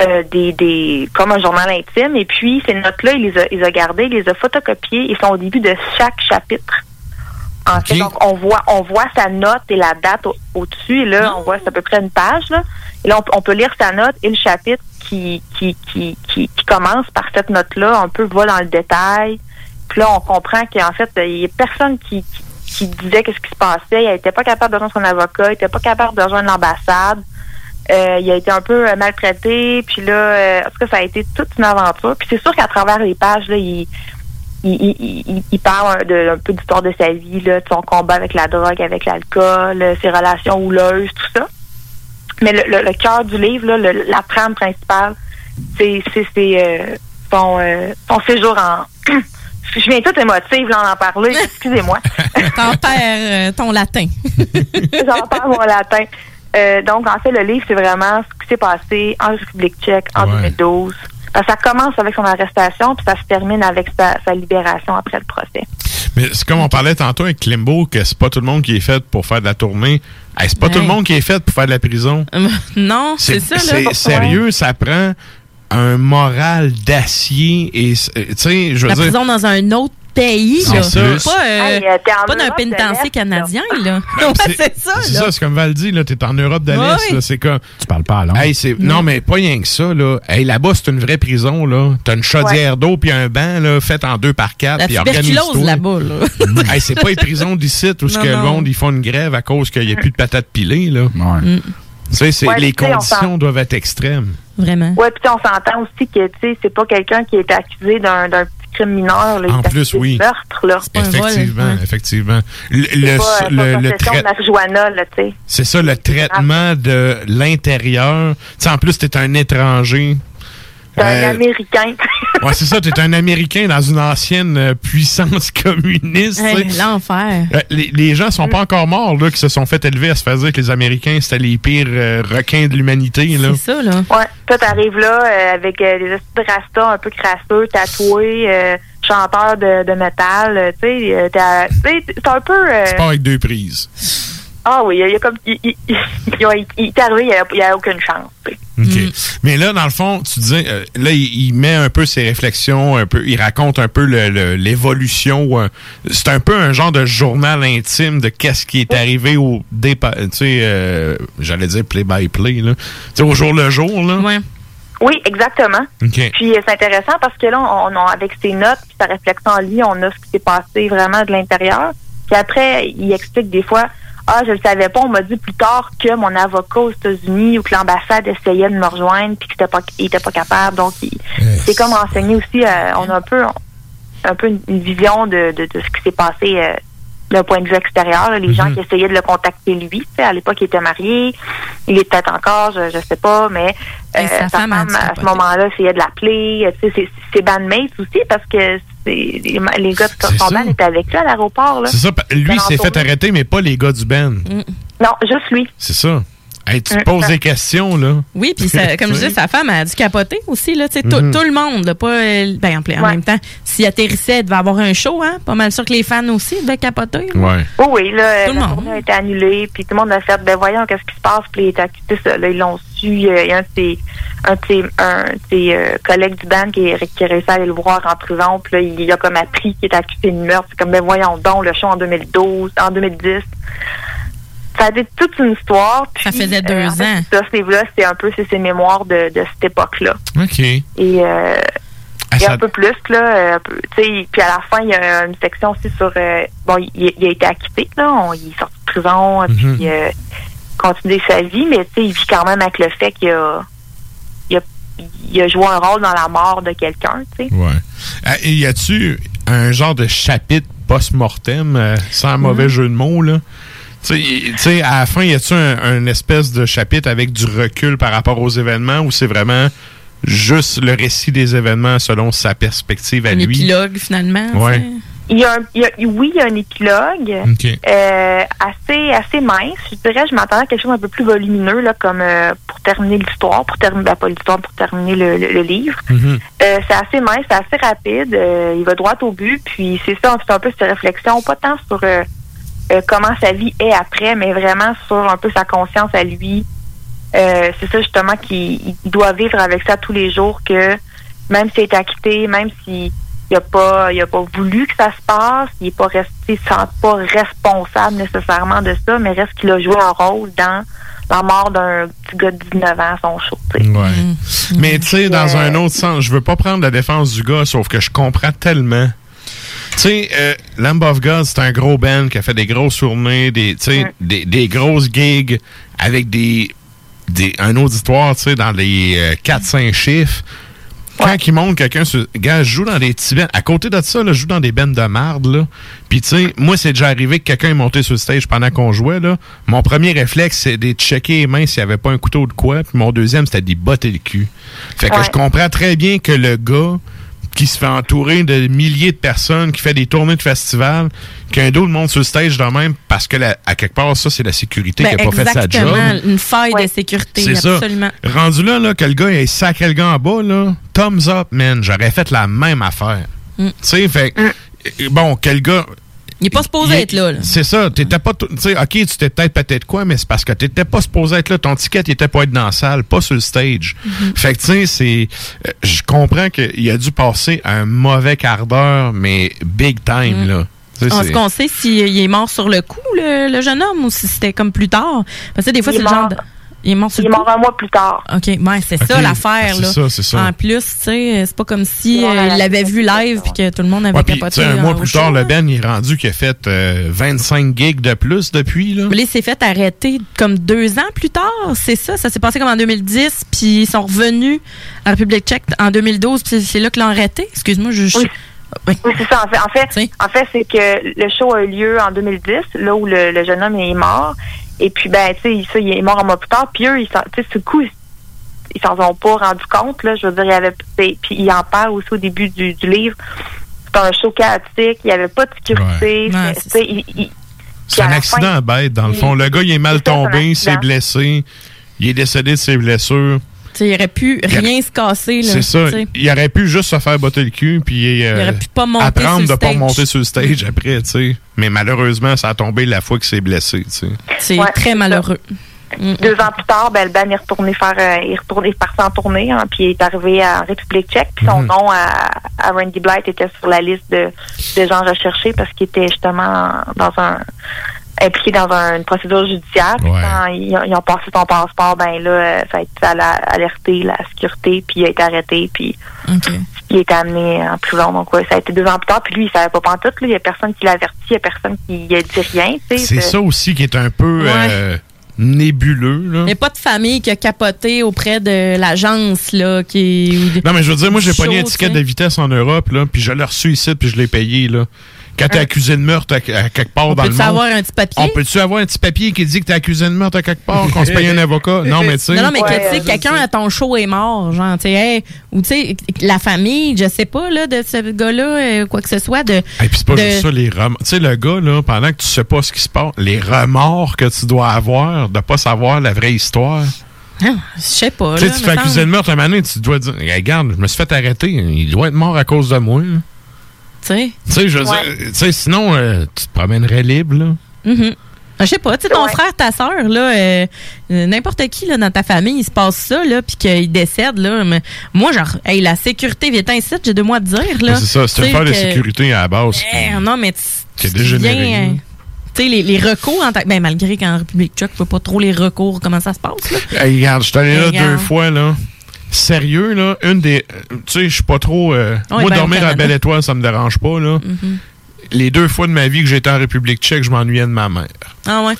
euh, des, des, comme un journal intime. Et puis, ces notes-là, il les a, il les a gardées, il les a photocopiées, ils sont au début de chaque chapitre. En fait, donc on voit, on voit sa note et la date au- au-dessus. et là, on voit c'est à peu près une page. Là. Et là, on, on peut lire sa note et le chapitre qui, qui, qui, qui, qui commence par cette note-là. Un peu va dans le détail. Puis là, on comprend qu'en fait, il y a personne qui, qui, disait qu'est-ce qui se passait. Il n'était pas capable de rejoindre son avocat. Il n'était pas capable de rejoindre l'ambassade. Euh, il a été un peu euh, maltraité. Puis là, euh, en tout cas, ça a été toute une aventure. Puis c'est sûr qu'à travers les pages, là, il, il, il, parle un peu d'histoire de sa vie, là, de son combat avec la drogue, avec l'alcool, euh, ses relations houleuses, tout ça. Mais le, cœur du livre, là, la trame principale, c'est son, son séjour en... Je viens toute émotive là, en en parler, excusez-moi. T'en perds euh, ton latin. J'en parle mon latin. Euh, donc, en fait, le livre, c'est vraiment ce qui s'est passé en République tchèque en 2012. Parce que ça commence avec son arrestation, puis ça se termine avec sa, sa libération après le procès. Mais c'est comme on parlait tantôt avec Klimbo, que c'est pas tout le monde qui est fait pour faire de la tournée. Hey, c'est pas tout le monde qui est fait pour faire de la prison. non, c'est ça, là. C'est sérieux, ça prend un moral d'acier et euh, tu sais, je veux La dire. prison dans un autre pays, C'est là. ça. Pas, euh, Hey, euh, pas d'un pénitencier canadien, là. Ouais, c'est- ça, C'est là. ça, c'est comme Val dit, là, t'es en Europe de l'Est, Oui. là, c'est comme... Tu parles pas à langue. Hey, c'est... Non, mais pas rien que ça, là. Hey, là-bas, c'est une vraie prison, là. T'as une chaudière d'eau puis un banc, là, fait en deux par quatre. Puis tuberculose organise-toi. là-bas, là. hey, c'est pas les prisons d'ici où ce que le monde, ils font une grève à cause qu'il n'y a plus de patates pilées, là. Mm. Tu sais, c'est- Ouais, les on conditions doivent être extrêmes. Vraiment. Ouais, puis on s'entend aussi que, tu sais, c'est pas quelqu'un qui est accusé d'un d'un petit crime mineur, là. En plus, oui. meurtre, là. Effectivement, effectivement. Le, C'est le- pas, euh, le- le tu. C'est ça, le traitement de l'intérieur. Tu sais, en plus, t'es un étranger. C'est un Euh, Américain. ouais, c'est ça, t'es un Américain dans une ancienne euh, puissance communiste. Hey. L'enfer. Euh, les, les gens sont pas encore morts, là, qui se sont fait élever à se faire dire que les Américains, c'était les pires euh, requins de l'humanité, là. C'est ça, là. Ouais, toi, t'arrives là euh, avec euh, des esprits de rasta un peu crasseux, tatoués, euh, chanteur de, de métal, tu sais, euh, c'est un peu... euh, C'est pas avec deux prises. ah oui, il y a- il y a comme... Il, il, arrivé, il n'y a, il y a aucune chance, tu sais. OK. Mais là, dans le fond, tu disais, euh, là, il, il met un peu ses réflexions, un peu, il raconte un peu le- le- l'évolution. euh, c'est un peu un genre de journal intime de qu'est-ce qui est arrivé au dépa- tu sais, euh, j'allais dire play by play, là. Tu sais, au jour le jour, là. Oui, exactement. OK. Puis euh, c'est intéressant parce que là, on, on- avec ses notes puis sa réflexion en lui, on a ce qui s'est passé vraiment de l'intérieur. Puis après, il explique des fois, ah, je le savais pas, on m'a dit plus tard que mon avocat aux États-Unis ou que l'ambassade essayait de me rejoindre puis qu'il était pas, il était pas capable. Donc, il, c'est comme renseigné aussi, euh, on a un peu, un peu une, une vision de, de, de ce qui s'est passé euh, d'un point de vue extérieur. là. les gens qui essayaient de le contacter lui. À l'époque, il était marié, il est peut-être encore, je, je sais pas, mais euh, sa femme à ce moment-là, essayait de l'appeler. euh, C'est bandmates aussi, parce que les, les gars de son band étaient avec lui à l'aéroport. C'est ça, lui, s'est fait arrêter, mais pas les gars du Ben. Non, juste lui. C'est ça. Hey, tu te poses des questions, là. Oui, puis ça- comme je disais, sa femme a dû capoter aussi. Là, tout, Mhm. tout le monde, là, pas, ben, en, en même temps, s'il atterrissait, il devait avoir un show. Hein? Pas mal sûr que les fans aussi devaient capoter. Ouais. Oui, oui, là, Tout le la monde. tournée a été annulée, puis tout le monde a fait, ben voyons, qu'est-ce qui se passe, puis il est accusé ça. Là, ils l'ont su, euh, il y a un de ses, un de ses, un de ses, euh, collègues du band qui, est- qui a réussi à aller le voir en prison, puis là, il a comme appris qu'il est accusé de meurtre. C'est comme, ben voyons donc, le show en 2012, en 2010. Ça a été toute une histoire. Ça faisait deux en fait, ans. Ça, ce livre-là, c'était un peu c'est ses mémoires de, de cette époque-là. OK. Et euh, Ah, il y a ça- un peu plus, là. euh, peu, tu sais, puis à la fin, il y a une section aussi sur. euh, bon, il, il a été acquitté, là. On, il est sorti de prison, Mhm. puis euh, continuer sa vie, mais tu sais, il vit quand même avec le fait qu'il a, il a, il a joué un rôle dans la mort de quelqu'un, tu sais. Ouais. Ah, et y a-tu un genre de chapitre post-mortem, euh, sans mauvais jeu de mots, là? Tu sais, à la fin, y a-tu un, un espèce de chapitre avec du recul par rapport aux événements ou c'est vraiment juste le récit des événements selon sa perspective à Un lui? épilogue, finalement. Ouais. Il y a un, il y a- oui, il y a un épilogue OK. euh, assez assez mince. Je dirais, je m'attendais à quelque chose un peu plus volumineux, là, comme euh, pour terminer l'histoire, pour terminer, ben, pas l'histoire, pour terminer le, le- le livre. Mhm. Euh, c'est assez mince, c'est assez rapide. euh, il va droit au but. Puis c'est ça, c'est un peu cette réflexion, pas tant sur comment sa vie est après, mais vraiment sur un peu sa conscience à lui. Euh, c'est ça justement qu'il il doit vivre avec ça tous les jours que même s'il est acquitté, même s'il il a pas il a pas voulu que ça se passe, il est pas resté il se sent pas responsable nécessairement de ça, mais reste qu'il a joué un rôle dans la mort d'un petit gars de 19 ans à son show. Ouais. Mais tu sais, dans euh, un autre sens, je veux pas prendre la défense du gars, sauf que je comprends tellement. Tu sais, euh, Lamb of God, c'est un gros band qui a fait des grosses tournées, des, tu sais, des, des grosses gigs avec des, des un auditoire, tu sais, dans les euh, 4-5 chiffres. Quand il monte quelqu'un sur. Gars, je joue dans des petits bands. À côté de ça, là, je joue dans des bands de marde, là. Puis, tu sais, moi, c'est déjà arrivé que quelqu'un est monté sur le stage pendant qu'on jouait, là. Mon premier réflexe, c'est de checker les mains s'il n'y avait pas un couteau de quoi. Puis mon deuxième, c'était d'y botter le cul. Fait que Ouais. je comprends très bien que le gars qui se fait entourer de milliers de personnes, qui fait des tournées de festivals, qu'un d'autre monte sur le stage de même parce que, la- à quelque part, ça, c'est la sécurité Ben, qui n'a pas fait sa job. exactement, une faille de sécurité, C'est ça. absolument. Rendu là, là, que le gars ait sacré le gars en bas, là, thumbs up, man. J'aurais fait la même affaire. Mm. Tu sais, fait que, euh, bon, quel gars. Il n'est pas supposé être là. là. C'est ça. T'étais pas. tout- Tu sais, OK, tu t'es peut-être peut-être quoi, mais c'est parce que t'étais pas supposé être là. Ton ticket, il était pas être dans la salle, pas sur le stage. Mhm. Fait que, tu sais, c'est. euh, Je comprends qu'il a dû passer un mauvais quart d'heure, mais big time, Mm. là. Tu sais, Est-ce c'est- qu'on sait s'il est mort sur le coup, le, le jeune homme, ou si c'était comme plus tard? Parce que des fois, Il c'est est le genre de... Il est mort sur Il est le mort un mois plus tard. OK, ouais, c'est ça l'affaire, C'est là. ça, c'est ça. En plus, tu sais, c'est pas comme si euh, il l'avait vu live puis que tout le monde avait Ouais, capoté. un euh, mois plus tard, le. Ben, il est rendu qu'il a fait euh, 25 gigs de plus depuis, là. Il s'est fait arrêter comme deux ans plus tard, c'est ça? Ça s'est passé comme en 2010, puis ils sont revenus à la République tchèque en 2012, puis c'est là qu'ils l'ont arrêté? Excuse-moi, je... je- Oui. Oui, c'est ça. En fait, en fait, en fait c'est que le show a eu lieu en 2010, là où le, le jeune homme est mort. Et puis, ben, tu sais, ça, il est mort un mois plus tard. Puis eux, ils s'en- tu sais, ce coup, ils- s'en ont pas rendu compte, là. Je veux dire, il y avait, c'est- puis il en parle aussi au début du, du livre. C'était un show chaotique. Il n'y avait pas de sécurité. Ouais. C'est- il- il- un accident fin- bête, dans le fond. Le gars, il est mal un tombé, il s'est blessé. Il est décédé de ses blessures. Il aurait pu rien se casser, là. C'est ça. Il aurait pu juste se faire botter le cul, puis euh, Il aurait pu pas monter apprendre sur de pas stage. monter sur le stage après, tu sais. Mais malheureusement, ça a tombé la fois qu'il s'est blessé, tu sais. C'est Ouais, très malheureux. Deux ans plus tard, ben, le band est retourné faire, euh, il est retourné, en tournée, hein, puis il est arrivé en République tchèque, puis son Mhm. nom à, à Randy Blight était sur la liste de, de gens recherchés parce qu'il était justement dans un impliqué dans un- une procédure judiciaire. Puis Ouais. Quand ils, ont- ils ont passé son passeport, ben là, ça a, été- alerté la sécurité, puis il a été arrêté, puis il a été amené en prison. Donc ouais, ça a été deux ans plus tard, puis lui, il savait pas pantoute, là. Il y a personne qui l'a averti, il y a personne qui a dit rien. C'est ça aussi qui est un peu Ouais. euh, nébuleux, là. Il n'y a pas de famille qui a capoté auprès de l'agence, là, qui... Non, mais je veux dire, moi, j'ai pogné un tu ticket sais. de vitesse en Europe, là, puis je l'ai reçu ici, puis je l'ai payé, là. Quand t'es accusé de meurtre à, à quelque part dans le Peux-tu monde. avoir un petit papier? On peut-tu avoir un petit papier qui dit que t'es accusé de meurtre à quelque part, qu'on se paye un avocat? Non, mais tu sais. Non, non, mais que, tu sais, Ouais, quelqu'un à ton show est mort, genre, tu sais, hey, ou tu sais, la famille, je sais pas, là, de ce gars-là, euh, quoi que ce soit, de. Et puis c'est pas de- juste ça, les remords. Tu sais, le gars, là, pendant que tu sais pas ce qui se passe, les remords que tu dois avoir de pas savoir la vraie histoire. Ah, Je sais pas, Tu sais, là. tu te me fais accuser de meurtre un moment donné, tu dois dire, regarde, je me suis fait arrêter, il doit être mort à cause de moi. là. Tu sais. Tu sais, je veux Ouais. dire, tu sais, sinon, euh, tu te promènerais libre, là. Mhm. Je sais pas, tu sais, ton frère, ta soeur, là, euh, euh, n'importe qui là, dans ta famille, il se passe ça, là, puis qu'il décède, là. mais moi, genre, hey, la sécurité, viens ici, j'ai deux mois te dire, là. C'est ça, c'est Tu une de sécurité à la base. Eh, non, mais tu tu dégénéré. tu sais, les, les recours, en tant que- ben, malgré qu'en République tchèque, pas trop les recours, comment ça se passe, là. Hey, regarde, je suis allé là Regarde. deux fois, là. Sérieux, là, une des. euh, Tu sais, je suis pas trop. euh, moi, ben, au dormir à. Belle Étoile, ça me dérange pas, là. Mhm. Les deux fois de ma vie que j'étais en République tchèque, je m'ennuyais de ma mère. Ah ouais.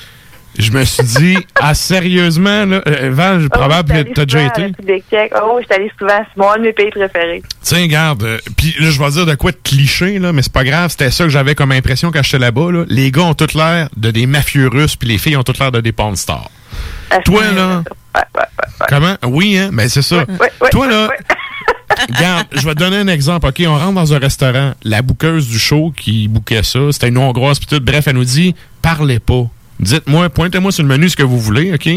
Je me suis dit, ah, sérieusement, là, euh, Val, probable que t'as déjà été. République tchèque. Oh, je suis allée souvent. C'est mon un de mes pays préférés. Tiens, regarde, euh, puis là, je vais dire de quoi de cliché, là, mais c'est pas grave, c'était ça que j'avais comme impression quand j'étais là-bas, là. Les gars ont tout l'air de des mafieux russes, puis les filles ont tout l'air de des porn stars. Toi, là, comment? Oui, hein, mais c'est ça. Toi, là, regarde, je vais te donner un exemple, OK? On rentre dans un restaurant, la bouqueuse du show qui bouquait ça, c'était une Hongroise, puis tout, bref, elle nous dit, parlez pas. Dites-moi, pointez-moi sur le menu ce que vous voulez, OK?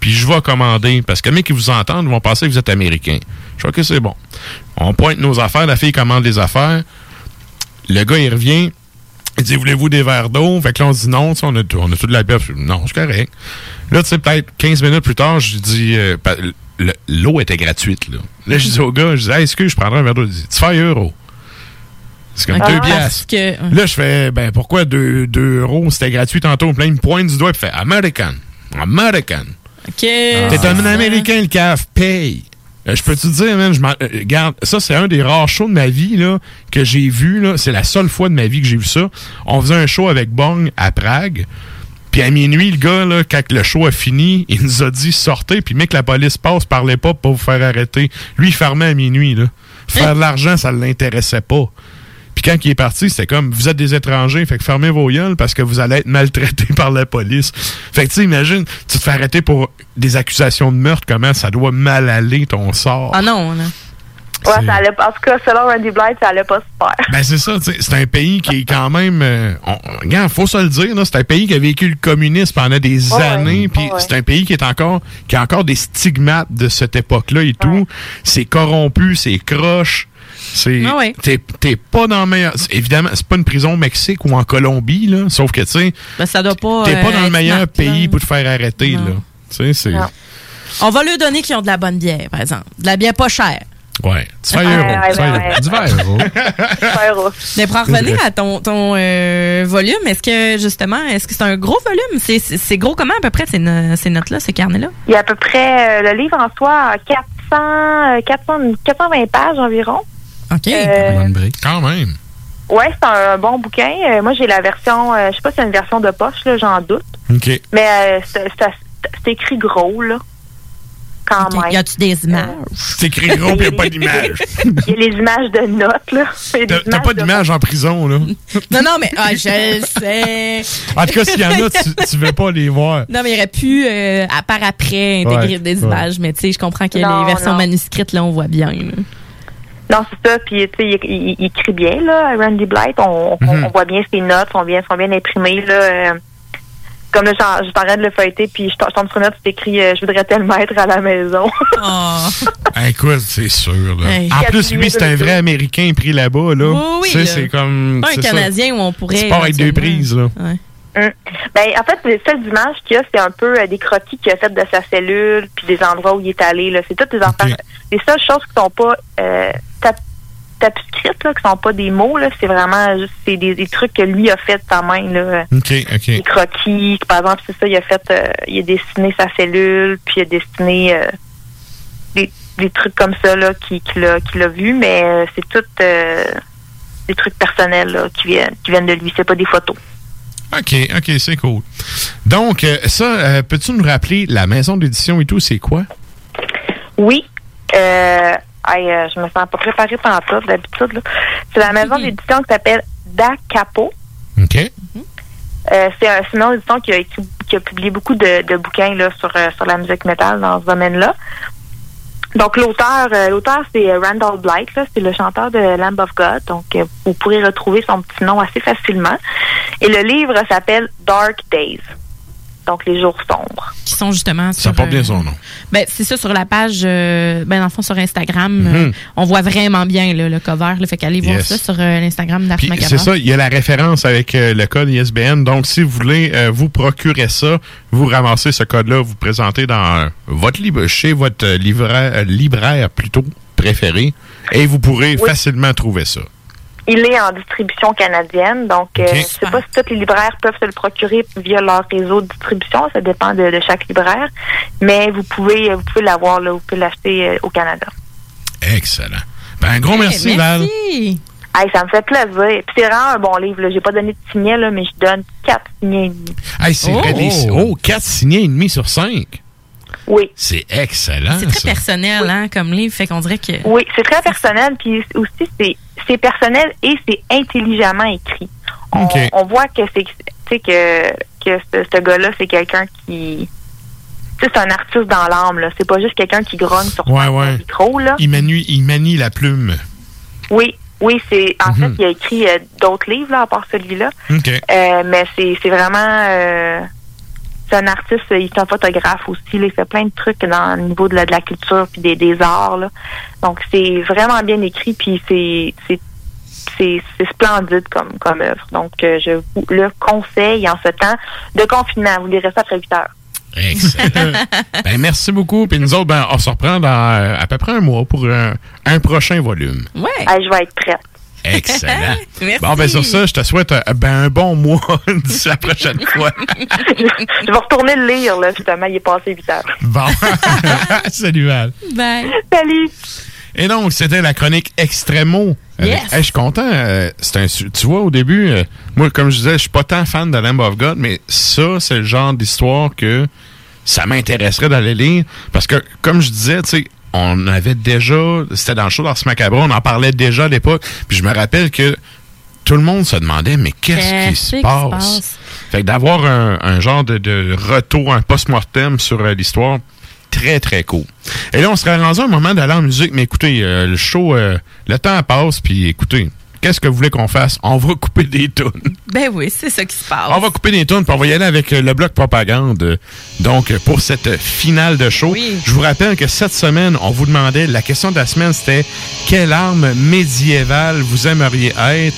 Puis je vais commander, parce que les mecs qui vous entendent vont penser que vous êtes américain. Je dis, OK, c'est bon. On pointe nos affaires, la fille commande les affaires. Le gars, il revient. Il dit, voulez-vous des verres d'eau? Fait que là, on dit non, on a, tout- on a tout de la bière. Je dis, Non, c'est correct. Là, tu sais, peut-être 15 minutes plus tard, je dis, euh, l'eau était gratuite, là. Là, je dis au gars, je dis, hey, excuse, je prendrai un verre d'eau. Il dit, tu fais euros. C'est comme Ah, deux piastres. que- Là, je fais, ben, pourquoi 2 euros? C'était gratuit tantôt. Plein, il me pointe du doigt, il fait, American. American. OK. T'es un Américain, le CAF, paye. Euh, je peux te dire, man, je euh, regarde, ça, c'est un des rares shows de ma vie, là, que j'ai vu. C'est la seule fois de ma vie que j'ai vu ça. On faisait un show avec Bong à Prague. Puis à minuit, le gars, là, quand le show a fini, il nous a dit sortez, puis mec, la police passe, parlez pas pour vous faire arrêter. Lui, il fermait à minuit, là. Faire de l'argent, ça l'intéressait pas. Puis quand il est parti, c'était comme vous êtes des étrangers, fait que fermez vos gueules parce que vous allez être maltraités par la police. Fait que tu sais, imagine, tu te fais arrêter pour des accusations de meurtre, comment ça doit mal aller ton sort? Ah non, là. Ouais, ça allait, en tout cas, selon Randy Blythe, ça allait pas super. Ben c'est ça, tu sais, c'est un pays qui est quand même... euh, on- regarde, faut se le dire, là, c'est un pays qui a vécu le communisme pendant des Ouais, années, puis ouais. c'est un pays qui est encore qui a encore des stigmates de cette époque-là et tout. C'est corrompu, c'est croche. C'est Ah ouais. t'es t'es pas dans le meilleur évidemment c'est pas une prison au Mexique ou en Colombie là sauf que tu sais Ben, ça doit pas. t'es pas euh, dans le meilleur pays là. pour te faire arrêter Non. là tu sais c'est Non. On va leur donner qu'ils ont de la bonne bière, par exemple. De la bière pas chère. ouais euro. ouais. du verre. Mais pour en revenir à ton, ton euh, volume, est-ce que justement, est-ce que c'est un gros volume? C'est- C'est c'est gros comment à peu près ces, no- ces notes-là, ces carnets-là? Il y a à peu près, euh, le livre en soi a 400, euh, 400, 420 pages environ. OK. Euh, quand même Ouais, c'est un, bon bouquin. Euh, moi, j'ai la version, euh, je sais pas si c'est une version de poche, là, j'en doute. ok Mais euh, c'est c'est- c'est écrit gros, là. Quand même. Y a-tu des images? c'est écrit gros pis y a pas d'image Il y a les images de notes, là. T'as- pas d'image en prison là Non, non, mais ah, je le sais. en tout cas s'il y en a tu, tu veux pas les voir Non, mais il aurait pu, euh, à part après, intégrer Ouais, des ouais. images. Mais tu sais, je comprends que Non, les versions non. manuscrites, là, on voit bien. là. Non, c'est ça. Puis, tu sais, il, il- il écrit bien, là, Randy Blythe. On, on- Mhm. on voit bien ses notes, sont bien, sont bien imprimées, là. euh, comme là, je t'arrête de le feuilleter, puis je tombe- sur une note, c'est écrit euh, Je voudrais tellement être à la maison. Ah. Ah, écoute, c'est sûr. Là. Hey. En plus, lui, c'est un vrai Américain pris là-bas. Là. Oui, oui, Tu sais, là. c'est comme. Pas un c'est ça. Canadien où on pourrait. Tu pars avec deux prises. Là. Ouais. Ben, en fait, les seules images qu'il y a, c'est un peu euh, des croquis qu'il a fait de sa cellule, puis des endroits où il est allé. C'est toutes des affaires. Les seules choses qui sont pas euh, tap- tapuscrites, là, qui sont pas des mots, là, c'est vraiment juste des, des trucs que lui a fait sa main. Là. Des croquis, par exemple, c'est ça, il a fait, euh, il a dessiné sa cellule, puis il a dessiné euh, des, des trucs comme ça là, qu'il qu'il a, qu'il a vu, mais euh, c'est tout des trucs personnels là, qui, viennent, qui viennent de lui, c'est pas des photos. OK, OK, c'est cool. Donc, euh, ça, euh, peux-tu nous rappeler la maison d'édition et tout, c'est quoi? Oui. Euh, Hey, euh, je me sens pas préparée pendant tout, d'habitude. là. C'est la maison d'édition qui s'appelle Da Capo. OK. Euh, c'est un sinon édition qui a, qui a publié beaucoup de, de bouquins là, sur, euh, sur la musique métal dans ce domaine-là. Donc l'auteur, euh, l'auteur c'est euh, Randall là, c'est le chanteur de Lamb of God. Donc euh, vous pourrez retrouver son petit nom assez facilement. Et le livre s'appelle Dark Days. Donc les jours sombres. Qui sont justement Ça porte bien euh, son nom. Ben, c'est ça sur la page, euh, ben, dans le fond, sur Instagram. Mhm. euh, on voit vraiment bien là, le cover. Là, fait qu'allez voir Yes. ça sur euh, l'Instagram Macabre. c'est ça, il y a la référence avec euh, le code ISBN. Donc, si vous voulez euh, vous procurer ça, vous ramassez ce code-là, vous présentez dans euh, votre libre, chez votre euh, libraire, euh, libraire plutôt préféré, et vous pourrez Oui. facilement trouver ça. Il est en distribution canadienne, donc euh, je sais pas si tous les libraires peuvent se le procurer via leur réseau de distribution, ça dépend de, de chaque libraire, mais vous pouvez vous pouvez l'avoir là, vous pouvez l'acheter euh, au Canada. Excellent. Ben, un gros merci, Val. Hey, ça me fait plaisir. Puis c'est vraiment un bon livre. Là. J'ai pas donné de signet, là, mais je donne quatre signets et demi. Hey, c'est vrai, les- oh, 4 signés et demi sur 5. Oui. C'est excellent. C'est très ça. personnel hein, comme livre. Fait qu'on dirait que. Oui, c'est très personnel, puis aussi c'est c'est personnel et c'est intelligemment écrit. On, voit que c'est que que ce, ce gars-là c'est quelqu'un qui tu sais, c'est un artiste dans l'âme là. C'est pas juste quelqu'un qui grogne sur Ouais, son ouais. micro là. Il manie, il manie la plume. Oui, oui, c'est en Mhm. fait il a écrit euh, d'autres livres là à part celui-là. Euh, mais c'est c'est vraiment euh, c'est un artiste, il est un photographe aussi. là. il fait plein de trucs dans le niveau de la, de la culture puis des, des arts. Là. Donc c'est vraiment bien écrit puis c'est splendide comme comme œuvre. Donc euh, je vous le conseille en ce temps de confinement. Vous lirez ça après 8 heures. Excellent. ben, merci beaucoup. Puis nous autres, ben, on se reprend dans euh, à peu près un mois pour un, un prochain volume. Ouais. je vais être prête. Excellent. Merci. Bon, ben, sur ça, je te souhaite euh, ben, un bon mois d'ici la prochaine fois. je vais retourner le lire là justement. Il est passé 8 heures. Bon. Salut, Val. Bye. Salut. Et donc, c'était la chronique Extremo. Yes. Hey, je suis content. euh, c'est un su- tu vois, au début, euh, moi, comme je disais, je suis pas tant fan de Lamb of God, mais ça, c'est le genre d'histoire que ça m'intéresserait d'aller lire. Parce que, comme je disais, tu sais, on avait déjà, c'était dans le show d'Ars Macabre, on en parlait déjà à l'époque. Puis je me rappelle que tout le monde se demandait, mais qu'est-ce qui se passe? passe? Fait que d'avoir un, un genre de, de retour, un post-mortem sur euh, l'histoire, très, très cool. Et là, on serait rendu à un moment d'aller en musique, mais écoutez, euh, le show, euh, le temps passe, puis écoutez, qu'est-ce que vous voulez qu'on fasse? On va couper des tunes. Ben oui, c'est ça qui se passe. On va couper des tunes, puis on va y aller avec euh, le bloc propagande. Donc, pour cette finale de show, je vous rappelle que cette semaine, on vous demandait, la question de la semaine, c'était quelle arme médiévale vous aimeriez être?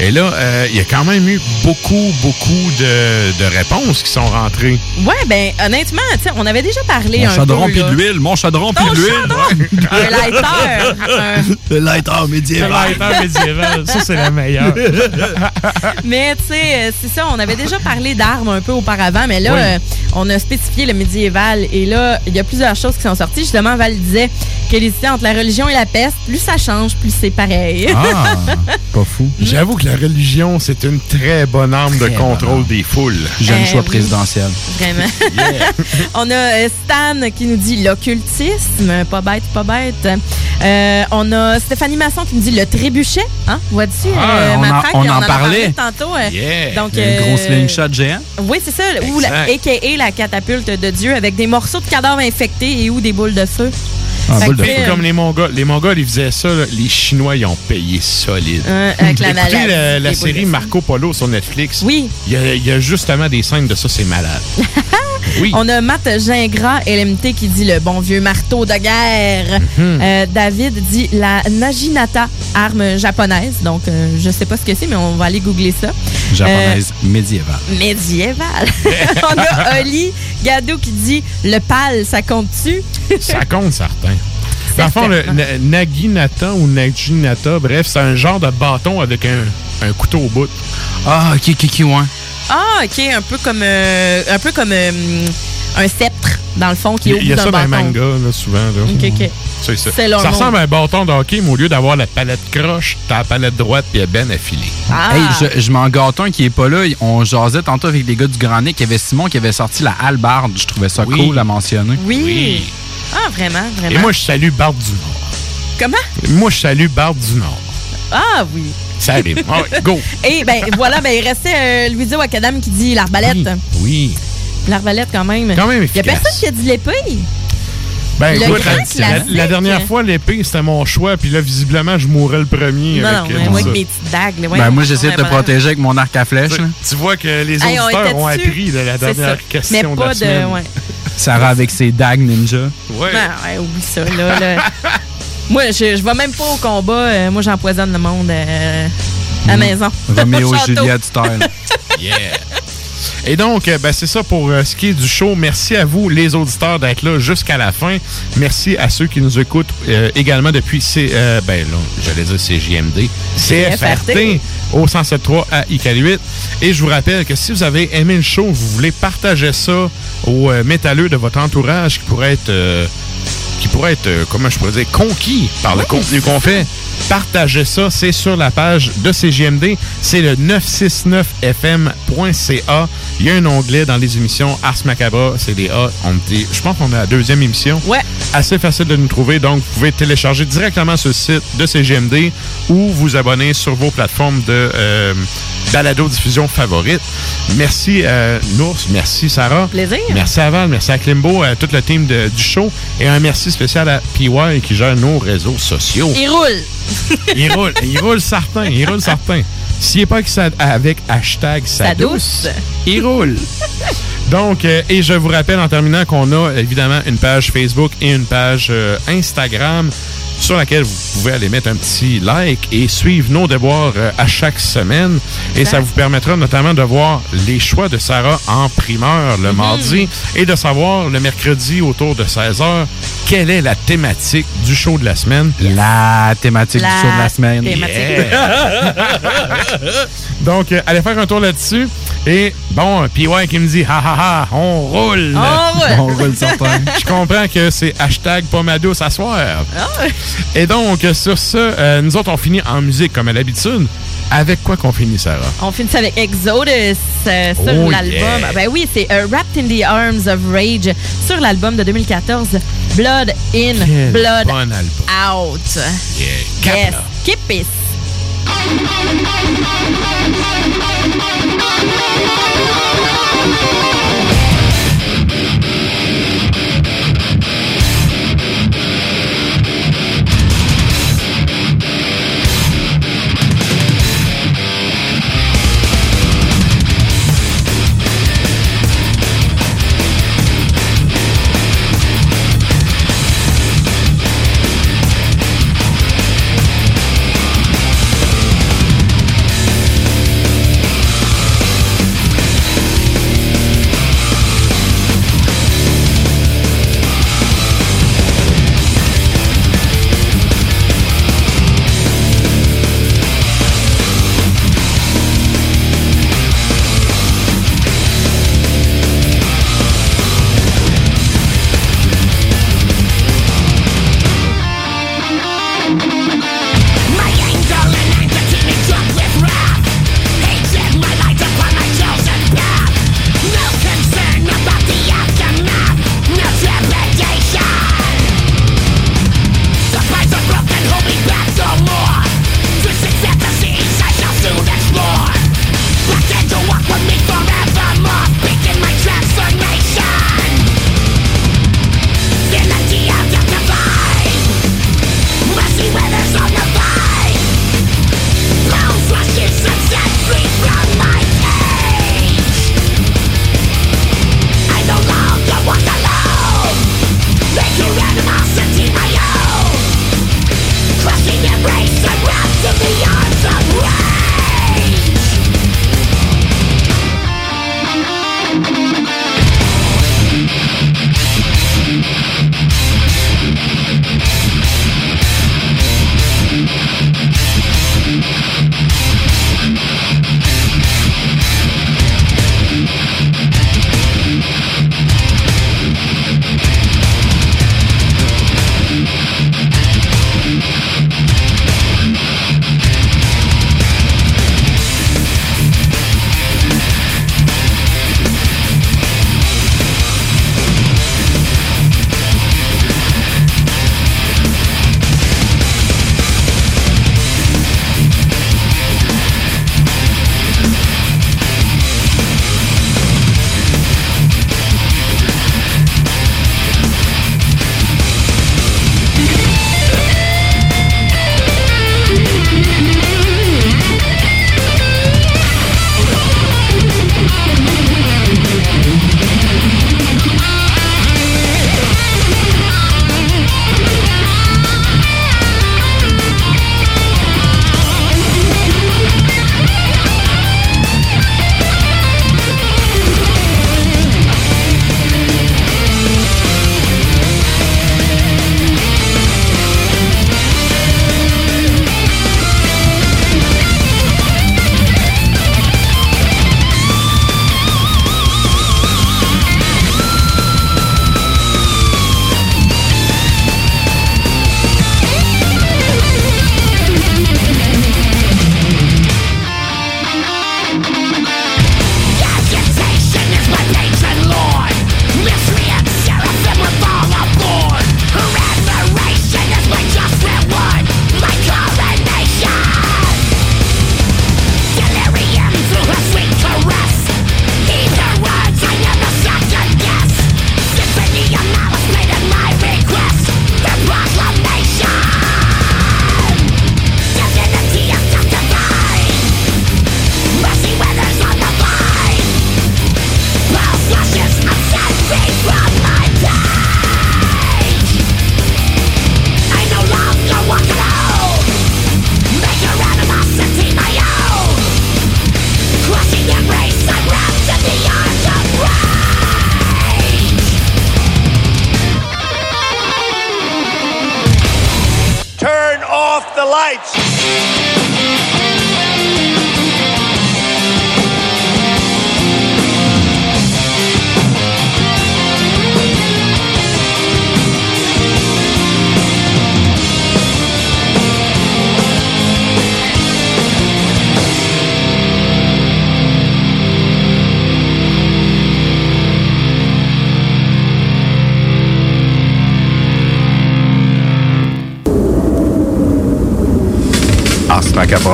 Et là, euh, il y a quand même eu beaucoup, beaucoup de, de réponses qui sont rentrées. Ouais, ben honnêtement, on avait déjà parlé Mon un chaudron peu. puis là. de l'huile, mon chaudron puis de l'huile. chaudron! Un lighter! un- Le lighter médiéval. Le lighter médiéval, ça, c'est la meilleure. Mais tu sais, euh, c'est ça, on avait déjà parlé d'armes un peu auparavant, mais là, Oui. euh, on a spécifié le médiéval. Et là, il y a plusieurs choses qui sont sorties. Justement, Val disait que l'hésiter entre la religion et la peste, plus ça change, plus c'est pareil. Ah. pas fou. J'avoue que la religion, c'est une très bonne arme de contrôle des foules. J'aime le Eh choix oui. présidentiel. Vraiment. on a euh, Stan qui nous dit l'occultisme, pas bête, pas bête. Euh, on a Stéphanie Masson qui nous dit le trébuchet. Hein? Vois-tu, Ah, euh, on en- Matraque, on en a parlait. tantôt. euh, Yeah. Donc, gros euh, slingshot géant. Oui, c'est ça. Ou la, a.k.a. la catapulte de Dieu avec des morceaux de cadavres infectés et ou des boules de feu. Ah, boule de feu. Comme les Mongols. Les Mongols, ils faisaient ça. là. Les Chinois, ils ont payé solide. Euh, avec la Écoutez la, série. Marco Polo sur Netflix. Oui. Il y, a, il y a justement des scènes de ça, c'est malade. Oui. On a Matt Gingras, LMT, qui dit le bon vieux marteau de guerre. Mhm. Euh, David dit la Naginata, arme japonaise. Donc, euh, je sais pas ce que c'est, mais on va aller googler ça. Japonaise médiévale. Euh, médiéval. on a Oli Gadou qui dit le pal, ça compte-tu? Ça compte, certain. Dans le fond, le na- Naginata ou Naginata, bref, c'est un genre de bâton avec un, un couteau au bout. Ah, ok, ok, ok, ouais. Ah, ok, un peu comme, euh, un peu comme euh, un sceptre, dans le fond, qui est au Il y bout a ça dans les bâton. mangas, là, souvent. Là. Ok, ok. C'est ça. C'est leur ça nom. ressemble à un bâton de hockey, mais au lieu d'avoir la palette croche, t'as la palette droite puis elle est ben affilée. Ah. Hey, je, je m'en gâte un qui est pas là. On jasait tantôt avec les gars du Grand Nick. Il y avait Simon qui avait sorti la halbarde. Je trouvais ça Oui. cool à mentionner. Oui. Ah, vraiment, vraiment. Et moi, je salue Barbe du Nord. Comment? Moi, je salue Barbe du Nord. Ah oui. Ça arrive. Ah ouais, go. Et ben voilà, ben il restait euh, Louisio Acadam qui dit l'arbalète. Oui. L'arbalète quand même. Quand même Il y a efficace. personne qui a dit l'épée? Ben Le écoute, grand la, la- classique. la dernière fois, l'épée, c'était mon choix, puis là, visiblement, je mourrais le premier. Non, avec, non, euh, mais tout moi ça. avec mes petites dagues. Ben, moi, j'essaie de te protéger avec mon arc à flèche. là. Tu vois que les Hey, on auditeurs était ont dessus. appris de la C'est dernière ça. question Mais de pas la de. semaine. Ouais. Sarah avec ses dagues ninja. Ouais. Ben, ouais, oublie ça, là. là. moi, je, je vais même pas au combat. euh, moi, j'empoisonne le monde euh, à la Mm. maison. Roméo château. Juliette style. Yeah. Et donc, euh, ben, c'est ça pour euh, ce qui est du show. Merci à vous, les auditeurs, d'être là jusqu'à la fin. Merci à ceux qui nous écoutent euh, également depuis C, euh, ben, là, j'allais dire CJMD, CFRT au 107.3 à ICAL8. Et je vous rappelle que si vous avez aimé le show, vous voulez partager ça aux métalleux de votre entourage qui pourrait être... qui pourrait être, euh, comment je pourrais dire, conquis par le contenu qu'on fait. Partagez ça, c'est sur la page de CGMD. C'est le 969fm.ca. Il y a un onglet dans les émissions Ars Macabra, c'est des A. On était- je pense qu'on est à la deuxième émission. Ouais. Assez facile de nous trouver, donc vous pouvez télécharger directement sur le site de CGMD ou vous abonner sur vos plateformes de euh, balado-diffusion favorites. Merci euh, Nours, merci Sarah. Plaisir. Merci à Val, merci à Klimbo, à toute le team de- du show et un merci spécial à PY qui gère nos réseaux sociaux. Il roule. Il roule, il roule certain, il roule certain. S'il n'est pas avec, hashtag sa douce. il roule. Donc, euh, et je vous rappelle en terminant qu'on a évidemment une page Facebook et une page euh, Instagram sur laquelle vous pouvez aller mettre un petit like et suivre nos devoirs euh, à chaque semaine. Et ça vous permettra notamment de voir les choix de Sarah en primeur le mardi et de savoir le mercredi autour de 16h quelle est la thématique du show de la semaine? La thématique La du show de la semaine. thématique. Donc, allez faire un tour là-dessus. Et bon, PY qui me dit, ha ha ha, on roule. On roule. On roule certain. Je comprends que c'est hashtag pomado s'asseoir. Ah, Et donc, sur ce, euh, nous autres, on finit en musique comme à l'habitude. Avec quoi qu'on finit, Sarah? On finit ça avec Exodus euh, sur Oh, l'album. yeah. Ben oui, c'est euh, Wrapped in the Arms of Rage sur l'album de 2014, Blood In, Quel Blood bon album. Out. Yeah. Yes, keep it.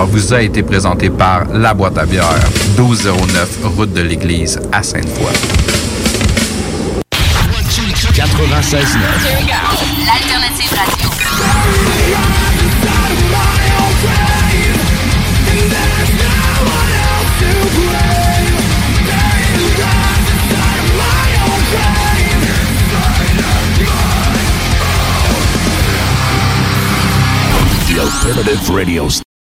Vous a été présenté par La Boîte à bière, 1209 route de l'église à Sainte-Foy. 96.9. L'alternative radio. The alternative radio